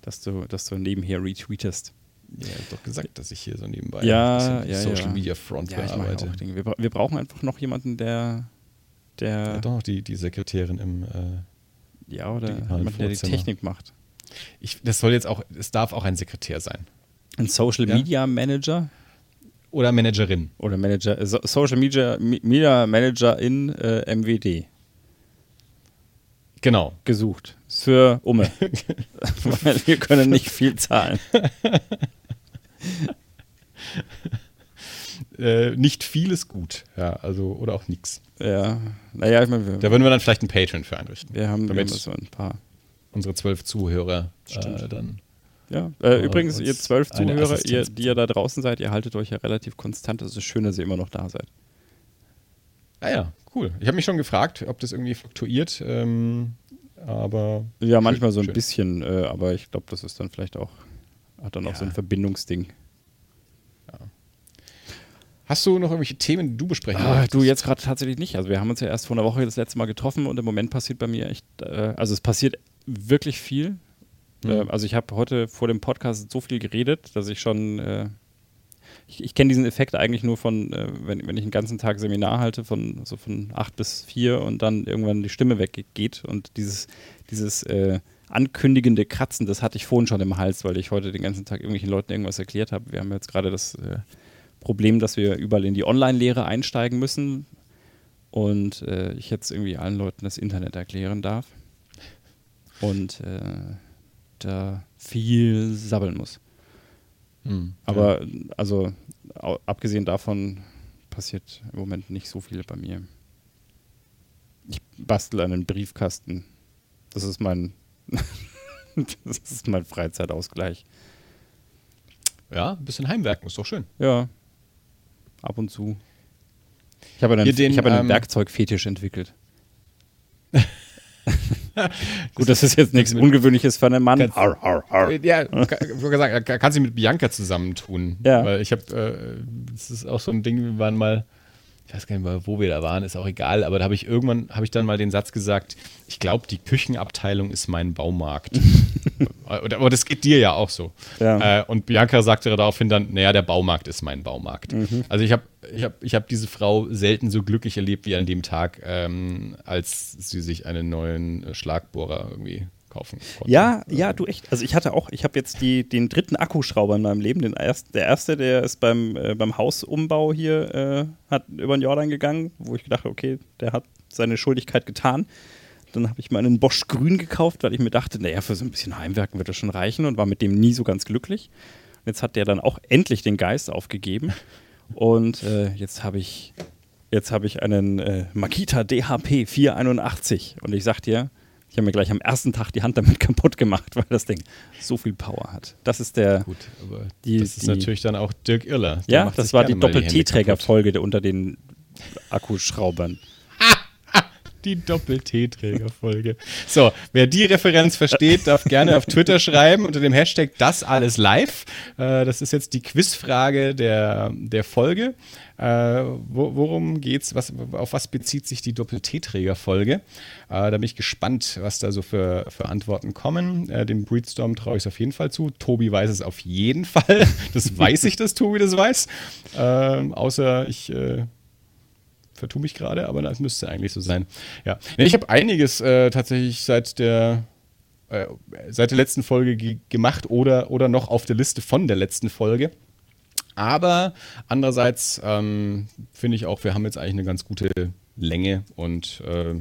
dass du, dass du nebenher retweetest. Ja, ich doch gesagt, dass ich hier so nebenbei Ja, ja, Social ja. Media Front Ja, bearbeite. Wir, wir brauchen einfach noch jemanden, der, der, Ja, doch noch die, die Sekretärin im. Äh, ja, oder digitalen jemand, der die. Technik macht. ich, das soll jetzt auch, es darf auch ein Sekretär sein. Ein Social Ja. Media Manager Oder Managerin. oder Manager, so- Social Media, Media Manager in äh, MWD Genau. gesucht. Für Umme. [laughs] [laughs] Weil wir können nicht viel zahlen. [laughs] [laughs] Äh, nicht viel ist gut. Ja, also, oder auch nix. Ja, naja, ich meine, Da würden wir dann vielleicht einen Patreon für einrichten. wir haben, wir haben damit- so ein paar. Unsere zwölf Zuhörer äh, dann. Ja, äh, übrigens, ihr zwölf Zuhörer, ihr, die ihr da draußen seid, ihr haltet euch ja relativ konstant. Es ist schön, dass ihr immer noch da seid. Ah ja, cool. Ich habe mich schon gefragt, ob das irgendwie fluktuiert. Ähm, aber. Ja, manchmal so ein schön. bisschen, äh, aber ich glaube, das ist dann vielleicht auch, hat dann auch so ein Ja. Verbindungsding. Hast du noch irgendwelche Themen, die du besprechen Ah, möchtest? du jetzt gerade tatsächlich nicht. Also wir haben uns ja erst vor einer Woche das letzte Mal getroffen und im Moment passiert bei mir echt, äh, also es passiert wirklich viel. Mhm. Äh, also ich habe heute vor dem Podcast so viel geredet, dass ich schon, äh, ich, ich kenne diesen Effekt eigentlich nur von, äh, wenn, wenn ich einen ganzen Tag Seminar halte, von so von acht bis vier und dann irgendwann die Stimme weggeht und dieses, dieses äh, ankündigende Kratzen, das hatte ich vorhin schon im Hals, weil ich heute den ganzen Tag irgendwelchen Leuten irgendwas erklärt habe. Wir haben jetzt gerade das äh, Problem, dass wir überall in die Online-Lehre einsteigen müssen und äh, ich jetzt irgendwie allen Leuten das Internet erklären darf und äh, da viel sabbeln muss. Hm, Aber also au- abgesehen davon passiert im Moment nicht so viel bei mir. Ich bastel einen Briefkasten. Das ist mein [laughs] das ist mein Freizeitausgleich. ja, ein bisschen Heimwerken ist doch schön. Ja. Ab und zu. Ich habe einen, Hier den, ich habe einen ähm, Werkzeugfetisch entwickelt. [laughs] Gut, das ist jetzt nichts Ungewöhnliches für einen Mann. Ganz- Arr, arr, arr. Ja, ka- ich wollte sagen, ka- kannst du mit Bianca zusammentun. Ja. Weil ich habe, äh, das ist auch so ein Ding, wir waren mal ich weiß gar nicht mehr, wo wir da waren, ist auch egal, aber da habe ich irgendwann, habe ich dann mal den Satz gesagt, ich glaube, die Küchenabteilung ist mein Baumarkt. [laughs] aber das geht dir ja auch so. Ja. Äh, und Bianca sagte daraufhin dann, naja, der Baumarkt ist mein Baumarkt. Mhm. Also ich habe ich hab, ich hab diese Frau selten so glücklich erlebt wie an dem Tag, ähm, als sie sich einen neuen Schlagbohrer irgendwie kaufen konnte. Ja, ja, du echt. Also ich hatte auch, ich habe jetzt die, den dritten Akkuschrauber in meinem Leben. Den erst, der erste, der ist beim, äh, beim Hausumbau hier, äh, hat über den Jordan gegangen, wo ich gedacht okay, der hat seine Schuldigkeit getan. Dann habe ich mal einen Bosch Grün gekauft, weil ich mir dachte, naja, für so ein bisschen Heimwerken wird das schon reichen und war mit dem nie so ganz glücklich. Und jetzt hat der dann auch endlich den Geist aufgegeben. [laughs] Und äh, jetzt habe ich, jetzt hab ich einen äh, Makita DHP 481. Und ich sag dir, habe mir gleich am ersten Tag die Hand damit [laughs] kaputt gemacht, weil das Ding so viel Power hat. Das ist der. Gut, aber die, das ist die, natürlich dann auch Dirk Irler. Der ja, das war die Doppel-T-Träger-Folge unter den Akkuschraubern. Die Doppel-T-Träger-Folge. So, wer die Referenz versteht, darf gerne auf Twitter schreiben unter dem Hashtag das alles live. Äh, das ist jetzt die Quizfrage der, der Folge. Äh, wo, worum geht's? Was, auf was bezieht sich die Doppel-T-Träger-Folge? Äh, da bin ich gespannt, was da so für, für Antworten kommen. Dem Breedstorm traue ich es auf jeden Fall zu. Tobi weiß es auf jeden Fall. Das weiß ich, dass Tobi das weiß. Ähm, außer ich vertue mich gerade, aber das müsste eigentlich so sein. Ja. Ich habe einiges äh, tatsächlich seit der äh, seit der letzten Folge gemacht oder, oder noch auf der Liste von der letzten Folge. Aber andererseits ähm, finde ich auch, wir haben jetzt eigentlich eine ganz gute Länge und äh,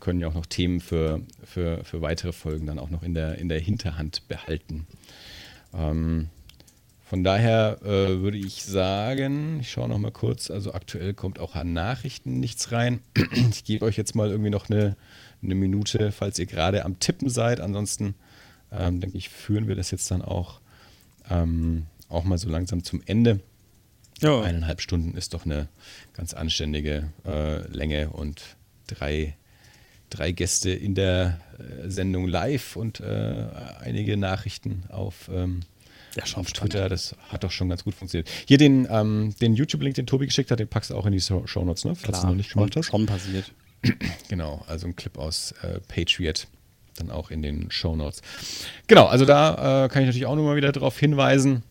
können ja auch noch Themen für, für, für weitere Folgen dann auch noch in der, in der Hinterhand behalten. Ähm, von daher äh, würde ich sagen, ich schaue noch mal kurz, also aktuell kommt auch an Nachrichten nichts rein. [clears throat] Ich gebe euch jetzt mal irgendwie noch eine, eine Minute, falls ihr gerade am Tippen seid. Ansonsten ähm, denke ich, führen wir das jetzt dann auch ähm, auch mal so langsam zum Ende. Ja. Eineinhalb Stunden ist doch eine ganz anständige äh, Länge und drei, drei Gäste in der äh, Sendung live und äh, einige Nachrichten auf, ähm, ja, auf Twitter. Das hat doch schon ganz gut funktioniert. Hier den, ähm, den YouTube-Link, den Tobi geschickt hat, den packst du auch in die Show Notes, ne? Falls Klar, du noch nicht gemacht hast. Schon passiert. [clears throat] Genau, also ein Clip aus äh, Patriot dann auch in den Show Notes. Genau, also da äh, kann ich natürlich auch nochmal wieder darauf hinweisen.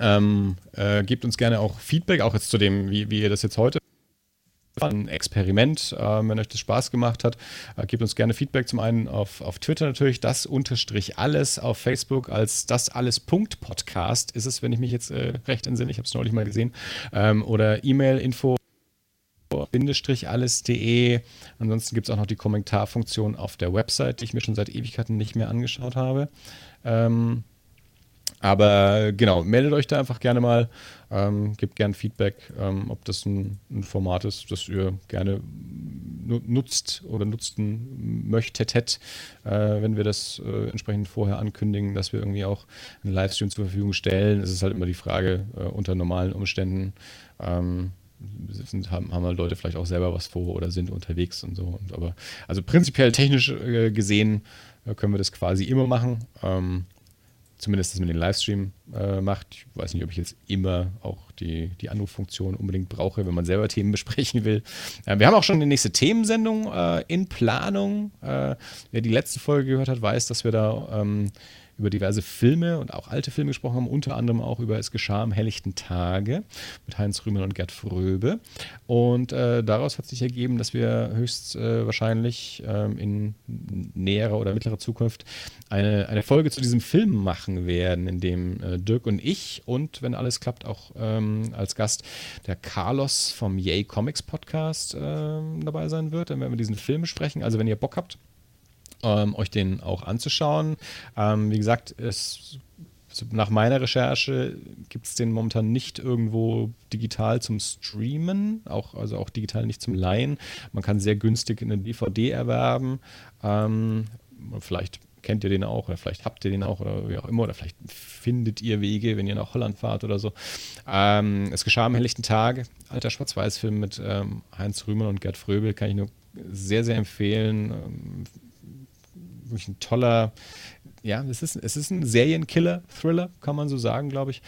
Ähm, äh, gebt uns gerne auch Feedback, auch jetzt zu dem, wie, wie ihr das jetzt heute ein Experiment, äh, wenn euch das Spaß gemacht hat. Äh, gebt uns gerne Feedback. Zum einen auf, auf Twitter natürlich, das unterstrich alles, auf Facebook als das alles Punkt Podcast ist es, wenn ich mich jetzt äh, recht entsinne. Ich habe es neulich mal gesehen. Ähm, oder E-Mail info bindestrich alles.de. Ansonsten gibt es auch noch die Kommentarfunktion auf der Website, die ich mir schon seit Ewigkeiten nicht mehr angeschaut habe. Ähm, aber genau, meldet euch da einfach gerne mal, ähm, gebt gerne Feedback, ähm, ob das ein, ein, Format ist, das ihr gerne nutzt oder nutzen möchtet, äh, wenn wir das äh, entsprechend vorher ankündigen, dass wir irgendwie auch einen Livestream zur Verfügung stellen. Es ist halt immer die Frage äh, unter normalen Umständen. Ähm, sind, haben, haben halt Leute vielleicht auch selber was vor oder sind unterwegs und so. Und aber also prinzipiell technisch äh, gesehen äh, können wir das quasi immer machen. Ähm, zumindest, dass man den Livestream äh, macht. Ich weiß nicht, ob ich jetzt immer auch die, die Anruffunktion unbedingt brauche, wenn man selber [laughs] Themen besprechen will. Äh, wir haben auch schon eine nächste Themensendung äh, in Planung. Äh, wer die letzte Folge gehört hat, weiß, dass wir da ähm, über diverse Filme und auch alte Filme gesprochen haben, unter anderem auch über Es geschah am helllichten Tage mit Heinz Rühmann und Gerd Fröbe. Und äh, daraus hat sich ergeben, dass wir höchstwahrscheinlich äh, in näherer oder mittlerer Zukunft eine, eine Folge zu diesem Film machen werden, in dem äh, Dirk und ich und, wenn alles klappt, auch ähm, als Gast der Carlos vom Yay Comics Podcast ähm, dabei sein wird. Dann werden wir diesen Film besprechen. Also wenn ihr Bock habt, ähm, euch den auch anzuschauen. Ähm, wie gesagt, es, nach meiner Recherche gibt es den momentan nicht irgendwo digital zum Streamen, auch, also auch digital nicht zum Leihen. Man kann sehr günstig eine DVD erwerben. Ähm, vielleicht kennt ihr den auch oder vielleicht habt ihr den auch oder wie auch immer oder vielleicht findet ihr Wege, wenn ihr nach Holland fahrt oder so. Ähm, es geschah am helllichten Tag, alter Schwarz-Weiß-Film mit ähm, Heinz Rühmann und Gerd Fröbel, kann ich nur sehr, sehr empfehlen. Ähm, wirklich ein toller, ja, es ist, es ist ein Serienkiller-Thriller, kann man so sagen, glaube ich.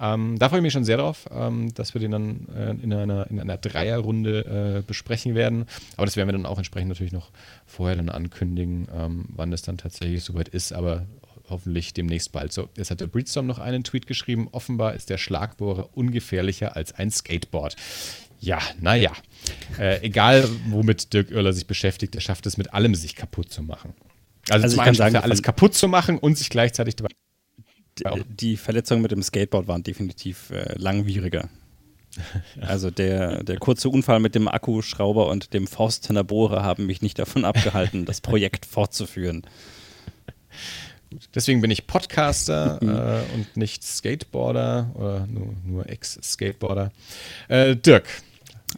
Ähm, da freue ich mich schon sehr drauf, ähm, dass wir den dann äh, in einer, in einer Dreierrunde äh, besprechen werden. Aber das werden wir dann auch entsprechend natürlich noch vorher dann ankündigen, ähm, wann das dann tatsächlich soweit ist. Aber hoffentlich demnächst bald. So, jetzt hat der Breedstorm noch einen Tweet geschrieben. Offenbar ist der Schlagbohrer ungefährlicher als ein Skateboard. Ja, naja. Äh, egal, womit Dirk Oerler sich beschäftigt, er schafft es mit allem, sich kaputt zu machen. Also, also ich kann sagen, alles kaputt zu machen und sich gleichzeitig dabei. Die Verletzungen mit dem Skateboard waren definitiv äh, langwieriger. [laughs] Also der, der kurze Unfall mit dem Akkuschrauber und dem Forstener Bohrer haben mich nicht davon abgehalten, das Projekt [laughs] fortzuführen. Deswegen bin ich Podcaster [laughs] äh, und nicht Skateboarder oder nur, nur Ex-Skateboarder. Äh, Dirk,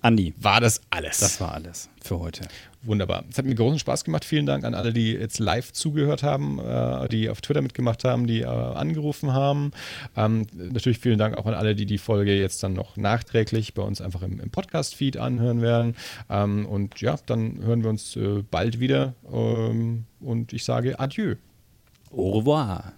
Andi. War das alles? Das war alles für heute. Wunderbar. Es hat mir großen Spaß gemacht. Vielen Dank an alle, die jetzt live zugehört haben, äh, die auf Twitter mitgemacht haben, die äh, angerufen haben. Ähm, natürlich vielen Dank auch an alle, die die Folge jetzt dann noch nachträglich bei uns einfach im, im Podcast-Feed anhören werden. Ähm, und ja, dann hören wir uns äh, bald wieder. Ähm, und ich sage Adieu. Au revoir.